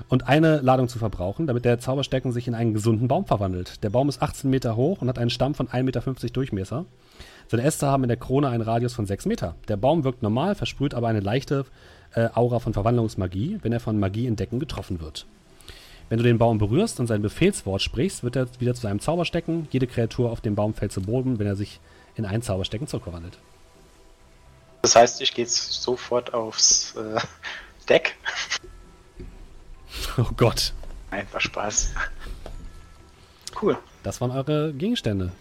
und eine Ladung zu verbrauchen, damit der Zauberstecken sich in einen gesunden Baum verwandelt. Der Baum ist 18 Meter hoch und hat einen Stamm von 1,50 Meter Durchmesser. Seine Äste haben in der Krone einen Radius von 6 Meter. Der Baum wirkt normal, versprüht aber eine leichte äh, Aura von Verwandlungsmagie, wenn er von Magie in Decken getroffen wird. Wenn du den Baum berührst und sein Befehlswort sprichst, wird er wieder zu einem Zauberstecken. Jede Kreatur auf dem Baum fällt zu Boden, wenn er sich in ein Zauberstecken zurückverwandelt. Das heißt, ich gehe jetzt sofort aufs äh, Deck. Oh Gott. War Spaß. Cool. Das waren eure Gegenstände,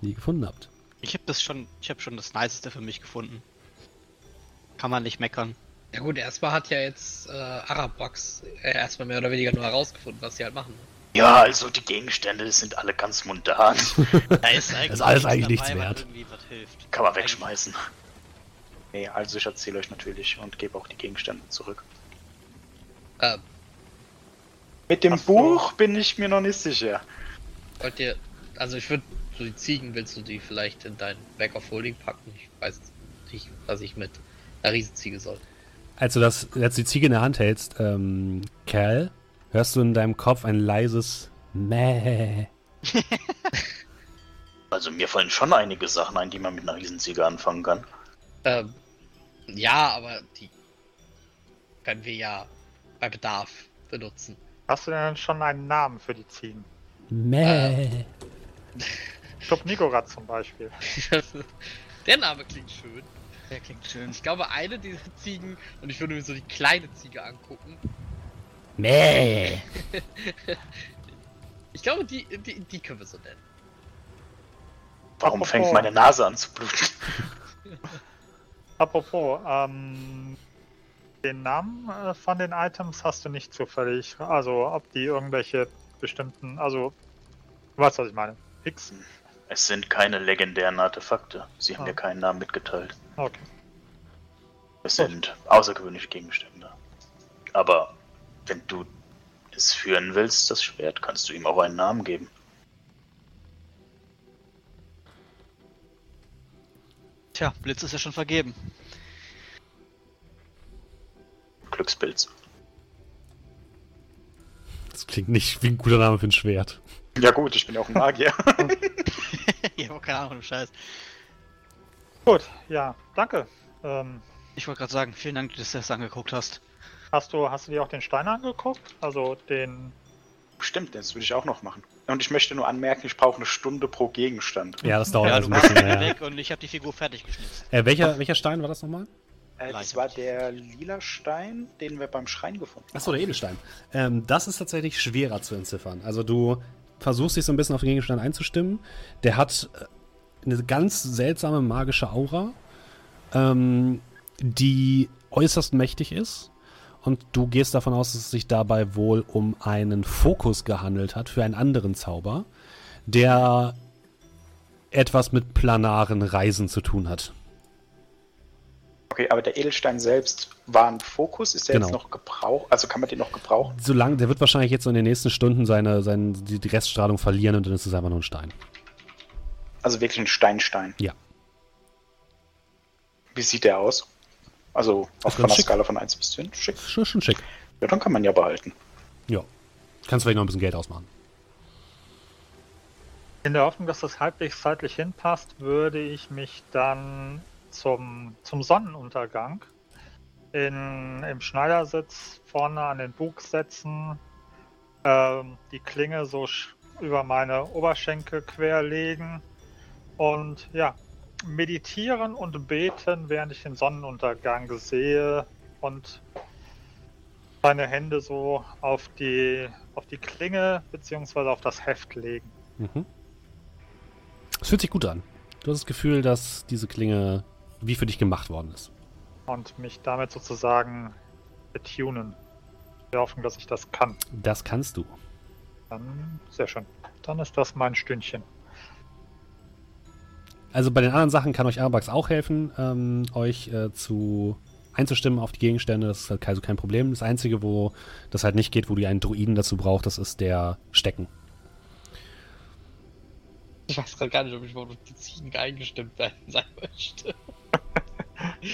die ihr gefunden habt. Ich habe das schon, ich habe schon das Niceste für mich gefunden. Kann man nicht meckern. Ja gut, erstmal hat ja jetzt äh, Arabrax äh, erstmal mehr oder weniger nur herausgefunden, was sie halt machen. Ja, also die Gegenstände sind alle ganz mundan. Da ist, eigentlich ist alles eigentlich nichts wert. was irgendwie was hilft. Kann man wegschmeißen. Nee, also ich erzähle euch natürlich und gebe auch die Gegenstände zurück. Äh, Mit dem. Buch bin ich mir noch nicht sicher. wollt ihr, also ich würde so die Ziegen, willst du die vielleicht in dein Bag of Holding packen? Ich weiß nicht, was ich mit einer Riesenziege soll. Als du das, als du die Ziege in der Hand hältst, ähm, Kerl, hörst du in deinem Kopf ein leises Mäh. Also mir fallen schon einige Sachen ein, die man mit einer Riesenziege anfangen kann. Ähm, ja, aber die können wir ja bei Bedarf benutzen. Hast du denn schon einen Namen für die Ziegen? Mäh. Club Nigorat zum Beispiel. Der Name klingt schön. Der klingt schön. Ich glaube, eine dieser Ziegen, und ich würde mir so die kleine Ziege angucken, Mäh. Ich glaube, die, die, die können wir so nennen. Warum Apropos- fängt meine Nase an zu bluten? Apropos, ähm, den Namen äh, von den Items hast du nicht zufällig. Also, ob die irgendwelche bestimmten, also, du weißt, was ich meine. X? Es sind keine legendären Artefakte. Sie haben Ah. mir keinen Namen mitgeteilt. Okay. Es sind außergewöhnliche Gegenstände. Aber wenn du es führen willst, das Schwert, kannst du ihm auch einen Namen geben. Tja, Blitz ist ja schon vergeben. Glückspilz. Das klingt nicht wie ein guter Name für ein Schwert. Ja gut, ich bin auch ein Magier. ich habe keine Ahnung, Scheiß. Gut, ja, danke. Ähm, Ich wollte gerade sagen, vielen Dank, dass du das angeguckt hast. hast, du, hast du dir auch den Stein angeguckt? Also den. Stimmt, das würde ich auch noch machen. Und ich möchte nur anmerken, ich brauche eine Stunde pro Gegenstand. Ja, das dauert Ja, also ein bisschen. Ja. weg und ich habe die Figur fertig geschnitzt. Äh, welcher, welcher Stein war das nochmal? Äh, das war der lila Stein, den wir beim Schrein gefunden haben. Achso, der Edelstein. Ähm, das ist tatsächlich schwerer zu entziffern. Also du versuchst dich so ein bisschen auf den Gegenstand einzustimmen. Der hat äh, eine ganz seltsame magische Aura, ähm, die äußerst mächtig ist. Und du gehst davon aus, dass es sich dabei wohl um einen Fokus gehandelt hat für einen anderen Zauber, der etwas mit planaren Reisen zu tun hat. Okay, aber der Edelstein selbst war ein Fokus. Ist der Genau. jetzt noch gebraucht? Also kann man den noch gebrauchen? Solange, der wird wahrscheinlich jetzt so in den nächsten Stunden seine, seine, die, die Reststrahlung verlieren und dann ist es einfach nur ein Stein. Also wirklich ein Steinstein. Ja. Wie sieht der aus? Also auf einer schick. Skala von 1 bis 10? Schick. Schon, schon schick. Ja, dann kann man ja behalten. Ja. Kannst vielleicht noch ein bisschen Geld ausmachen. In der Hoffnung, dass das halbwegs zeitlich hinpasst, würde ich mich dann zum, zum Sonnenuntergang in, im Schneidersitz vorne an den Bug setzen, ähm, die Klinge so über meine Oberschenkel querlegen und ja, meditieren und beten, während ich den Sonnenuntergang sehe und meine Hände so auf die, auf die Klinge beziehungsweise auf das Heft legen. Mhm. Es fühlt sich gut an. Du hast das Gefühl, dass diese Klinge wie für dich gemacht worden ist. und mich damit sozusagen betunen. Der Hoffnung, dass ich das kann. Das kannst du. Dann sehr schön. Dann ist das mein Stündchen. Also bei den anderen Sachen kann euch Arabax auch helfen, ähm, euch äh, zu einzustimmen auf die Gegenstände. Das ist halt also kein Problem. Das Einzige, wo das halt nicht geht, wo du einen Druiden dazu braucht, das ist der Stecken. Ich weiß gerade gar nicht, ob ich auf die Ziegen eingestimmt sein sein möchte.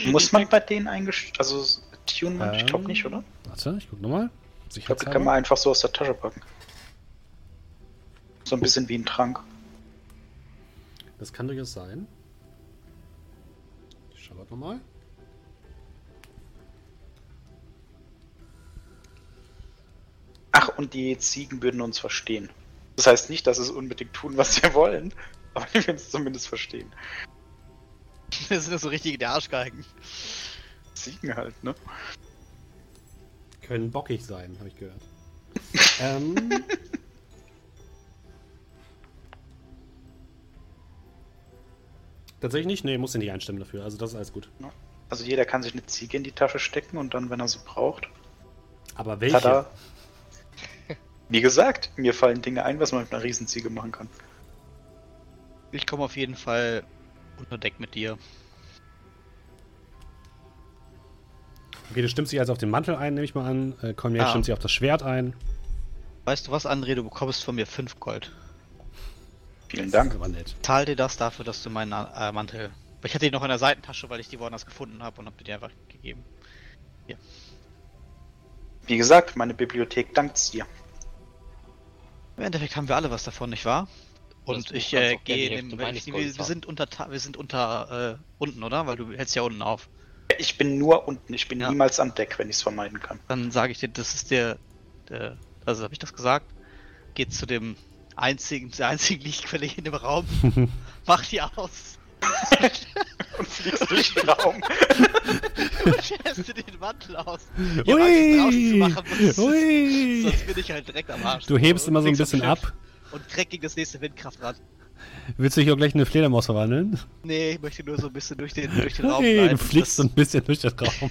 Muss man bei denen eingestellt? Also tun man? ich glaube Ähm, nicht, oder? Warte, ich guck nochmal. Ich glaube, die kann man einfach so aus der Tasche packen. So ein bisschen wie ein Trank. Das kann durchaus sein. Ich schau grad nochmal. Ach, und die Ziegen würden uns verstehen. Das heißt nicht, dass sie unbedingt tun, was wir wollen, aber die würden es zumindest verstehen. Das sind ja so richtige der Arschgeigen. Ziegen halt, ne? Können bockig sein, habe ich gehört. ähm, Tatsächlich nicht? Nee, muss ich nicht einstimmen dafür. Also das ist alles gut. Also jeder kann sich eine Ziege in die Tasche stecken und dann, wenn er sie braucht, Aber welche? tada. Wie gesagt, mir fallen Dinge ein, was man mit einer Riesenziege machen kann. Ich komme auf jeden Fall unter Deck mit dir. Okay, du stimmst dich also auf den Mantel ein, nehme ich mal an. Äh, Cormier Ah. stimmt sich auf das Schwert ein. Weißt du was, André? Du bekommst von mir 5 Gold. Vielen Dank. Zahl dir das dafür, dass du meinen äh, Mantel. Ich hatte ihn noch in der Seitentasche, weil ich die woanders gefunden habe und habe dir die einfach gegeben. Wie gesagt, meine Bibliothek dankt's dir. Im Endeffekt haben wir alle was davon, nicht wahr? Und Das ich äh, gehe in meines wir, sind unter wir sind unter äh, unten, oder? Weil du hältst ja unten auf. Ich bin nur unten, ich bin Ja. niemals am Deck, wenn ich es vermeiden kann. Dann sage ich dir, das ist der, der also habe ich das gesagt? Geht zu dem einzigen, der einzigen Lichtquelle in dem Raum. Mach die aus. und fliegst durch den Raum. Du scherst dir den Mantel aus. Zu machen, sonst- Ui! Sonst bin ich halt direkt am Arsch. Du hebst Und immer so ein bisschen ab. Und direkt gegen das nächste Windkraftrad. Willst du dich auch gleich in eine Fledermaus verwandeln? Nee, ich möchte nur so ein bisschen durch den, durch den Raum Hey, gleiten. du fliegst so ein bisschen durch den Raum.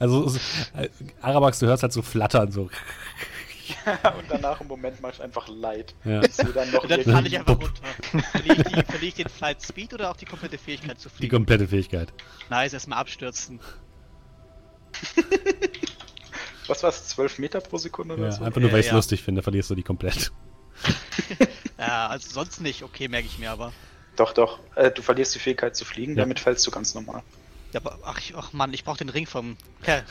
Also, es- äh, Arabax, du hörst halt so flattern, so. und danach im Moment mache ich einfach leid. Ja. Ich dann noch Und dann falle ich einfach runter. Verliere ich, die, verliere ich den Flight Speed oder auch die komplette Fähigkeit zu Die fliegen? komplette Fähigkeit. Nice, erstmal abstürzen. was war es, 12 Meter pro Sekunde oder Ja, so? einfach nur, weil ich es Ja, ja. lustig finde, verlierst du die komplett. Ja, also sonst nicht. Okay, merke ich mir aber. Doch, doch. Äh, du verlierst die Fähigkeit zu fliegen, Ja. damit fällst du ganz normal. Ja, aber, ach, ich, ach Mann, ich brauche den Ring vom Kerl.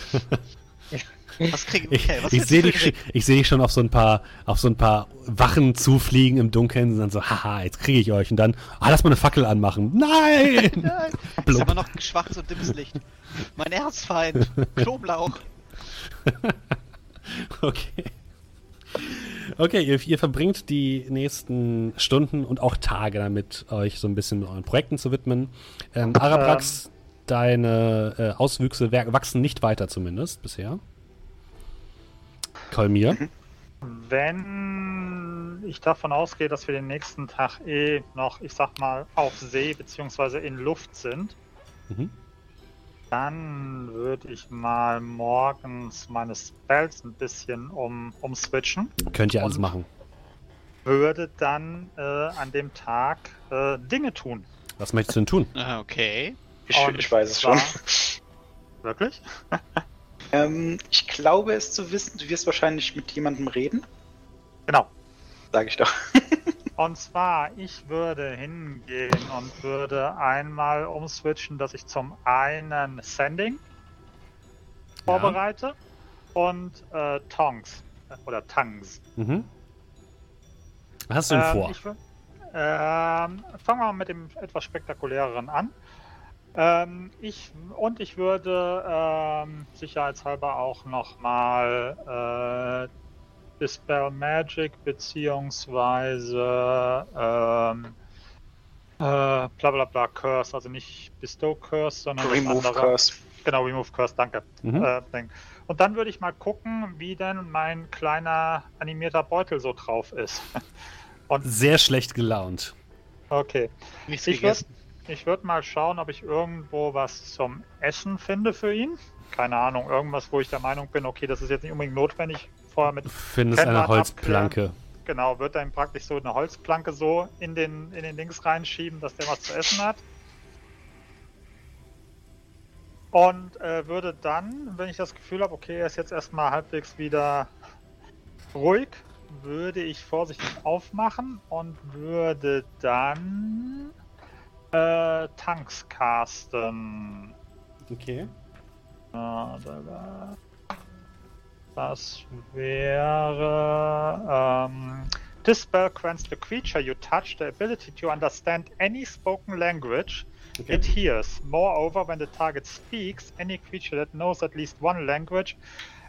Was krieg Ich, okay, was ich willst sehe dich, ich seh dich schon auf so ein paar, auf so ein paar Wachen zufliegen im Dunkeln und dann so, haha, jetzt kriege ich euch. Und dann, ah, lass mal eine Fackel anmachen. Nein! Nein, ist aber noch ein schwaches und dimmes Licht. Mein Erzfeind, Knoblauch. Okay. Okay, ihr, ihr verbringt die nächsten Stunden und auch Tage damit, euch so ein bisschen euren Projekten zu widmen. Ähm, Arabrax, deine äh, Auswüchse wachsen nicht weiter zumindest bisher. Kolmir. Wenn ich davon ausgehe, dass wir den nächsten Tag eh noch, ich sag mal, auf See bzw. in Luft sind, Mhm. dann würde ich mal morgens meine Spells ein bisschen um, umswitchen. Könnt ihr alles machen. Würde dann äh, an dem Tag äh, Dinge tun. Was möchtest du denn tun? Ah, Okay. Ich, Und ich weiß es schon. Wirklich? Ähm, ich glaube es zu wissen, du wirst wahrscheinlich mit jemandem reden. Genau. Sag ich doch. Und zwar, ich würde hingehen und würde einmal umswitchen, dass ich zum einen Sending vorbereite und äh, Tongs oder Tangs. Mhm. Was hast du denn Ähm, vor? Ich, ähm, fangen wir mal mit dem etwas spektakuläreren an. Ähm, ich, und ich würde ähm, sicherheitshalber auch nochmal äh, Dispel Magic beziehungsweise ähm, äh, bla bla bla Curse, also nicht Bestow Curse, sondern Remove andere. Curse. Genau, Remove Curse, danke. Mhm. Äh. Und dann würde ich mal gucken, wie denn mein kleiner animierter Beutel so drauf ist. Und Sehr schlecht gelaunt. okay. Nichts Ich gegessen. Ich würd mal schauen, ob ich irgendwo was zum Essen finde für ihn. Keine Ahnung, irgendwas, wo ich der Meinung bin, okay, das ist jetzt nicht unbedingt notwendig. Vorher mit, findest wir eine Holzplanke. genau, wird dann praktisch so eine Holzplanke so in den, in den Dings reinschieben, dass der was zu essen hat. Und äh, würde dann, wenn ich das Gefühl habe, okay, er ist jetzt erstmal halbwegs wieder ruhig, würde ich vorsichtig aufmachen und würde dann äh, Tanks casten. Okay. Ah, da, da. Das wäre. Ähm, this spell grants the creature you touch the ability to understand any spoken language okay. it hears. Moreover, when the target speaks, any creature that knows at least one language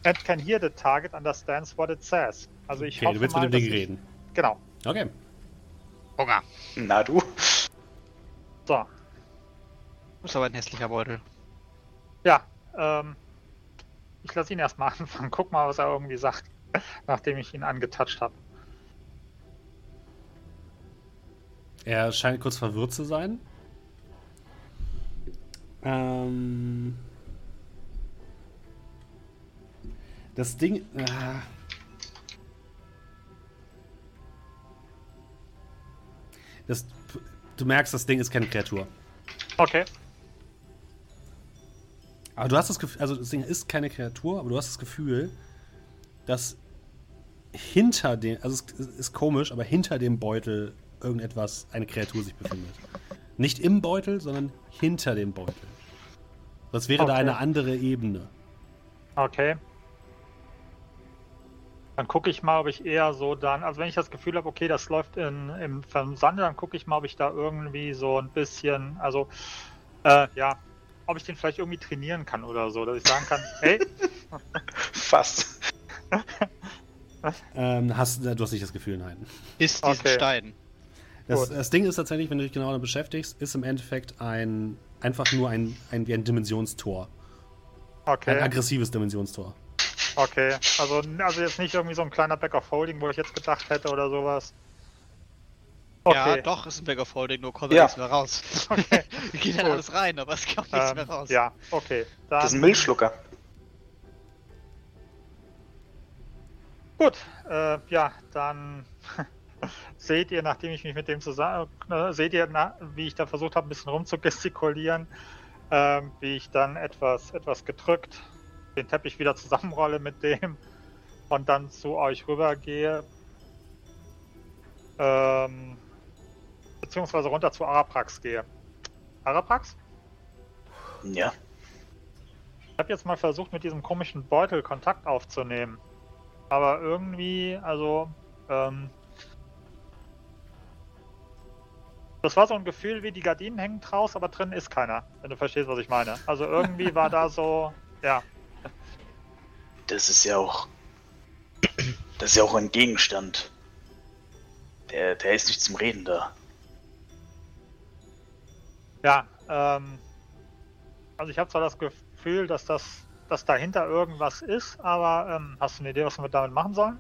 and can hear the target understands what it says. Also ich Okay, hoffe du willst mal, mit dem Ding reden. Genau. Okay. Hunger. Na du. So. Das ist aber ein hässlicher Beutel. Ja. Ähm, ich lasse ihn erstmal anfangen. Guck mal, was er irgendwie sagt, nachdem ich ihn angetatscht habe. Er scheint kurz verwirrt zu sein. Ähm. Das Ding. Äh, das, du merkst, das Ding ist keine Kreatur. Okay. Aber du hast das Gefühl, also das Ding ist keine Kreatur, aber du hast das Gefühl, dass hinter dem, also es ist komisch, aber hinter dem Beutel irgendetwas, eine Kreatur sich befindet. Nicht im Beutel, sondern hinter dem Beutel. Das wäre da Okay. eine andere Ebene. Okay. Dann gucke ich mal, ob ich eher so dann, also wenn ich das Gefühl habe, okay, das läuft in, im Versand, dann gucke ich mal, ob ich da irgendwie so ein bisschen, also, äh, ja, ob ich den vielleicht irgendwie trainieren kann oder so, dass ich sagen kann, hey, Fast. Ähm, hast, du hast nicht das Gefühl, nein. Ist diesen Okay. Stein. Das, das Ding ist tatsächlich, wenn du dich genau damit beschäftigst, ist im Endeffekt ein, einfach nur ein, ein, wie ein Dimensionstor. Ein Okay, aggressives Dimensionstor. Okay. Also, also jetzt nicht irgendwie so ein kleiner Back of Holding, wo ich jetzt gedacht hätte oder sowas. Ja, Okay. doch, ist ein Bag of Holding, nur kommt Ja. da nichts mehr raus. Okay. Geht dann Gut. alles rein, aber es kommt nichts Ähm, mehr raus. ja, okay. Dann, Das ist ein Milchschlucker. Gut, äh, ja, dann seht ihr, nachdem ich mich mit dem zusammen, äh, seht ihr, na, wie ich da versucht habe, ein bisschen rumzugestikulieren, ähm, wie ich dann etwas, etwas gedrückt den Teppich wieder zusammenrolle mit dem und dann zu euch rübergehe, ähm, beziehungsweise runter zu Araprax gehe. Araprax? Ja. Ich habe jetzt mal versucht, mit diesem komischen Beutel Kontakt aufzunehmen. Aber irgendwie, also, ähm, das war so ein Gefühl wie die Gardinen hängen draus, aber drin ist keiner, wenn du verstehst, was ich meine. Also irgendwie war da so, ja, Das ist ja auch. Das ist ja auch ein Gegenstand. Der, der ist nicht zum Reden da. ja, ähm, also ich habe zwar das Gefühl, dass das, dass dahinter irgendwas ist, aber ähm, hast du eine Idee, was wir damit machen sollen?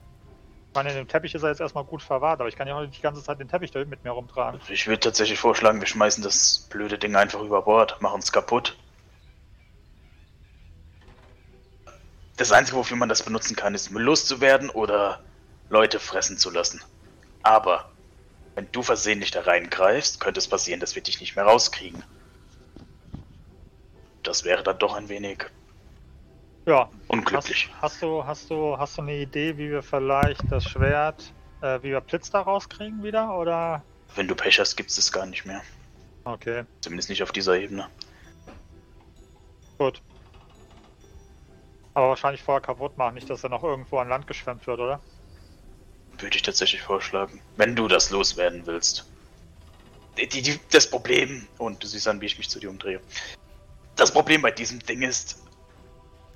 Ich meine, in dem Teppich ist er jetzt erstmal gut verwahrt, aber ich kann ja auch nicht die ganze Zeit den Teppich da mit mir rumtragen. Ich würde tatsächlich vorschlagen, wir schmeißen das blöde Ding einfach über Bord, machen es kaputt. Das Einzige, wofür man das benutzen kann, ist Müll loszuwerden oder Leute fressen zu lassen. Aber wenn du versehentlich da reingreifst, könnte es passieren, dass wir dich nicht mehr rauskriegen. Das wäre dann doch ein wenig Ja, unglücklich. Hast, hast du, hast du, hast du eine Idee, wie wir vielleicht das Schwert, äh, wie wir Blitz da rauskriegen wieder? Oder? Wenn du Pech hast, gibt es das gar nicht mehr. Okay, Zumindest nicht auf dieser Ebene. gut. Aber wahrscheinlich vorher kaputt machen, nicht, dass er noch irgendwo an Land geschwemmt wird, oder? Würde ich tatsächlich vorschlagen. Wenn du das loswerden willst. Die, die, das Problem, und du siehst an, wie ich mich zu dir umdrehe. Das Problem bei diesem Ding ist,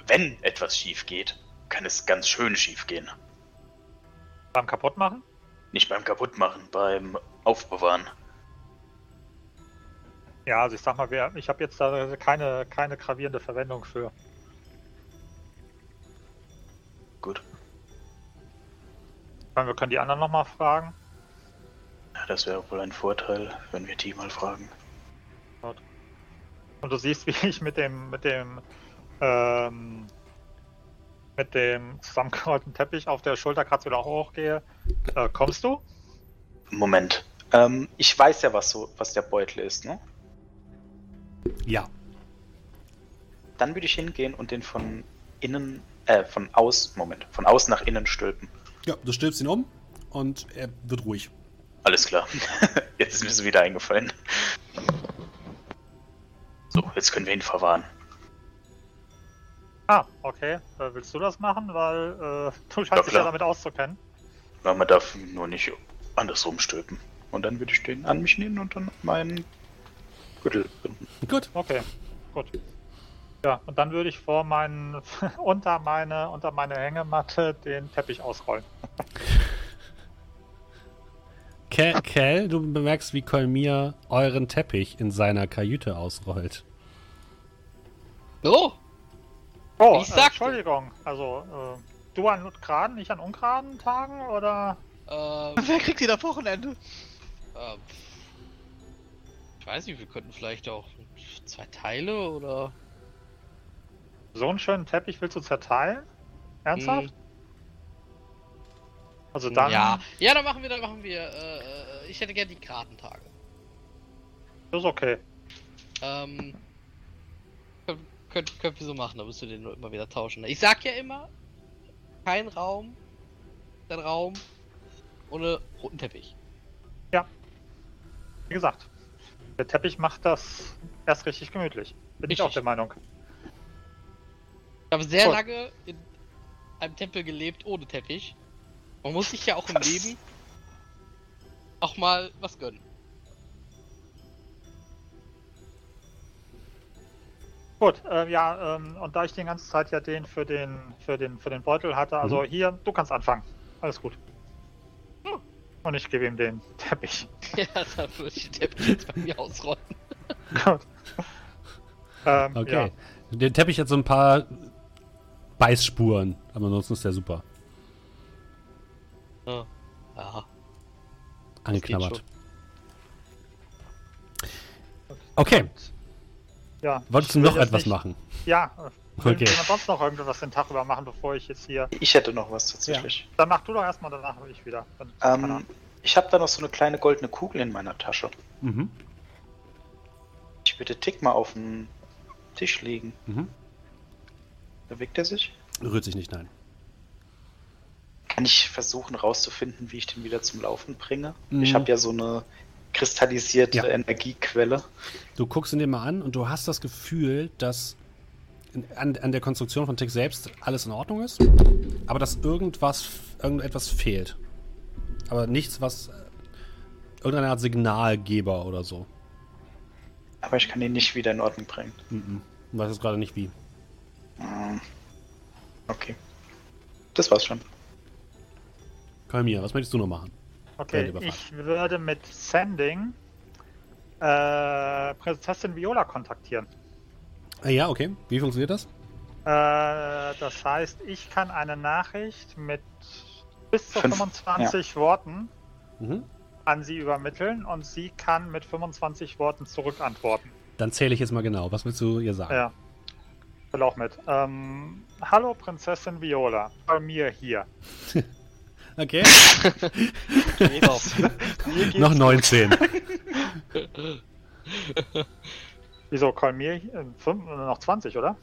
wenn etwas schief geht, kann es ganz schön schief gehen. Beim kaputt machen? Nicht beim Kaputtmachen, beim Aufbewahren. Ja, also ich sag mal, ich habe jetzt da keine, keine gravierende Verwendung für. Gut. Ich meine, wir können die anderen nochmal fragen. Ja, das wäre wohl ein Vorteil, wenn wir die mal fragen. Und du siehst, wie ich mit dem, mit dem, ähm, mit dem zusammengerollten Teppich auf der Schulter gerade wieder hochgehe. Äh, kommst du? Moment. Ähm, ich weiß ja, was so, was der Beutel ist, ne? Ja. Dann würde ich hingehen und den von innen, äh, von aus, Moment, von außen nach innen stülpen. Ja, du stülpst ihn um und er wird ruhig. Alles klar. Jetzt ist mir so wieder eingefallen. So, jetzt können wir ihn verwahren. Ah, okay. Äh, willst du das machen? Weil äh, du scheinst Ja, dich ja damit auszukennen. Weil man darf ihn nur nicht andersrum stülpen. Und dann würde ich den an mich nehmen und dann meinen Gürtel binden. Gut. Okay, gut. Ja, und dann würde ich vor meinen, unter meine, unter meine Hängematte den Teppich ausrollen. Kel, Kel, du bemerkst, wie Kolmir euren Teppich in seiner Kajüte ausrollt. Oh, Oh, Ich äh, Entschuldigung. Also, äh, du an geraden, ich an ungeraden Tagen oder? ähm, Wer kriegt die am Wochenende? ähm, ich weiß nicht, wir könnten vielleicht auch zwei Teile oder. So einen schönen Teppich willst du zerteilen? Ernsthaft? Hm, Also dann, Ja, ja, dann machen wir, dann machen wir. Äh, ich hätte gerne die Kartentage. ist okay. Ähm, können, können, können wir so machen, da müsst ihr den nur immer wieder tauschen. Ich sag ja immer, kein Raum, ein Raum ohne roten Teppich. Wie gesagt, der Teppich macht das erst richtig gemütlich. Bin ich Richtig. auch der Meinung. Ich habe sehr Gut. lange in einem Tempel gelebt ohne Teppich. Man muss sich ja auch im Was? Leben auch mal was gönnen. Gut, äh, ja, ähm, und da ich die ganze Zeit ja den für den für den für den Beutel hatte, also hier, du kannst anfangen. Alles gut. Hm. Und ich gebe ihm den Teppich. Ja, dann würde ich den Teppich jetzt bei mir ausrollen. Gut. Ähm, Okay. Den Teppich hat so ein paar Beißspuren, aber ansonsten ist der super. Ja. ja. Angeknabbert. Okay, Ja. ja. wolltest du noch etwas nicht- machen? Ja. Okay. jemand sonst noch irgendwas den Tag über machen, bevor ich jetzt hier. Ich hätte noch was tatsächlich. Dann mach du doch erstmal, danach habe ich wieder. Ähm, ich habe da noch so eine kleine goldene Kugel in meiner Tasche. Mhm. Ich würde Tick mal auf den Tisch legen. Mhm. Bewegt er sich? Rührt sich nicht, nein. Kann ich versuchen rauszufinden, wie ich den wieder zum Laufen bringe? Mhm. Ich habe ja so eine kristallisierte Ja. Energiequelle. Du guckst ihn dir mal an und du hast das Gefühl, dass an, an der Konstruktion von Tick selbst alles in Ordnung ist, aber dass irgendwas, irgendetwas fehlt. Aber nichts, was äh, irgendeine Art Signalgeber oder so. Aber ich kann ihn nicht wieder in Ordnung bringen. Mhm. Ich weiß jetzt gerade nicht wie. Hm. Okay. Das war's schon. Kalmir, was möchtest du noch machen? Okay, ich würde mit Sending äh, Prinzessin Viola kontaktieren. Ah, ja, okay. Wie funktioniert das? Äh, das heißt, ich kann eine Nachricht mit bis zu Fünf, 25 Worten Mhm. an sie übermitteln und sie kann mit 25 Worten zurückantworten. Dann zähle ich jetzt mal genau. Was willst du ihr sagen? Ja. Will auch mit. Ähm, Hallo Prinzessin Viola, bei mir hier. Okay. Mir noch 19. Wieso, Kolmir, äh, fünf- äh, noch 20, oder?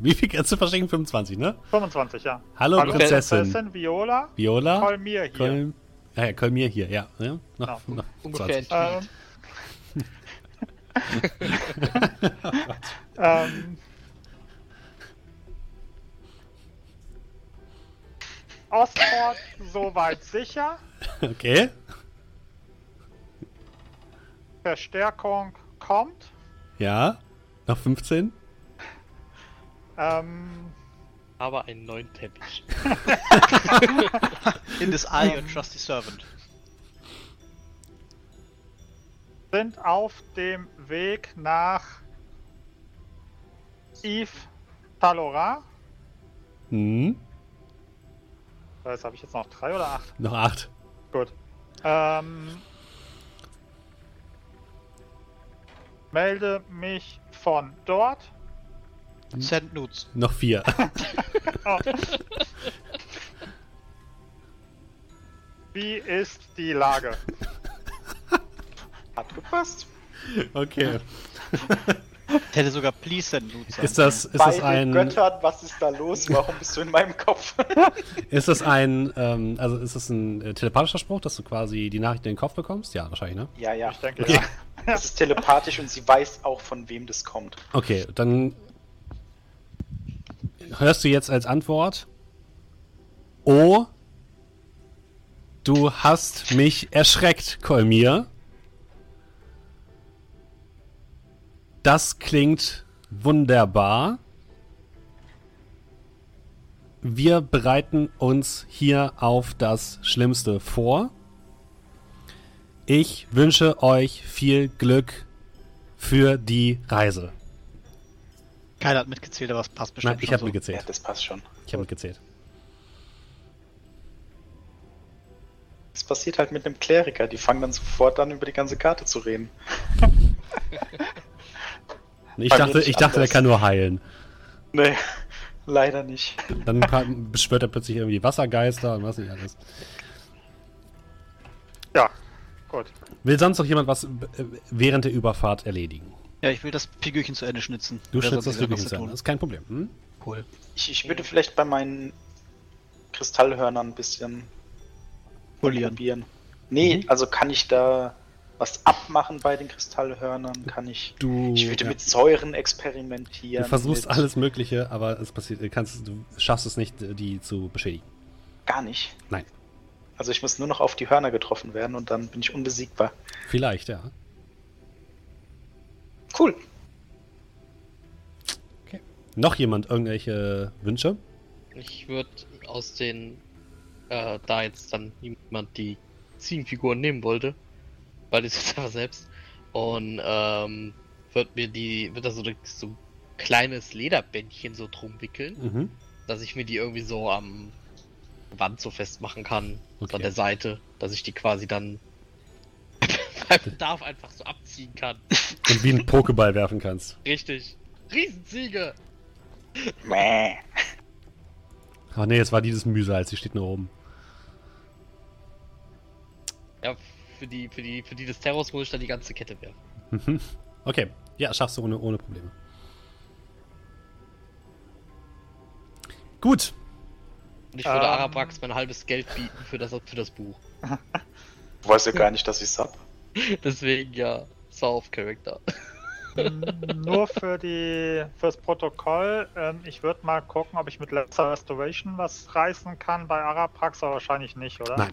Wie viel kannst du verschenken? 25, ne? 25, ja. Hallo, Prinzessin. Prinzessin Viola, Viola. Kolmir hier. Kol ja, ja, Kolmir hier, ja. ja. Noch, Genau. noch Ungefähr 20. ein Ähm, ähm, Ostport soweit sicher. Okay. Verstärkung kommt. Ja. Noch 15. Ähm, Aber einen neuen Teppich. In this eye, your trusty servant. sind auf dem Weg nach Yves Talora. Hm. Das habe ich jetzt noch drei oder acht? Noch 8. Gut. Ähm, melde mich von dort. Send nudes. Noch 4. Oh. Wie ist die Lage? Hat gepasst. okay. Ich hätte sogar please send nudes sein Ist das, ist Bei das ein. Göttern, was ist da los? Warum bist du in meinem Kopf? Ist das ein. Ähm, also ist das ein äh, telepathischer Spruch, dass du quasi die Nachricht in den Kopf bekommst? Ja, wahrscheinlich, ne? ja, ja. Ich denke, Okay. ja. Das ist telepathisch und sie weiß auch, von wem das kommt. Okay, dann hörst du jetzt als Antwort: Oh, du hast mich erschreckt, Kolmir. Das klingt wunderbar. Wir bereiten uns hier auf das Schlimmste vor. Ich wünsche euch viel Glück für die Reise. Keiner hat mitgezählt, aber es passt bestimmt Nein, ich schon habe so. mitgezählt. Ja, das passt schon. Ich habe mitgezählt. Das passiert halt mit einem Kleriker. Die fangen dann sofort an, über die ganze Karte zu reden. Ich dachte, ich dachte, der kann nur heilen. Nee, leider nicht. Dann beschwört er plötzlich irgendwie Wassergeister und was nicht alles. Ja, gut. Will sonst noch jemand was äh, während der Überfahrt erledigen? Ja, ich will das Figürchen zu Ende schnitzen. Du schnitzt das was zu tun? Das ist kein Problem. Hm? Cool. Ich, ich würde vielleicht bei meinen Kristallhörnern ein bisschen Polieren. probieren. Nee, Mhm. also kann ich da was abmachen bei den Kristallhörnern? Kann ich. Du, Ich würde ja, mit Säuren du experimentieren. versuchst mit alles Mögliche, aber es passiert, du kannst, du schaffst es nicht, die zu beschädigen. Gar nicht. Nein. Also ich muss nur noch auf die Hörner getroffen werden und dann bin ich unbesiegbar. Vielleicht, ja. Cool. Noch jemand irgendwelche Wünsche? Ich würde aus den, äh, da jetzt dann niemand die Ziegenfiguren nehmen wollte, weil ich es jetzt einfach selbst. Und ähm, wird mir die, wird da so, so ein kleines Lederbändchen so drum wickeln, Mhm. dass ich mir die irgendwie so am Wand so festmachen kann, Okay. an der Seite, dass ich die quasi dann beim Bedarf einfach so abziehen kann. Und wie einen Pokéball werfen kannst. Richtig. Riesenziege! Mäh. Ach nee, es war dieses Mühsalz, die steht nur oben. Ja, für die, für die, für die des Terrors muss ich dann die ganze Kette werfen. Mhm. Okay, ja, schaffst du ohne, ohne Probleme. Gut, Und ich würde Ähm. Arabrax mein halbes Geld bieten für das, für das Buch. Du weißt ja gar nicht, dass ich's hab. Deswegen ja, South Character. Nur für die fürs Protokoll. Ähm, ich würde mal gucken, ob ich mit Lesser Restoration was reißen kann bei Araprax, aber wahrscheinlich nicht, oder? nein.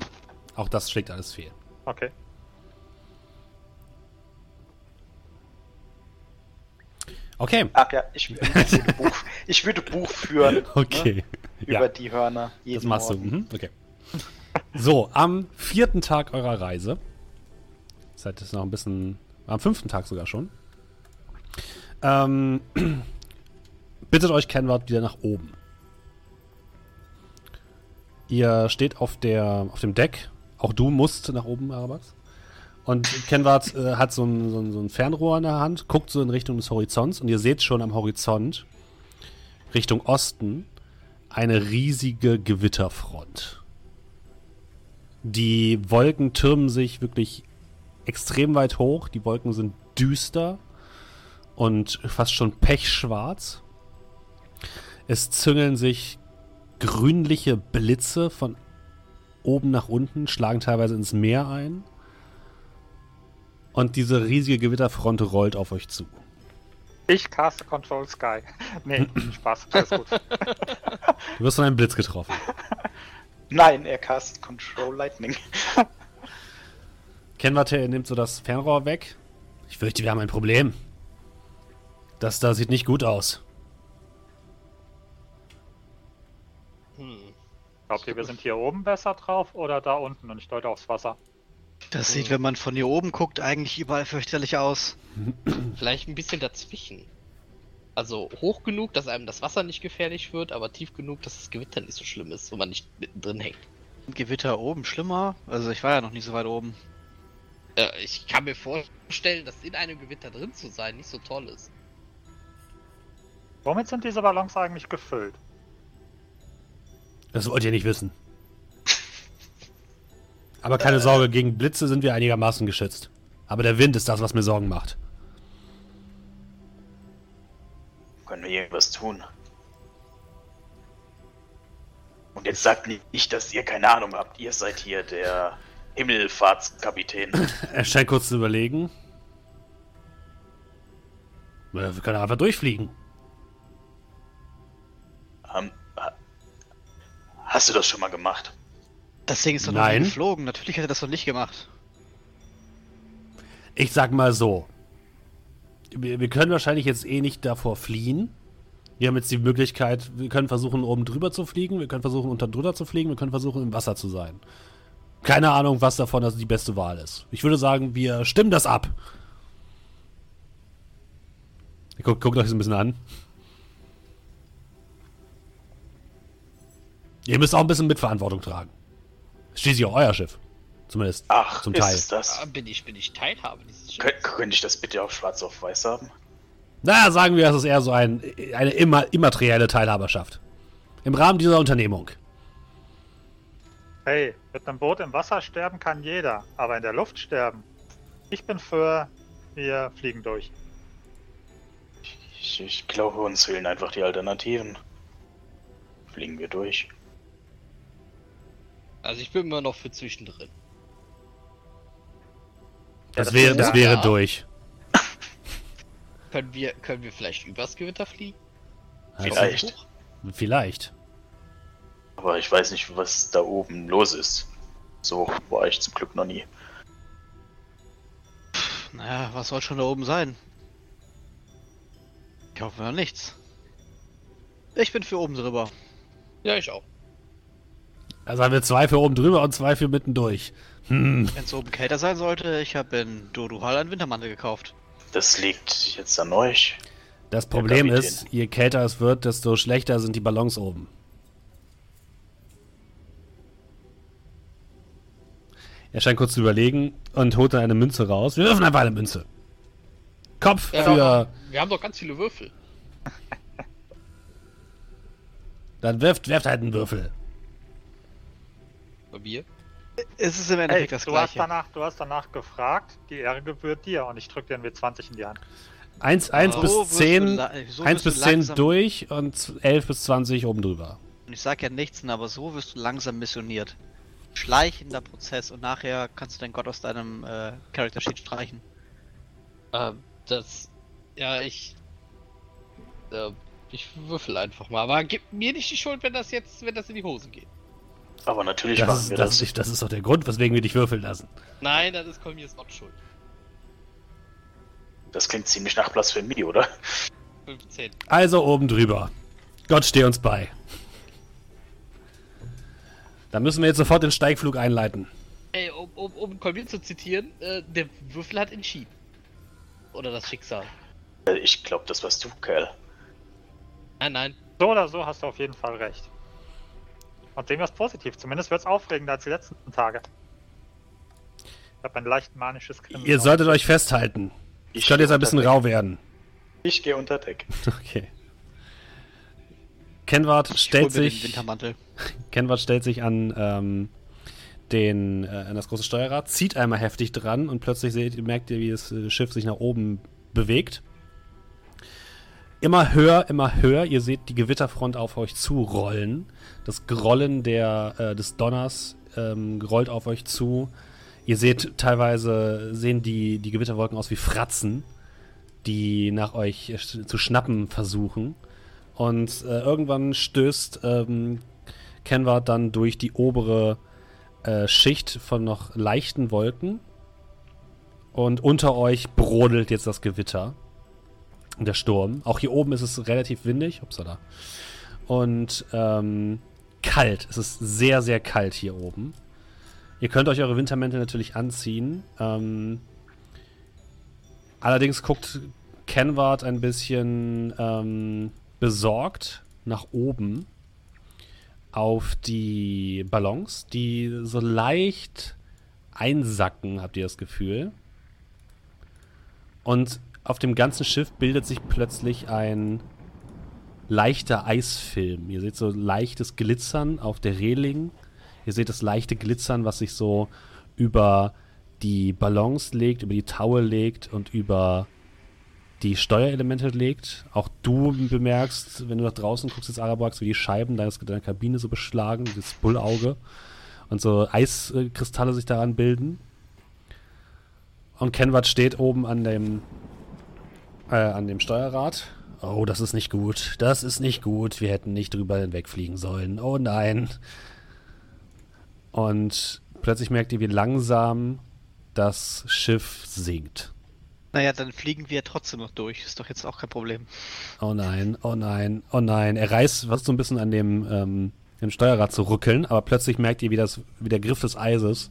Auch das schlägt alles fehl. Okay. Okay, Ach ja, ich, ich, würde, Buch, ich würde Buch führen okay. über Ja, die Hörner. das machst du. Morgen. Mhm. Okay. So, am vierten Tag eurer Reise, seid jetzt noch ein bisschen, am fünften Tag sogar schon, ähm, bittet euch Kenward wieder nach oben. Ihr steht auf, der, auf dem Deck. Auch du musst nach oben, Arabax. Und Kenward äh, hat so ein, so, ein, so ein Fernrohr in der Hand, guckt so in Richtung des Horizonts und ihr seht schon am Horizont, Richtung Osten, eine riesige Gewitterfront. Die Wolken türmen sich wirklich extrem weit hoch. Die Wolken sind düster und fast schon pechschwarz. Es züngeln sich grünliche Blitze von oben nach unten, schlagen teilweise ins Meer ein. Und diese riesige Gewitterfront rollt auf euch zu. Ich caste Control Sky. Nee, Spaß, alles gut. Du wirst von einem Blitz getroffen. Nein, er castet Control Lightning. Kenwarte nimmt so das Fernrohr weg. Ich fürchte, wir haben ein Problem. Das da sieht nicht gut aus. Glaubt ihr, wir sind hier oben besser drauf oder da unten? Und ich deute aufs Wasser. Das sieht, wenn man von hier oben guckt, eigentlich überall fürchterlich aus. Vielleicht ein bisschen dazwischen. Also hoch genug, dass einem das Wasser nicht gefährlich wird, aber tief genug, dass das Gewitter nicht so schlimm ist, wo man nicht mittendrin hängt. Gewitter oben schlimmer? Also ich war ja noch nie so weit oben. Äh, ich kann mir vorstellen, dass in einem Gewitter drin zu sein nicht so toll ist. Womit sind diese Ballons eigentlich gefüllt? Das wollt ihr nicht wissen. Aber keine Sorge, gegen Blitze sind wir einigermaßen geschützt. Aber der Wind ist das, was mir Sorgen macht. Können wir irgendwas tun? Und jetzt sagt nicht, dass ihr keine Ahnung habt. Ihr seid hier der Himmelfahrtskapitän. Er scheint kurz zu überlegen. Wir können einfach durchfliegen. ähm, ha- hast du das schon mal gemacht? Das Ding ist doch noch Nein. nie geflogen. Natürlich hat er das noch nicht gemacht. Ich sag mal so. Wir, wir können wahrscheinlich jetzt eh nicht davor fliehen. Wir haben jetzt die Möglichkeit, wir können versuchen, oben drüber zu fliegen, wir können versuchen, unter drunter zu fliegen, wir können versuchen, im Wasser zu sein. Keine Ahnung, was davon das die beste Wahl ist. Ich würde sagen, wir stimmen das ab. Guckt, guckt euch das ein bisschen an. Ihr müsst auch ein bisschen Mitverantwortung tragen. Schließlich auch euer Schiff. Zumindest Ach, zum ist Teil. es das? Ah, bin ich, bin ich Teilhabe dieses Kön Schiffs? könnte ich das bitte auf schwarz auf weiß haben? Na, sagen wir, es ist eher so ein, eine immer, immaterielle Teilhaberschaft. Im Rahmen dieser Unternehmung. Hey, mit einem Boot im Wasser sterben kann jeder, aber in der Luft sterben. Ich bin für, wir fliegen durch. Ich, ich glaube, uns fehlen einfach die Alternativen. Fliegen wir durch. Also ich bin immer noch für zwischendrin. Das, das wäre, das wäre ja. durch. Können wir, können wir vielleicht übers Gewitter fliegen? Vielleicht. Vielleicht. Aber ich weiß nicht, was da oben los ist. So war ich zum Glück noch nie. Naja, was soll schon da oben sein? Ich hoffe nichts. Ich bin für oben drüber. Ja, ich auch. Also haben wir zwei für oben drüber und zwei für mitten durch. Hm. Wenn es oben kälter sein sollte, ich habe in Doduhal einen Wintermantel gekauft. Das liegt jetzt an euch. Das Problem ist, je kälter es wird, desto schlechter sind die Ballons oben. Er scheint kurz zu überlegen und holt dann eine Münze raus. Wir werfen einfach eine Münze. Kopf Ja. für. Wir haben doch ganz viele Würfel. Dann wirft, werft halt einen Würfel. Bei mir. Es ist im Hey, Endeffekt das du, hast Gleiche. danach, du hast danach gefragt, die Ehre gebührt dir und ich drück dir einen W20 in die Hand. 1, 1 So bis wirst du 10, la- so 1 wirst du bis 10 langsam- durch und 11 bis 20 oben drüber. Und ich sag ja nichts, aber so wirst du langsam missioniert. Schleichender Prozess und nachher kannst du deinen Gott aus deinem äh, Character Sheet streichen. Ähm, das. Ja, ich. Äh, ich würfel einfach mal. Aber gib mir nicht die Schuld, wenn das jetzt, wenn das in die Hose geht. Aber natürlich Das machen ist, wir das, das. ist, das ist doch der Grund, weswegen wir dich würfeln lassen. Nein, das ist Colmiers not schuld. Das klingt ziemlich nach Blasphemie, oder? 15. Also oben drüber. Gott steh uns bei. Dann müssen wir jetzt sofort den Steigflug einleiten. Ey, um, um, um Colmier zu zitieren, äh, der Würfel hat entschieden. Oder das Schicksal. Äh, Ich glaube, das warst du, Kerl. Nein, nein. So oder so hast du auf jeden Fall recht. Und sehen wir es positiv. Zumindest wird es aufregender als die letzten Tage. Ich habe ein leicht manisches Grinsen. Ihr solltet euch festhalten. Es Ich könnte jetzt ein bisschen unter rau werden. Deck. Ich gehe unter Deck. Okay. Kenwart Ich stellt sich, Wintermantel. Kenwart stellt sich an ähm, den äh, an das große Steuerrad, zieht einmal heftig dran und plötzlich seht, merkt ihr, wie das äh, Schiff sich nach oben bewegt. Immer höher, immer höher. Ihr seht die Gewitterfront auf euch zurollen. Das Grollen der, äh, des Donners ähm, rollt auf euch zu. Ihr seht teilweise, sehen die, die Gewitterwolken aus wie Fratzen, die nach euch äh, sch- zu schnappen versuchen. Und äh, irgendwann stößt ähm, Kenward dann durch die obere äh, Schicht von noch leichten Wolken. Und unter euch brodelt jetzt das Gewitter. Der Sturm. Auch hier oben ist es relativ windig. Upsala. Und ähm, kalt. Es ist sehr, sehr kalt hier oben. Ihr könnt euch eure Wintermäntel natürlich anziehen. Ähm, allerdings guckt Kenward ein bisschen ähm, besorgt nach oben auf die Ballons, die so leicht einsacken, habt ihr das Gefühl. Und auf dem ganzen Schiff bildet sich plötzlich ein leichter Eisfilm. Ihr seht so leichtes Glitzern auf der Reling. Ihr seht das leichte Glitzern, was sich so über die Ballons legt, über die Taue legt und über die Steuerelemente legt. Auch du bemerkst, wenn du nach draußen guckst, jetzt Arabax, wie die Scheiben deines, deiner Kabine so beschlagen, das Bullauge und so Eiskristalle sich daran bilden. Und Kenward steht oben an dem äh, an dem Steuerrad. Oh, das ist nicht gut. Das ist nicht gut. Wir hätten nicht drüber hinwegfliegen sollen. Oh nein. Und plötzlich merkt ihr, wie langsam das Schiff sinkt. Naja, dann fliegen wir trotzdem noch durch. Ist doch jetzt auch kein Problem. Oh nein, oh nein, oh nein. Er reißt was so ein bisschen an dem, ähm, dem Steuerrad zu rückeln, aber plötzlich merkt ihr, wie, das, wie der Griff des Eises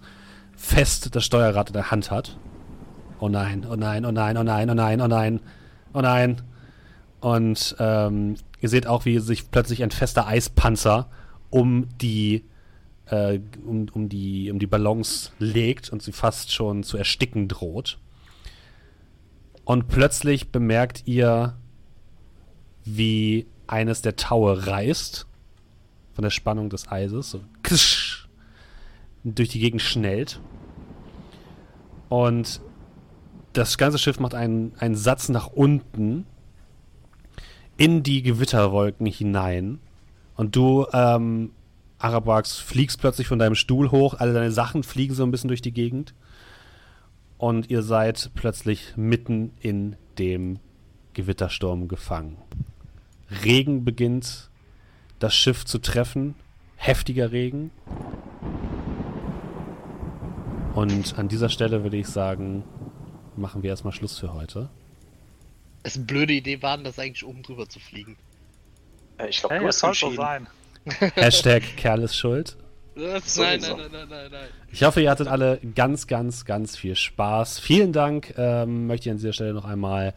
fest das Steuerrad in der Hand hat. Oh nein, oh nein, oh nein, oh nein, oh nein, oh nein, oh nein. Und ähm, ihr seht auch, wie sich plötzlich ein fester Eispanzer um die, äh, um, um, die, um die Ballons legt und sie fast schon zu ersticken droht. Und plötzlich bemerkt ihr, wie eines der Taue reißt von der Spannung des Eises, so ksch, durch die Gegend schnellt. Und das ganze Schiff macht einen, einen Satz nach unten in die Gewitterwolken hinein. Und du, ähm, Arabax, fliegst plötzlich von deinem Stuhl hoch, alle deine Sachen fliegen so ein bisschen durch die Gegend. Und ihr seid plötzlich mitten in dem Gewittersturm gefangen. Regen beginnt das Schiff zu treffen. Heftiger Regen. Und an dieser Stelle würde ich sagen, machen wir erstmal Schluss für heute. Es ist eine blöde Idee, war das eigentlich oben drüber zu fliegen. Äh, Ich glaube, Hey, du es hast soll so sein. Hashtag Kerl ist schuld. Nein, nein, nein, nein, nein. Ich hoffe, ihr hattet alle ganz, ganz, ganz viel Spaß. Vielen Dank, ähm, möchte ich an dieser Stelle noch einmal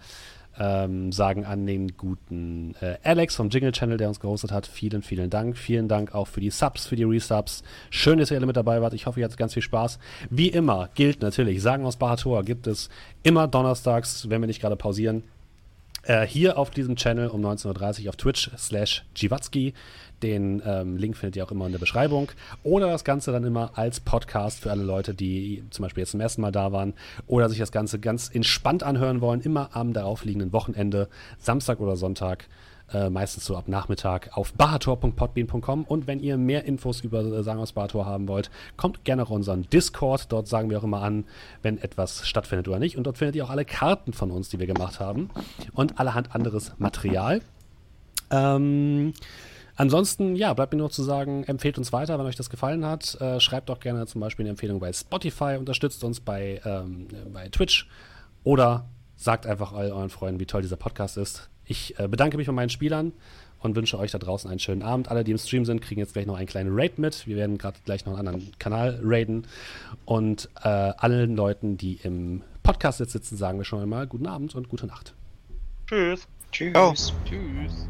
ähm, sagen an den guten äh, Alex vom Jingle Channel, der uns gehostet hat. Vielen, vielen Dank. Vielen Dank auch für die Subs, für die Resubs. Schön, dass ihr alle mit dabei wart. Ich hoffe, ihr hattet ganz viel Spaß. Wie immer gilt natürlich, Sagen aus Bahator gibt es immer donnerstags, wenn wir nicht gerade pausieren, äh, hier auf diesem Channel um 19.30 Uhr auf Twitch slash Jiwatzki. Den ähm, Link findet ihr auch immer in der Beschreibung. Oder das Ganze dann immer als Podcast für alle Leute, die zum Beispiel jetzt zum ersten Mal da waren oder sich das Ganze ganz entspannt anhören wollen. Immer am daraufliegenden Wochenende, Samstag oder Sonntag. Äh, meistens so ab Nachmittag auf bahator.podbean.com. Und wenn ihr mehr Infos über äh, Sagen aus Bahator haben wollt, kommt gerne auf unseren Discord. Dort sagen wir auch immer an, wenn etwas stattfindet oder nicht. Und dort findet ihr auch alle Karten von uns, die wir gemacht haben. Und allerhand anderes Material. Ähm, ansonsten, ja, bleibt mir nur zu sagen, empfehlt uns weiter, wenn euch das gefallen hat. Äh, schreibt doch gerne zum Beispiel eine Empfehlung bei Spotify, unterstützt uns bei, ähm, bei Twitch oder sagt einfach all euren Freunden, wie toll dieser Podcast ist. Ich äh, bedanke mich bei meinen Spielern und wünsche euch da draußen einen schönen Abend. Alle, die im Stream sind, kriegen jetzt gleich noch einen kleinen Raid mit. Wir werden gerade gleich noch einen anderen Kanal raiden. Und äh, allen Leuten, die im Podcast jetzt sitzen, sagen wir schon einmal guten Abend und gute Nacht. Tschüss. Tschüss. Oh. Tschüss.